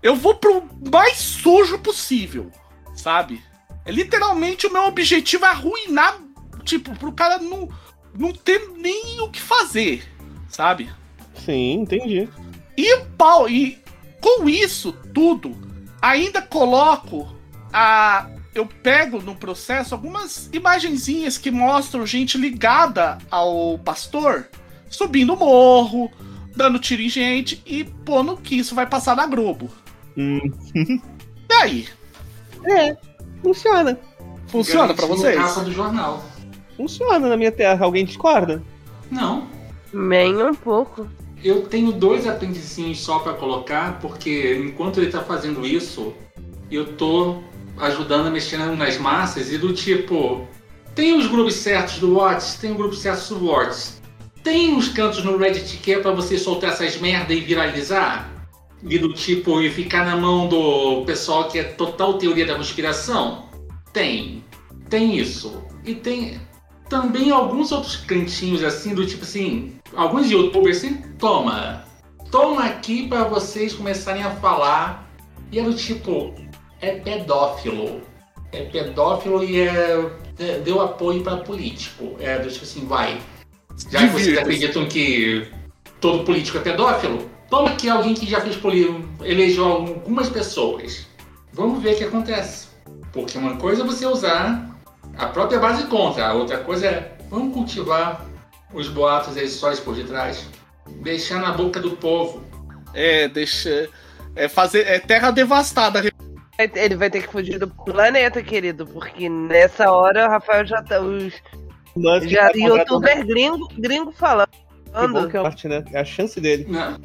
Eu vou pro mais sujo possível, sabe? É literalmente o meu objetivo é arruinar, tipo, pro cara não, não ter nem o que fazer, sabe? Sim, entendi. E o pau, e com isso tudo, ainda coloco a. Eu pego no processo algumas imagenzinhas que mostram gente ligada ao pastor subindo o morro, dando tiro em gente e pondo que isso vai passar na Globo. Hum, E aí? é, funciona. Funciona pra Garantiu vocês? capa do jornal. Funciona na minha terra. Alguém discorda? Não. Nem um pouco. Eu tenho dois aprendizinhos só pra colocar, porque enquanto ele tá fazendo isso, eu tô ajudando a mexer nas massas e do tipo. Tem os grupos certos do Whats, tem o grupo certo do Whats. Tem uns cantos no Reddit que é pra você soltar essas merda e viralizar? E do tipo, e ficar na mão do pessoal que é total teoria da conspiração? Tem. Tem isso. E tem também alguns outros cantinhos assim, do tipo assim, alguns youtubers assim, toma, toma aqui pra vocês começarem a falar. E é do tipo, é pedófilo. É pedófilo e é, é- deu apoio pra político. É do tipo assim, vai. Já que vocês acreditam que todo político é pedófilo, toma aqui alguém que já fez poli- elegeu algumas pessoas. Vamos ver o que acontece. Porque uma coisa é você usar a própria base contra, a outra coisa é vamos cultivar os boatos e as histórias por detrás. Deixar na boca do povo. É, deixa. É fazer. É terra devastada. Ele vai ter que fugir do planeta, querido, porque nessa hora o Rafael já tá. Os, Musk já contratar youtuber gringo, gringo falando. Que bom que é a parte, né? É a chance dele. Né?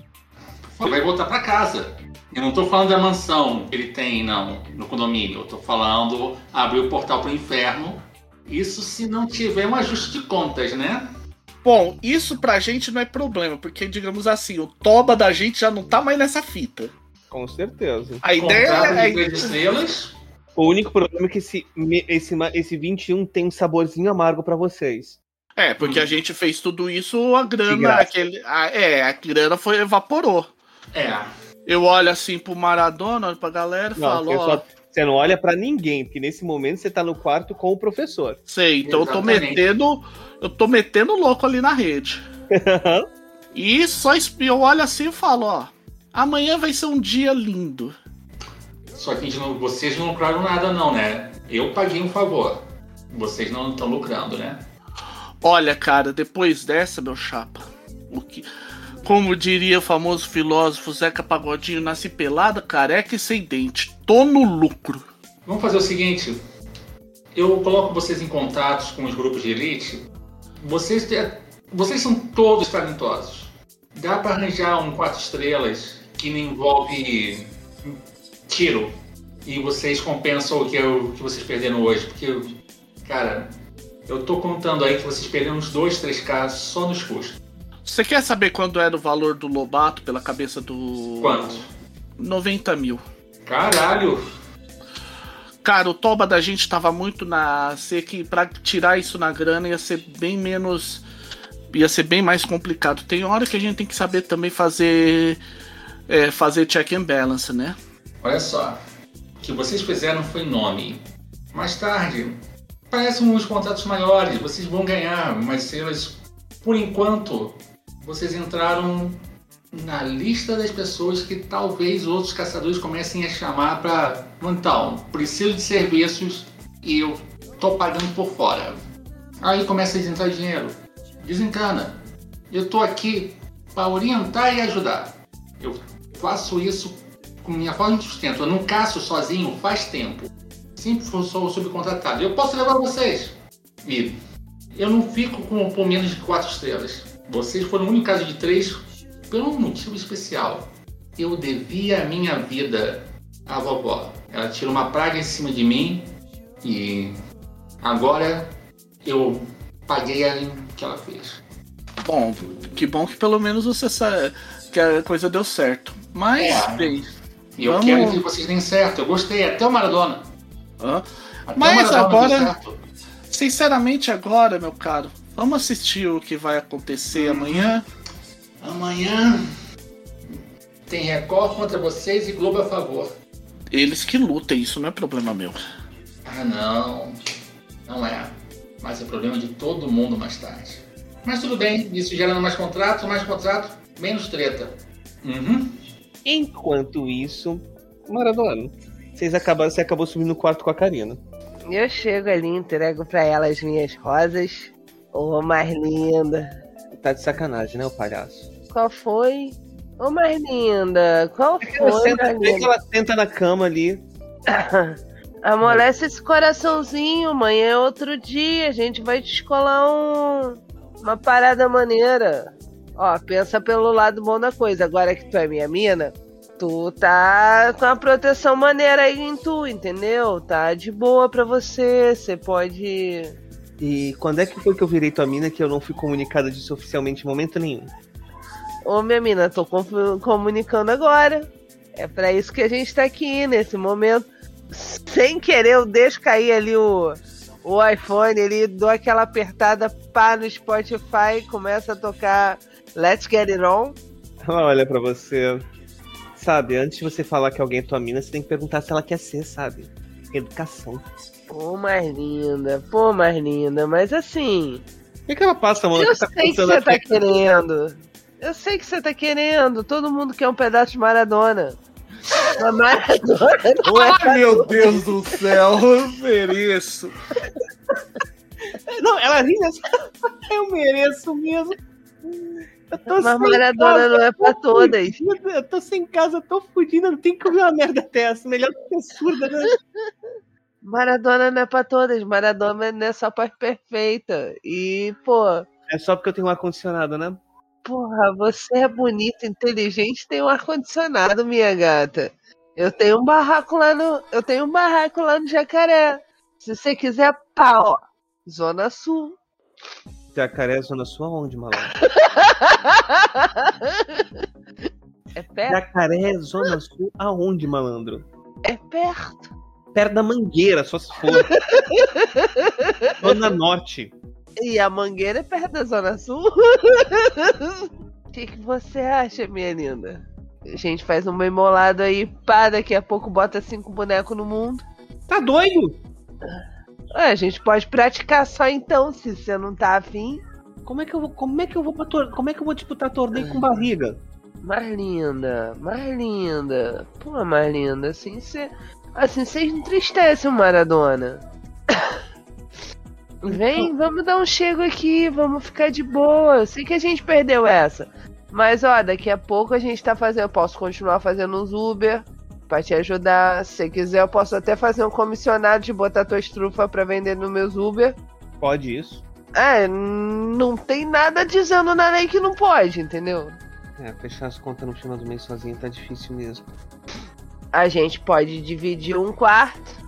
Vai voltar pra casa. Eu não tô falando da mansão que ele tem, não, no condomínio. Eu tô falando abrir o portal pro inferno. Isso se não tiver um ajuste de contas, né? Bom, isso pra gente não é problema, porque, digamos assim, o toba da gente já não tá mais nessa fita. Com certeza. A ideia é. estrelas. O único problema é que esse, esse, esse 21 tem um saborzinho amargo pra vocês. É, porque a gente fez tudo isso, a grana, aquele. a- é, a grana foi, evaporou. É. Eu olho assim pro Maradona, olho pra galera e Não, falo, você, ó, você não olha pra ninguém, porque nesse momento você tá no quarto com o professor. sei, então eu tô Exatamente. metendo. Eu tô metendo louco ali na rede. <laughs> E só eu olho assim e falo, ó. Amanhã vai ser um dia lindo. Só que vocês não lucraram nada, não, né? Eu paguei um favor. Vocês não estão lucrando, né? Olha, cara, depois dessa, meu chapa, o que, como diria o famoso filósofo Zeca Pagodinho, nasci pelada, careca e sem dente. Tô no lucro. Vamos fazer o seguinte: eu coloco vocês em contatos com os grupos de elite. Vocês, vocês são todos talentosos. Dá para arranjar um quatro estrelas que envolve tiro e vocês compensam o que, eu- que vocês perderam hoje, porque, cara, eu tô contando aí que vocês perderam uns dois, três casos só nos custos. Você quer saber quando era o valor do Lobato pela cabeça do. Quanto? 90 mil. Caralho! Cara, o toba da gente tava muito na. Ser que pra tirar isso na grana ia ser bem menos. Ia ser bem mais complicado. Tem hora que a gente tem que saber também fazer. é, fazer check and balance, né? Olha só, o que vocês fizeram foi nome. Mais tarde, parecem uns contratos maiores, vocês vão ganhar, mas elas, por enquanto, vocês entraram na lista das pessoas que talvez outros caçadores comecem a chamar para. Então, preciso de serviços e eu tô pagando por fora. Aí começa a entrar dinheiro. Desencana. Eu tô aqui para orientar e ajudar. Eu faço isso com minha forma de sustento. Eu não caço sozinho faz tempo. Sempre sou subcontratado. Eu posso levar vocês. E eu não fico com por menos de quatro estrelas. Vocês foram o único caso de três por um motivo especial. Eu devia a minha vida à vovó. Ela tirou uma praga em cima de mim e agora eu paguei a que ela fez. Bom, que bom que pelo menos você sabe que a coisa deu certo. Mas, É. bem. E eu Vamos- quero que vocês deem certo. Eu gostei, até o Maradona. Até Mas o Maradona agora-. Sinceramente, agora, meu caro, vamos assistir o que vai acontecer amanhã. Amanhã tem Record contra vocês e Globo a favor. Eles que lutem, isso não é problema meu. Ah, não. Não é. Mas é problema de todo mundo mais tarde. Mas tudo bem, isso gerando mais contrato, mais contrato, menos treta. Uhum. Enquanto isso, Maradona, vocês acabaram, você acabou subindo no quarto com a Karina. Eu chego ali, entrego pra ela as minhas rosas. Ô, mais linda. Tá de sacanagem, né, o palhaço? Qual foi? Ô, mais linda. Qual Ela foi, senta, mais linda? ela senta na cama ali. <laughs> Amolece esse coraçãozinho, amanhã é outro dia. A gente vai descolar um, uma parada maneira. Ó, pensa pelo lado bom da coisa. Agora que tu é minha mina, tu tá com a proteção maneira aí em tu, entendeu? Tá de boa pra você. Você pode. E quando é que foi que eu virei tua mina que eu não fui comunicada disso oficialmente em momento nenhum? Ô, minha mina, tô com- comunicando agora. É pra isso que a gente tá aqui, nesse momento. Sem querer, eu deixo cair ali o, o iPhone, ele dou aquela apertada, pá, no Spotify, começa a tocar Let's Get It On. Ela olha pra você. Sabe, antes de você falar que alguém é tua mina, você tem que perguntar se ela quer ser, sabe? Educação. Pô, mais linda, pô, mais linda, mas assim, Por que, que ela passa a mão eu que tá sei que você aqui? tá querendo. Eu sei que você tá querendo. Todo mundo quer um pedaço de Maradona. Mas Maradona não é Ai, meu Deus do céu, eu mereço. Não, ela ri nessa. Eu mereço mesmo. Eu tô Mas sem Maradona casa, não é pra todas. fudida, Eu tô sem casa, eu tô fudida, não tem que ouvir uma merda dessa. Melhor que ser surda, né? Maradona não é pra todas, Maradona não é só pra perfeita. E, pô, É só porque eu tenho um ar-condicionado, né? Porra, você é bonita, inteligente, tem um ar-condicionado, minha gata. Eu tenho um barraco lá no. Eu tenho um barraco lá no jacaré. Se você quiser, pá, ó. Zona Sul. Jacaré, Zona Sul, aonde, malandro? <laughs> É perto? Jacaré, Zona Sul, aonde, malandro? É perto. Perto da Mangueira, só se for. <laughs> Zona Norte. E a Mangueira é perto da Zona Sul? O que, que você acha, minha linda? A gente faz um memolado aí, pá, daqui a pouco bota cinco bonecos no mundo. Tá doido? Ué, a gente pode praticar só então, se você não tá afim. Como é que eu vou, como é que eu vou como é que eu vou disputar torneio com barriga? Mais linda, mais linda. Pô, mais linda, assim você. Assim vocês entristecem o Maradona. <coughs> Vem, vamos dar um chego aqui, vamos ficar de boa. Eu sei que a gente perdeu essa. Mas ó, daqui a pouco a gente tá fazendo. Eu posso continuar fazendo uns Uber pra te ajudar. Se você quiser, eu posso até fazer um comissionado de botar tua estrufa pra vender no meus Uber. Pode isso. É, não tem nada dizendo na lei que não pode, entendeu? É, fechar as contas no final do mês sozinho tá difícil mesmo. A gente pode dividir um quarto.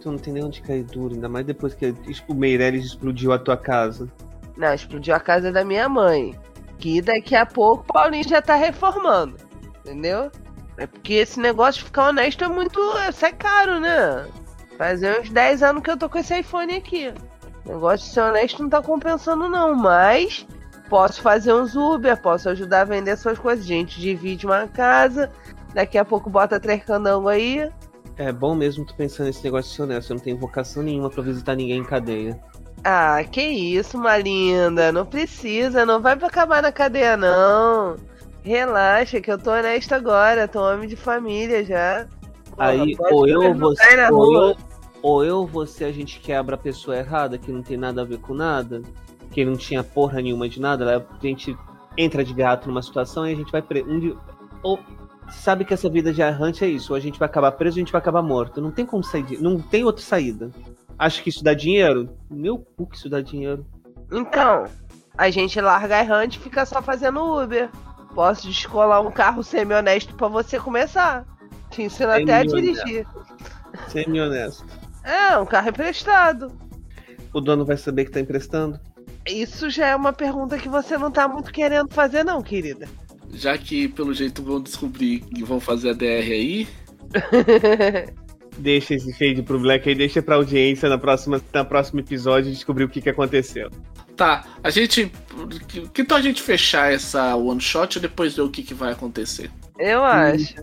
Tu não tem nem onde cair duro, ainda mais depois que o Meirelles explodiu a tua casa. Não, explodiu a casa da minha mãe. Que daqui a pouco o Paulinho já tá reformando. Entendeu? É porque esse negócio de ficar honesto é muito. Isso é caro, né? Fazer uns 10 anos que eu tô com esse iPhone aqui. O negócio de ser honesto não tá compensando, não. Mas posso fazer uns Uber, posso ajudar a vender suas coisas. A gente divide uma casa. Daqui a pouco bota três candangos aí. É bom mesmo tu pensando nesse negócio de ser honesto. Eu não tenho vocação nenhuma pra visitar ninguém em cadeia. Ah, que isso, uma linda. Não precisa, não vai pra acabar na cadeia, não. Relaxa, que eu tô honesta agora. Tô homem de família já. Porra, Aí, pode ou eu você, ou eu, ou eu você, a gente quebra a pessoa errada, que não tem nada a ver com nada, que não tinha porra nenhuma de nada, a gente entra de gato numa situação e a gente vai. Um de- ou sabe que essa vida de errante é isso, ou a gente vai acabar preso ou a gente vai acabar morto. Não tem como sair, não tem outra saída. Acho que isso dá dinheiro? Meu cu que isso dá dinheiro. Então, a gente larga errante e fica só fazendo Uber. Posso descolar um carro semi-honesto pra você começar. Te ensino até a Semi-honesto. dirigir. Semi honesto. É, um carro emprestado. O dono vai saber que tá emprestando? Isso já é uma pergunta que você não tá muito querendo fazer, não, querida. Já que pelo jeito vão descobrir que vão fazer a DR aí. <laughs> Deixa esse fade pro Black aí, deixa pra audiência na próxima, na próximo episódio descobrir o que, que aconteceu. Tá, a gente. Que, que tal a gente fechar essa one shot e depois ver o que, que vai acontecer? Eu acho.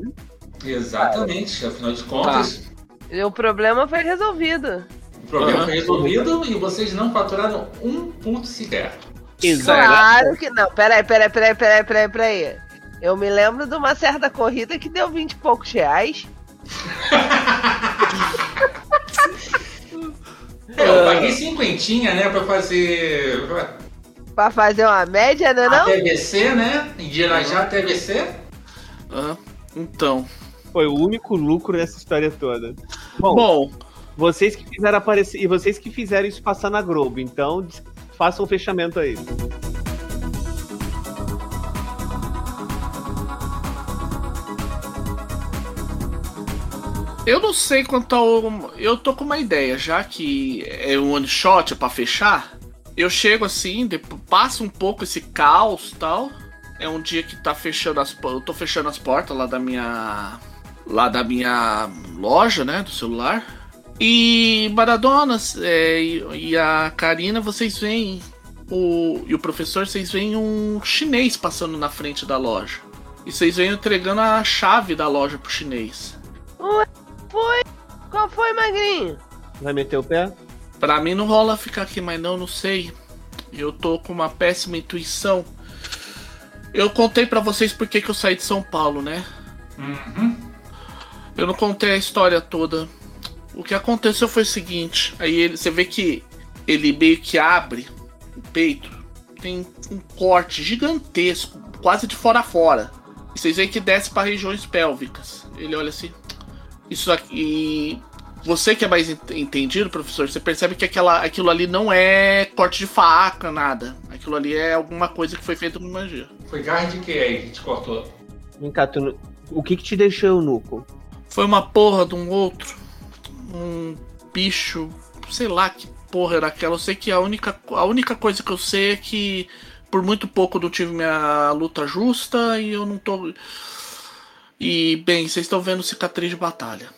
Exatamente, afinal de contas, E o problema foi resolvido. o problema Aham. foi resolvido e vocês não faturaram um ponto sequer. Exato. Claro que não. Peraí, peraí, peraí, peraí, peraí, peraí. Eu me lembro de uma certa corrida que deu 20 e poucos reais. É, eu paguei cinquentinha, né, pra fazer Pra fazer uma média, né a não? TVC, né, de Irajá TVC. Hã? então. Foi o único lucro nessa história toda. Bom, Bom, vocês que fizeram aparecer. E vocês que fizeram isso passar na Globo, então façam o fechamento aí. eu não sei quanto ao. Eu tô com uma ideia, já que é um one shot é pra fechar. Eu chego assim, passa um pouco esse caos tal. É um dia que tá fechando as Eu tô fechando as portas lá da minha. Lá da minha loja, né? Do celular. E Maradona é, e, e a Karina, vocês veem. O, e o professor, vocês veem um chinês passando na frente da loja. E vocês veem entregando a chave da loja pro chinês. Foi? Qual foi, Magrinho? Vai meter o pé? Pra mim não rola ficar aqui, mas não, não sei. Eu tô com uma péssima intuição. Eu contei pra vocês por que que eu saí de São Paulo, né? Uhum. Eu não contei a história toda. O que aconteceu foi o seguinte: aí ele, você vê que ele meio que abre o peito, tem um corte gigantesco, quase de fora a fora. E vocês veem que desce para regiões pélvicas. Ele olha assim: Isso aqui. você que é mais entendido, professor, você percebe que aquela, aquilo ali não é corte de faca, nada. Aquilo ali é alguma coisa que foi feita com magia. Foi garra de que aí que te cortou? Vem cá, tu, o que que te deixou eunuco? Foi uma porra de um outro. Um bicho. Sei lá que porra era aquela. Eu sei que a única, a única coisa que eu sei é que por muito pouco eu não tive minha luta justa e eu não tô. E, bem, vocês estão vendo cicatriz de batalha.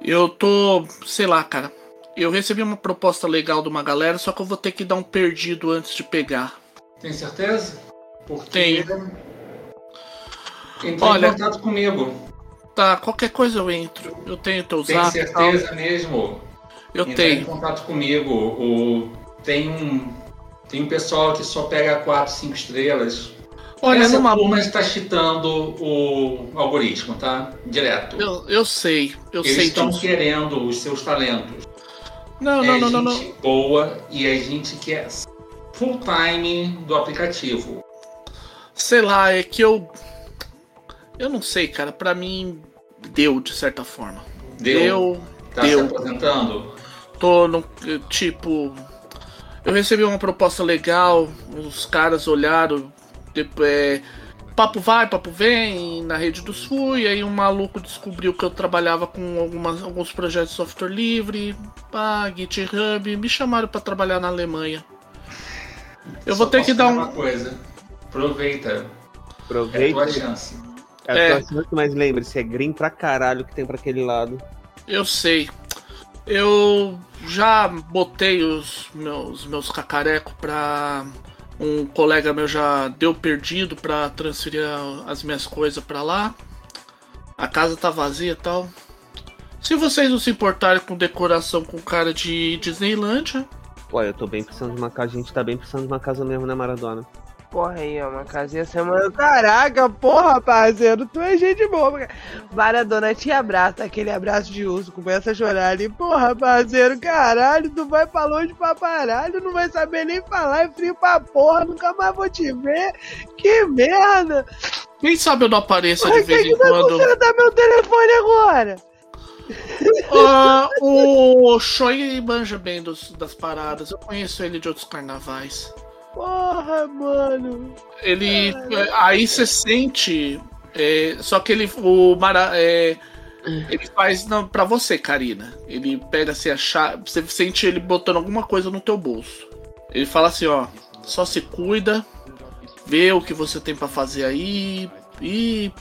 Eu tô. sei lá, cara. Eu recebi uma proposta legal de uma galera, só que eu vou ter que dar um perdido antes de pegar. Tem certeza? Porque... Tenho. Entre Olha, em contato comigo. Tá, qualquer coisa eu entro. Eu tenho teu Tem zap. Tem certeza mesmo? Eu Entra tenho. em contato comigo. O, tem um. Tem um pessoal que só pega 4, 5 estrelas. Olha, Essa numa... turma está chitando o algoritmo, tá? Direto. Eu, eu sei, eu Eles sei estão querendo os seus talentos. Não, não, é não, não, não. gente boa e a gente quer full time do aplicativo. Sei lá, é que eu eu não sei, cara, para mim deu de certa forma. Deu. Deu. Tá deu. se aposentando? Tô no tipo eu recebi uma proposta legal, os caras olharam, é, papo vai, papo vem na rede do Sul, e aí um maluco descobriu que eu trabalhava com algumas, alguns projetos de software livre, pá, GitHub, me chamaram para trabalhar na Alemanha. Eu Só vou ter que dar um. Uma coisa. Aproveita. Aproveita. É a tua chance. É tua chance, mas lembre-se, é green pra caralho que tem pra aquele lado. Eu sei. Eu já botei os meus, meus cacarecos pra um colega meu já deu perdido para transferir as minhas coisas para lá. A casa tá vazia e tal. Se vocês não se importarem com decoração com cara de Disneylandia. Olha, eu tô bem precisando de uma casa. A gente tá bem precisando de uma casa mesmo, né, Maradona? Porra aí, ó, uma casinha semana. Caraca, porra, parceiro, tu é gente boa. Maradona te abraça, aquele abraço de urso, começa a chorar ali. Porra, parceiro, caralho, tu vai pra longe pra caralho, não vai saber nem falar, é frio pra porra, nunca mais vou te ver. Que merda! Quem sabe eu não apareça de vez em quando. Você dar meu telefone agora? Uh, o Choi manja bem dos, das paradas. Eu conheço ele de outros carnavais. Porra, mano. Ele. Aí você sente. É, só que ele. O Mara, é, ele faz não, pra você, Karina. Ele pega assim a chave. Você sente ele botando alguma coisa no teu bolso. Ele fala assim, ó. Só se cuida. Vê o que você tem para fazer aí. E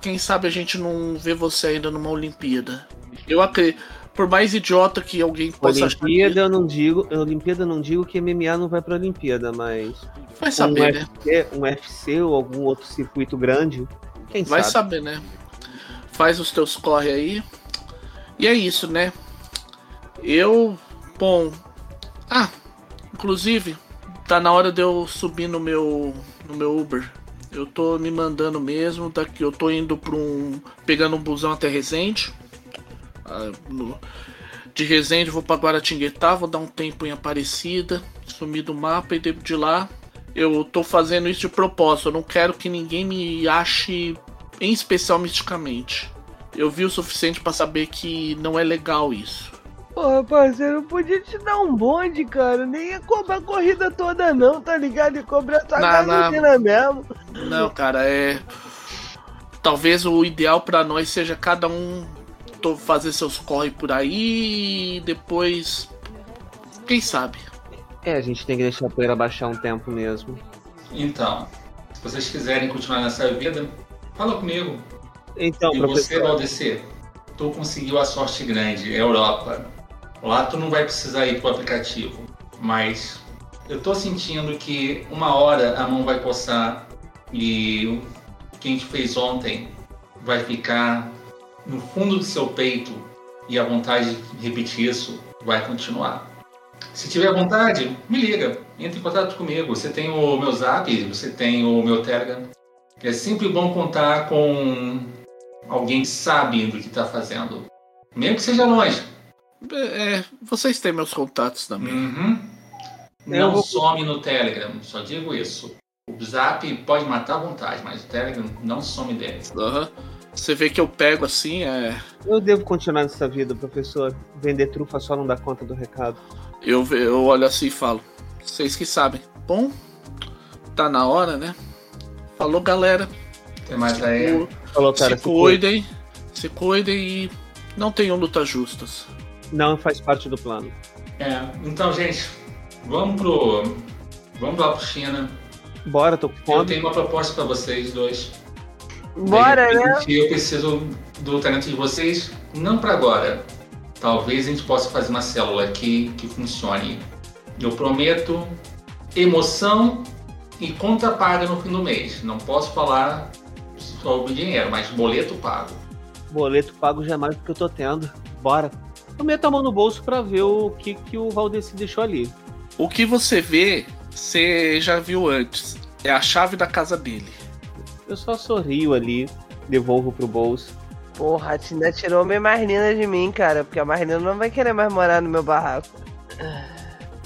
quem sabe a gente não vê você ainda numa Olimpíada. Eu acredito por mais idiota que alguém possa Olimpíada achar. eu não digo, Olimpíada eu não digo que MMA não vai pra Olimpíada, mas vai saber, um né? UFC, um UFC ou algum outro circuito grande, quem vai sabe? saber, né? Faz os teus corre aí. E é isso, né? Eu, bom, ah, inclusive tá na hora de eu subir no meu no meu Uber. Eu tô me mandando mesmo, daqui eu tô indo para um pegando um busão até Resende de Resende vou para Guaratinguetá, vou dar um tempo em Aparecida, sumir do mapa e de lá eu tô fazendo isso de propósito. Eu não quero que ninguém me ache, em especial misticamente. Eu vi o suficiente para saber que não é legal isso. Porra, parceiro, eu podia te dar um bonde, cara. Nem ia cobrar a corrida toda, não, tá ligado? E cobrar só a gasolina mesmo. Não, cara, é. Talvez o ideal para nós seja cada um fazer seus corre por aí e depois. Quem sabe? É, a gente tem que deixar a poeira baixar um tempo mesmo. Então, se vocês quiserem continuar nessa vida, fala comigo. Então, e professor... você, Valdecir, tu conseguiu a sorte grande, Europa. Lá tu não vai precisar ir pro aplicativo, mas eu tô sentindo que uma hora a mão vai coçar e o que a gente fez ontem vai ficar no fundo do seu peito e a vontade de repetir isso vai continuar. Se tiver vontade, me liga, entre em contato comigo. Você tem o meu zap, você tem o meu Telegram. É sempre bom contar com alguém que sabe do que está fazendo, mesmo que seja longe. É, vocês têm meus contatos também. Uhum. Não vou... some no Telegram, só digo isso. O Zap pode matar à vontade, mas o Telegram não some deles. Uhum. Você vê que eu pego assim, é. Eu devo continuar nessa vida, professor. Vender trufa só não dá conta do recado. Eu, eu olho assim e falo. Vocês que sabem. Bom, tá na hora, né? Falou, galera. Tem mais aí. Falou, cara. se cuidem. Se cuidem e não tenham lutas justas. Não faz parte do plano. É, então, gente, vamos pro. Vamos lá pro China. Bora, tô com Eu tenho uma proposta pra vocês dois. Bora, De né? Eu preciso do talento de vocês, não pra agora. Talvez a gente possa fazer uma célula aqui que funcione. Eu prometo emoção e conta paga no fim do mês. Não posso falar sobre dinheiro, mas boleto pago. Boleto pago já é mais do que eu tô tendo. Bora. Eu meto a mão no bolso pra ver o que, que o Valdeci deixou ali. O que você vê, você já viu antes. É a chave da casa dele. Eu só sorrio ali, devolvo pro bolso. Porra, a Tina tirou bem mais linda de mim, cara. Porque a Marlina não vai querer mais morar no meu barraco.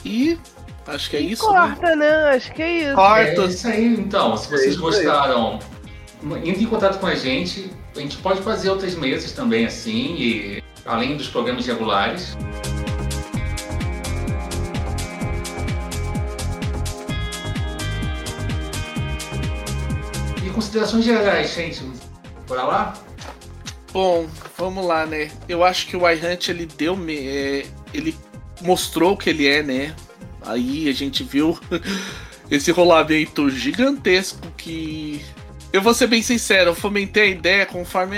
E acho que é E isso, né? corta, né? Acho que é isso. É Corta. isso aí, então. Se vocês É isso aí. gostaram, entre em contato com a gente. A gente pode fazer outras mesas também, assim, e além dos programas regulares. Considerações gerais, gente. Bora lá? Bom, vamos lá, né? Eu acho que o iHunt ele deu é, ele mostrou o que ele é, né? Aí a gente viu <laughs> esse rolamento gigantesco que eu vou ser bem sincero, eu fomentei a ideia conforme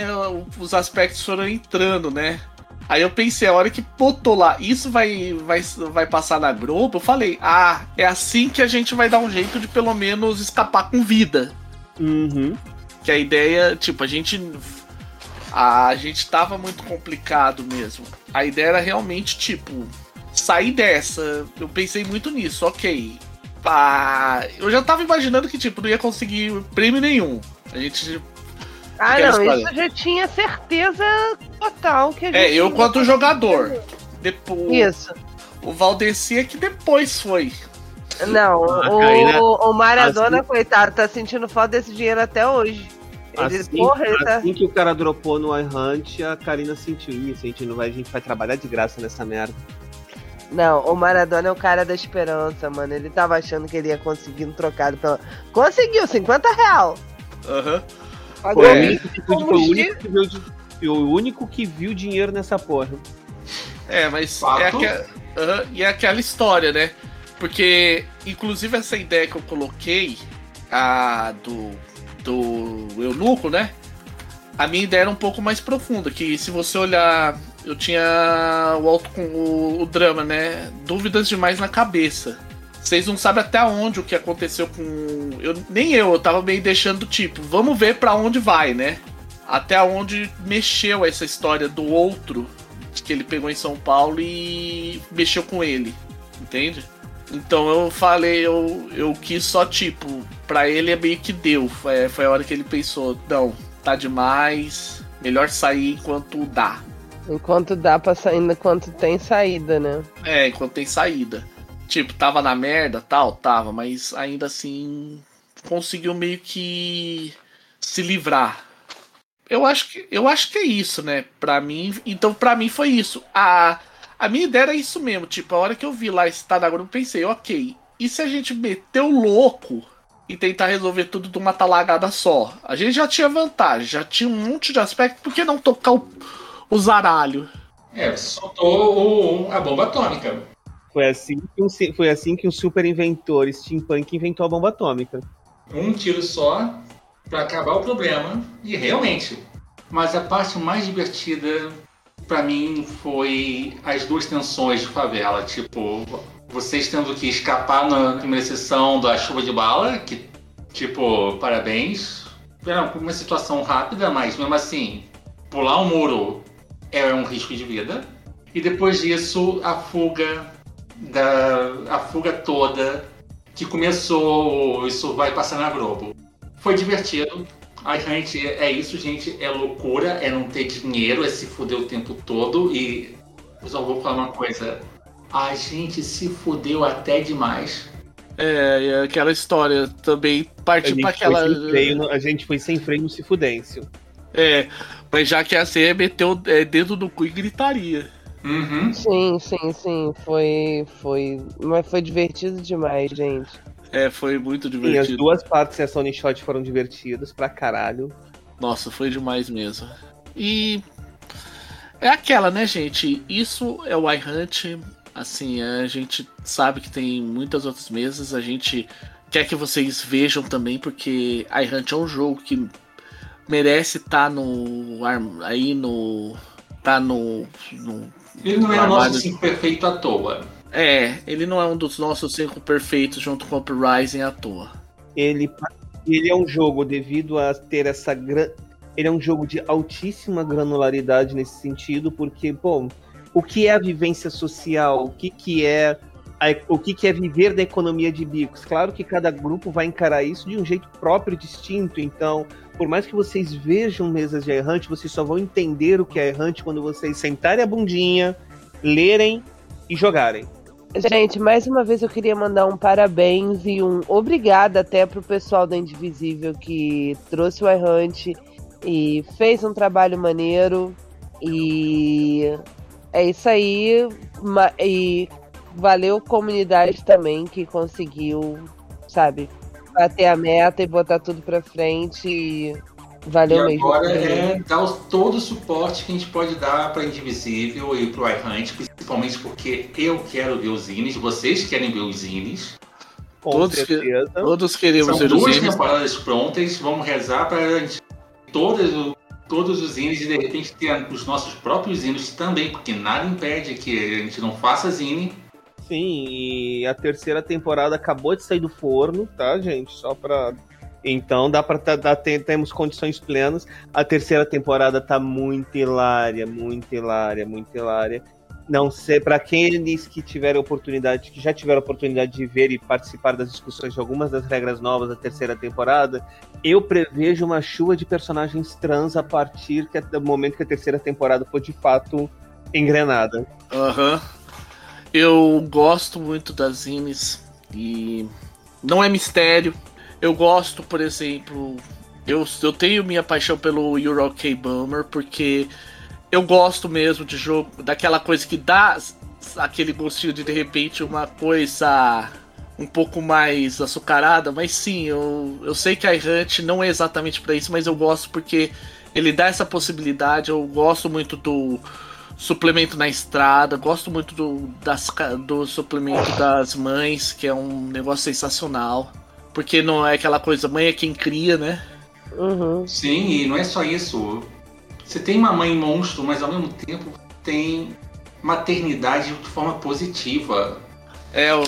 os aspectos foram entrando, né? Aí eu pensei, a hora que botou lá, isso vai, vai, vai passar na Globo, eu falei, ah, é assim que a gente vai dar um jeito de pelo menos escapar com vida. Uhum. Que a ideia, tipo, a gente. A gente tava muito complicado mesmo. A ideia era realmente, tipo, sair dessa. Eu pensei muito nisso, ok. Ah, eu já tava imaginando que, tipo, não ia conseguir prêmio nenhum. A gente. Ah, não, isso eu já tinha certeza total que a gente. É, eu quanto jogador. Depois. Isso. O Valdeci é que depois foi. Não, Ah, o, Karina, o Maradona, assim- coitado, tá sentindo falta desse dinheiro até hoje. Ele, Assim, porra, ele tá. assim que o cara dropou no iHunt, a Karina sentiu. Ih, a gente não vai, a gente vai trabalhar de graça nessa merda. Não, o Maradona é o cara da esperança, mano. Ele tava achando que ele ia conseguir um trocado pela. Conseguiu, 50 real. Aham. Foi, o É. único que- foi o único que viu, de- foi o único que viu dinheiro nessa porra. É, mas Fato. é aquela, Aham, e é aquela história, né? Porque, inclusive, essa ideia que eu coloquei, a do, do eunuco, né? A minha ideia era um pouco mais profunda, que se você olhar, eu tinha o, auto, o, o drama, né? Dúvidas demais na cabeça. Vocês não sabem até onde o que aconteceu com. Eu, nem eu, eu tava meio deixando tipo, vamos ver pra onde vai, né? Até onde mexeu essa história do outro que ele pegou em São Paulo e mexeu com ele, entende? Então eu falei, eu, eu quis só tipo, pra ele é meio que deu. Foi, foi a hora que ele pensou, não, tá demais, melhor sair enquanto dá. Enquanto dá pra sair, enquanto tem saída, né? É, enquanto tem saída. Tipo, tava na merda, tal, tava, mas ainda assim conseguiu meio que se livrar. Eu acho que eu acho que é isso, né? Pra mim, então pra mim foi isso. A a minha ideia era isso mesmo, tipo, a hora que eu vi lá esse Tadagora, eu pensei, OK, e se a gente meter o louco e tentar resolver tudo de uma talagada só? A gente já tinha vantagem, já tinha um monte de aspecto, por que não tocar o, o zaralho? É, soltou o- a bomba atômica. Foi assim que um, foi assim que um super inventor steampunk inventou a bomba atômica. Um tiro só pra acabar o problema. E realmente. Mas a parte mais divertida pra mim foi as duas tensões de favela. Tipo, vocês tendo que escapar na primeira sessão da chuva de bala, que, tipo, parabéns. Era uma situação rápida, mas mesmo assim, pular um muro é um risco de vida. E depois disso, a fuga da a fuga toda que começou, isso vai passar na Globo. Foi divertido. A gente é isso, gente, é loucura, é não ter dinheiro, é se fuder o tempo todo e eu só vou falar uma coisa. A gente se fudeu até demais. É, e aquela história também partiu pra aquela. freio, a gente foi sem freio no Cifudêncio. É, mas já que a CE meteu é, dedo no cu e gritaria. Uhum. Sim, sim, sim. Foi. Foi. Mas foi divertido demais, gente. É, foi muito Sim, as divertido. duas partes da Sony Shot foram divertidas pra caralho. Nossa, foi demais mesmo. E é aquela, né, gente? Isso é o iHunt. Assim, a gente sabe que tem muitas outras mesas. A gente quer que vocês vejam também, porque iHunt é um jogo que merece estar no ar- aí no tá no, no Ele não é o nosso cinco perfeito à toa. É, ele não é um dos nossos cinco perfeitos junto com o Uprising à toa. Ele, ele é um jogo devido a ter essa gran... ele é um jogo de altíssima granularidade nesse sentido, porque, bom, o que é a vivência social, o que, que é a- o que, que é viver da economia de bicos. Claro que cada grupo vai encarar isso de um jeito próprio, distinto. Então, por mais que vocês vejam mesas de errante, vocês só vão entender o que é errante quando vocês sentarem a bundinha, lerem e jogarem. Gente, mais uma vez eu queria mandar um parabéns e um obrigado até pro pessoal da Indivisível que trouxe o iHunt e fez um trabalho maneiro. E é isso aí. E valeu comunidade também que conseguiu, sabe, bater a meta e botar tudo pra frente. E valeu e mesmo. agora é dar todo o suporte que a gente pode dar para Indivisível e para o iHunt, principalmente porque eu quero ver os zines, vocês querem ver os zines. Com Todos que- certeza. Todos queremos São ver os duas temporadas prontas, vamos rezar para todas o- todos os zines e de repente ter os nossos próprios zines também, porque nada impede que a gente não faça zine. Sim, e a terceira temporada acabou de sair do forno, tá, gente? Só pra. Então dá pra tá- temos condições plenas. A terceira temporada tá muito hilária, muito hilária, muito hilária. Não sei, pra aqueles que tiveram oportunidade, que já tiveram oportunidade de ver e participar das discussões de algumas das regras novas da terceira temporada, eu prevejo uma chuva de personagens trans a partir do momento que a terceira temporada for de fato engrenada. Aham. Eu gosto muito das zines e não é mistério. Eu gosto, por exemplo, eu, eu tenho minha paixão pelo Euro K-Bummer porque eu gosto mesmo de jogo, daquela coisa que dá aquele gostinho de de repente uma coisa um pouco mais açucarada, mas sim, eu, eu sei que a iHunt não é exatamente pra isso, mas eu gosto porque ele dá essa possibilidade. Eu gosto muito do suplemento na estrada, gosto muito do, das, do suplemento das mães, que é um negócio sensacional. Porque não é aquela coisa, mãe é quem cria, né? Uhum. Sim, e não é só isso. Você tem uma mãe monstro, mas ao mesmo tempo tem maternidade de forma positiva. É, o,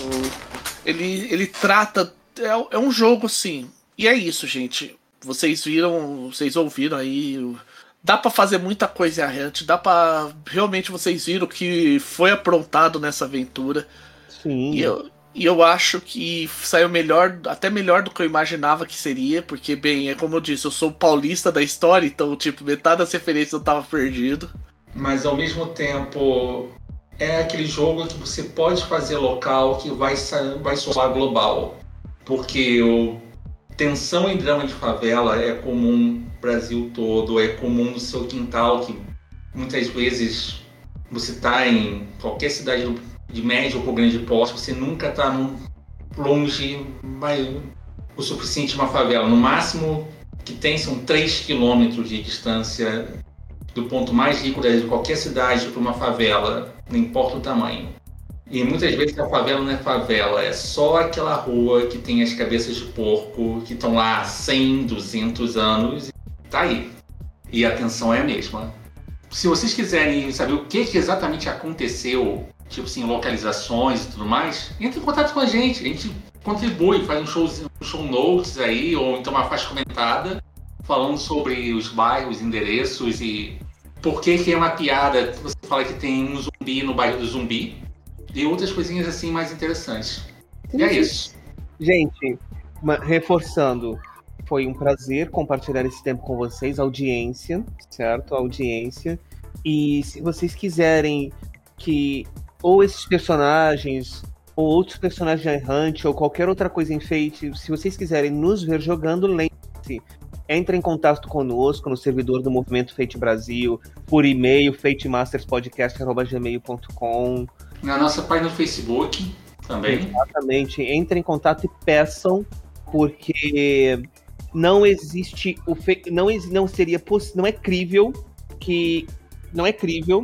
ele, ele trata. É, é um jogo, sim. E é isso, gente. Vocês viram, vocês ouviram aí. Dá pra fazer muita coisa errante, dá pra. Realmente vocês viram o que foi aprontado nessa aventura. Sim. E eu, e eu acho que saiu melhor, até melhor do que eu imaginava que seria, porque, bem, é como eu disse, eu sou paulista da história, então, tipo, metade das referências eu tava perdido. Mas ao mesmo tempo é aquele jogo que você pode fazer local que vai, vai soar global. Porque o tensão e drama de favela é comum no Brasil todo, é comum no seu quintal, que muitas vezes você está em qualquer cidade do- de médio ou grande porte, você nunca está longe vai, o suficiente de uma favela. No máximo que tem são 3 quilômetros de distância do ponto mais rico de qualquer cidade para uma favela, não importa o tamanho. E muitas vezes a favela não é favela, é só aquela rua que tem as cabeças de porco que estão lá há 100, 200 anos tá aí. E a tensão é a mesma. Se vocês quiserem saber o que, que exatamente aconteceu, tipo assim, localizações e tudo mais, entre em contato com a gente. A gente contribui, faz um, showzinho- um show notes aí, ou então uma faixa comentada falando sobre os bairros, endereços e por que, que é uma piada. Você fala que tem um zumbi no bairro do zumbi e outras coisinhas assim mais interessantes. E é isso. Gente, reforçando, foi um prazer compartilhar esse tempo com vocês, audiência, certo? Audiência. E se vocês quiserem que ou esses personagens, ou outros personagens de Hunt, ou qualquer outra coisa enfeite, se vocês quiserem nos ver jogando, lembre-se, entre em contato conosco no servidor do Movimento Fate Brasil, por e-mail, fatemasterspodcast.gmail.com. Na nossa página no Facebook também. Exatamente. Entre em contato e peçam, porque não existe o fe... não, não seria poss... não é crível que não é crível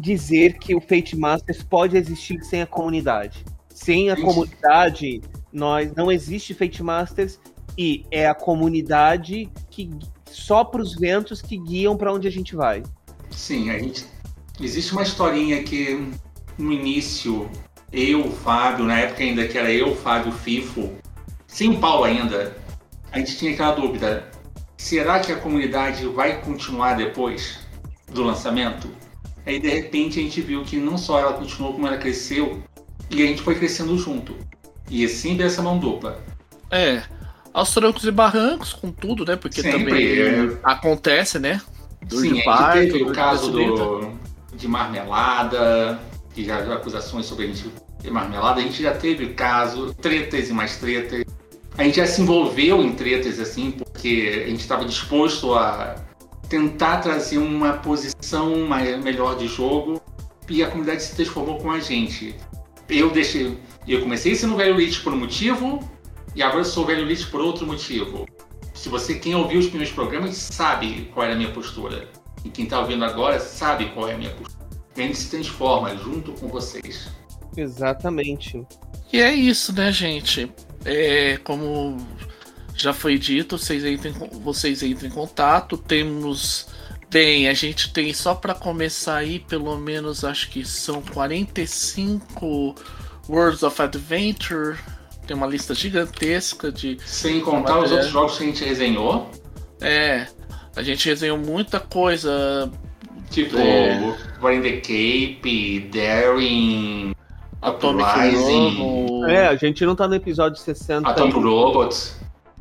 dizer que o Fate Masters pode existir sem a comunidade. Sem a comunidade, nós não existe Fate Masters e é a comunidade que só para os ventos que guiam para onde a gente vai. Sim, a gente existe uma historinha que no início eu, Fábio, na época ainda que era eu, Fábio, Fifo, sem o Paulo ainda, a gente tinha aquela dúvida: será que a comunidade vai continuar depois do lançamento? Aí de repente a gente viu que não só ela continuou como ela cresceu, e a gente foi crescendo junto. E assim essa mão dupla. É, aos trancos e barrancos, com tudo, né? Porque Sempre, também é... acontece, né? Do Sim, a gente teve o caso do, de marmelada, que já acusações sobre a gente ter marmelada, a gente já teve caso, tretas e mais tretas. A gente já se envolveu em tretas assim, porque a gente estava disposto a tentar trazer uma posição mais, melhor de jogo e a comunidade se transformou com a gente. Eu deixei, eu comecei sendo velho Lich por um motivo e agora sou velho Lich por outro motivo. Se você, quem ouviu os primeiros programas, sabe qual era a minha postura. E quem está ouvindo agora sabe qual é a minha postura. A gente se transforma junto com vocês. Exatamente. E é isso, né, gente? É, como já foi dito, vocês entrem, vocês entrem em contato. Temos. Tem, a gente tem só para começar aí, pelo menos acho que são 45 Worlds of Adventure. Tem uma lista gigantesca de. Sem contar os outros jogos que a gente resenhou. É, a gente resenhou muita coisa. Tipo, é... The Cape, Daring, Atomic Rising. É, a gente não tá no episódio 60. Atomic Robots.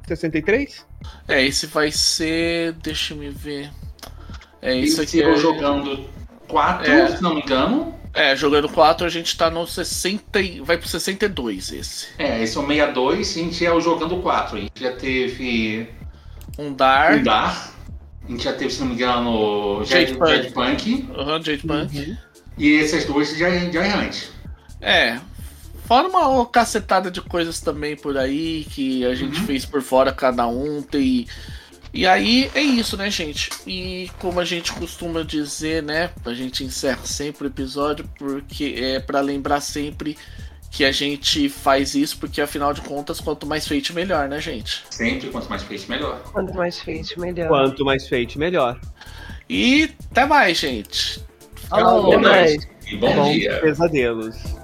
63? É, esse vai ser. Deixa eu me ver. É isso aqui. É... jogando 4, é. se não me engano. É, jogando 4 a gente tá no 60. Vai pro 62 esse. É, esse é o 62, a gente é o jogando 4. A gente já teve. Um Dar. Um Dar. A gente já teve, se não me engano, Jade, Jade Punk. Aham, uhum, Jade Punk. Uhum. E essas duas já, já errantes. É, Fora uma cacetada de coisas também por aí que a gente uhum. fez por fora cada um. Tem... E aí é isso, né, gente? E como a gente costuma dizer, né? A gente encerra sempre o episódio porque é para lembrar sempre que a gente faz isso porque afinal de contas, quanto mais feito melhor, né, gente? Sempre quanto mais feito melhor. Quanto mais feito melhor. Quanto mais feito melhor. E até mais, gente. Falou, até mais. E bom, bom dia. Pesadelos.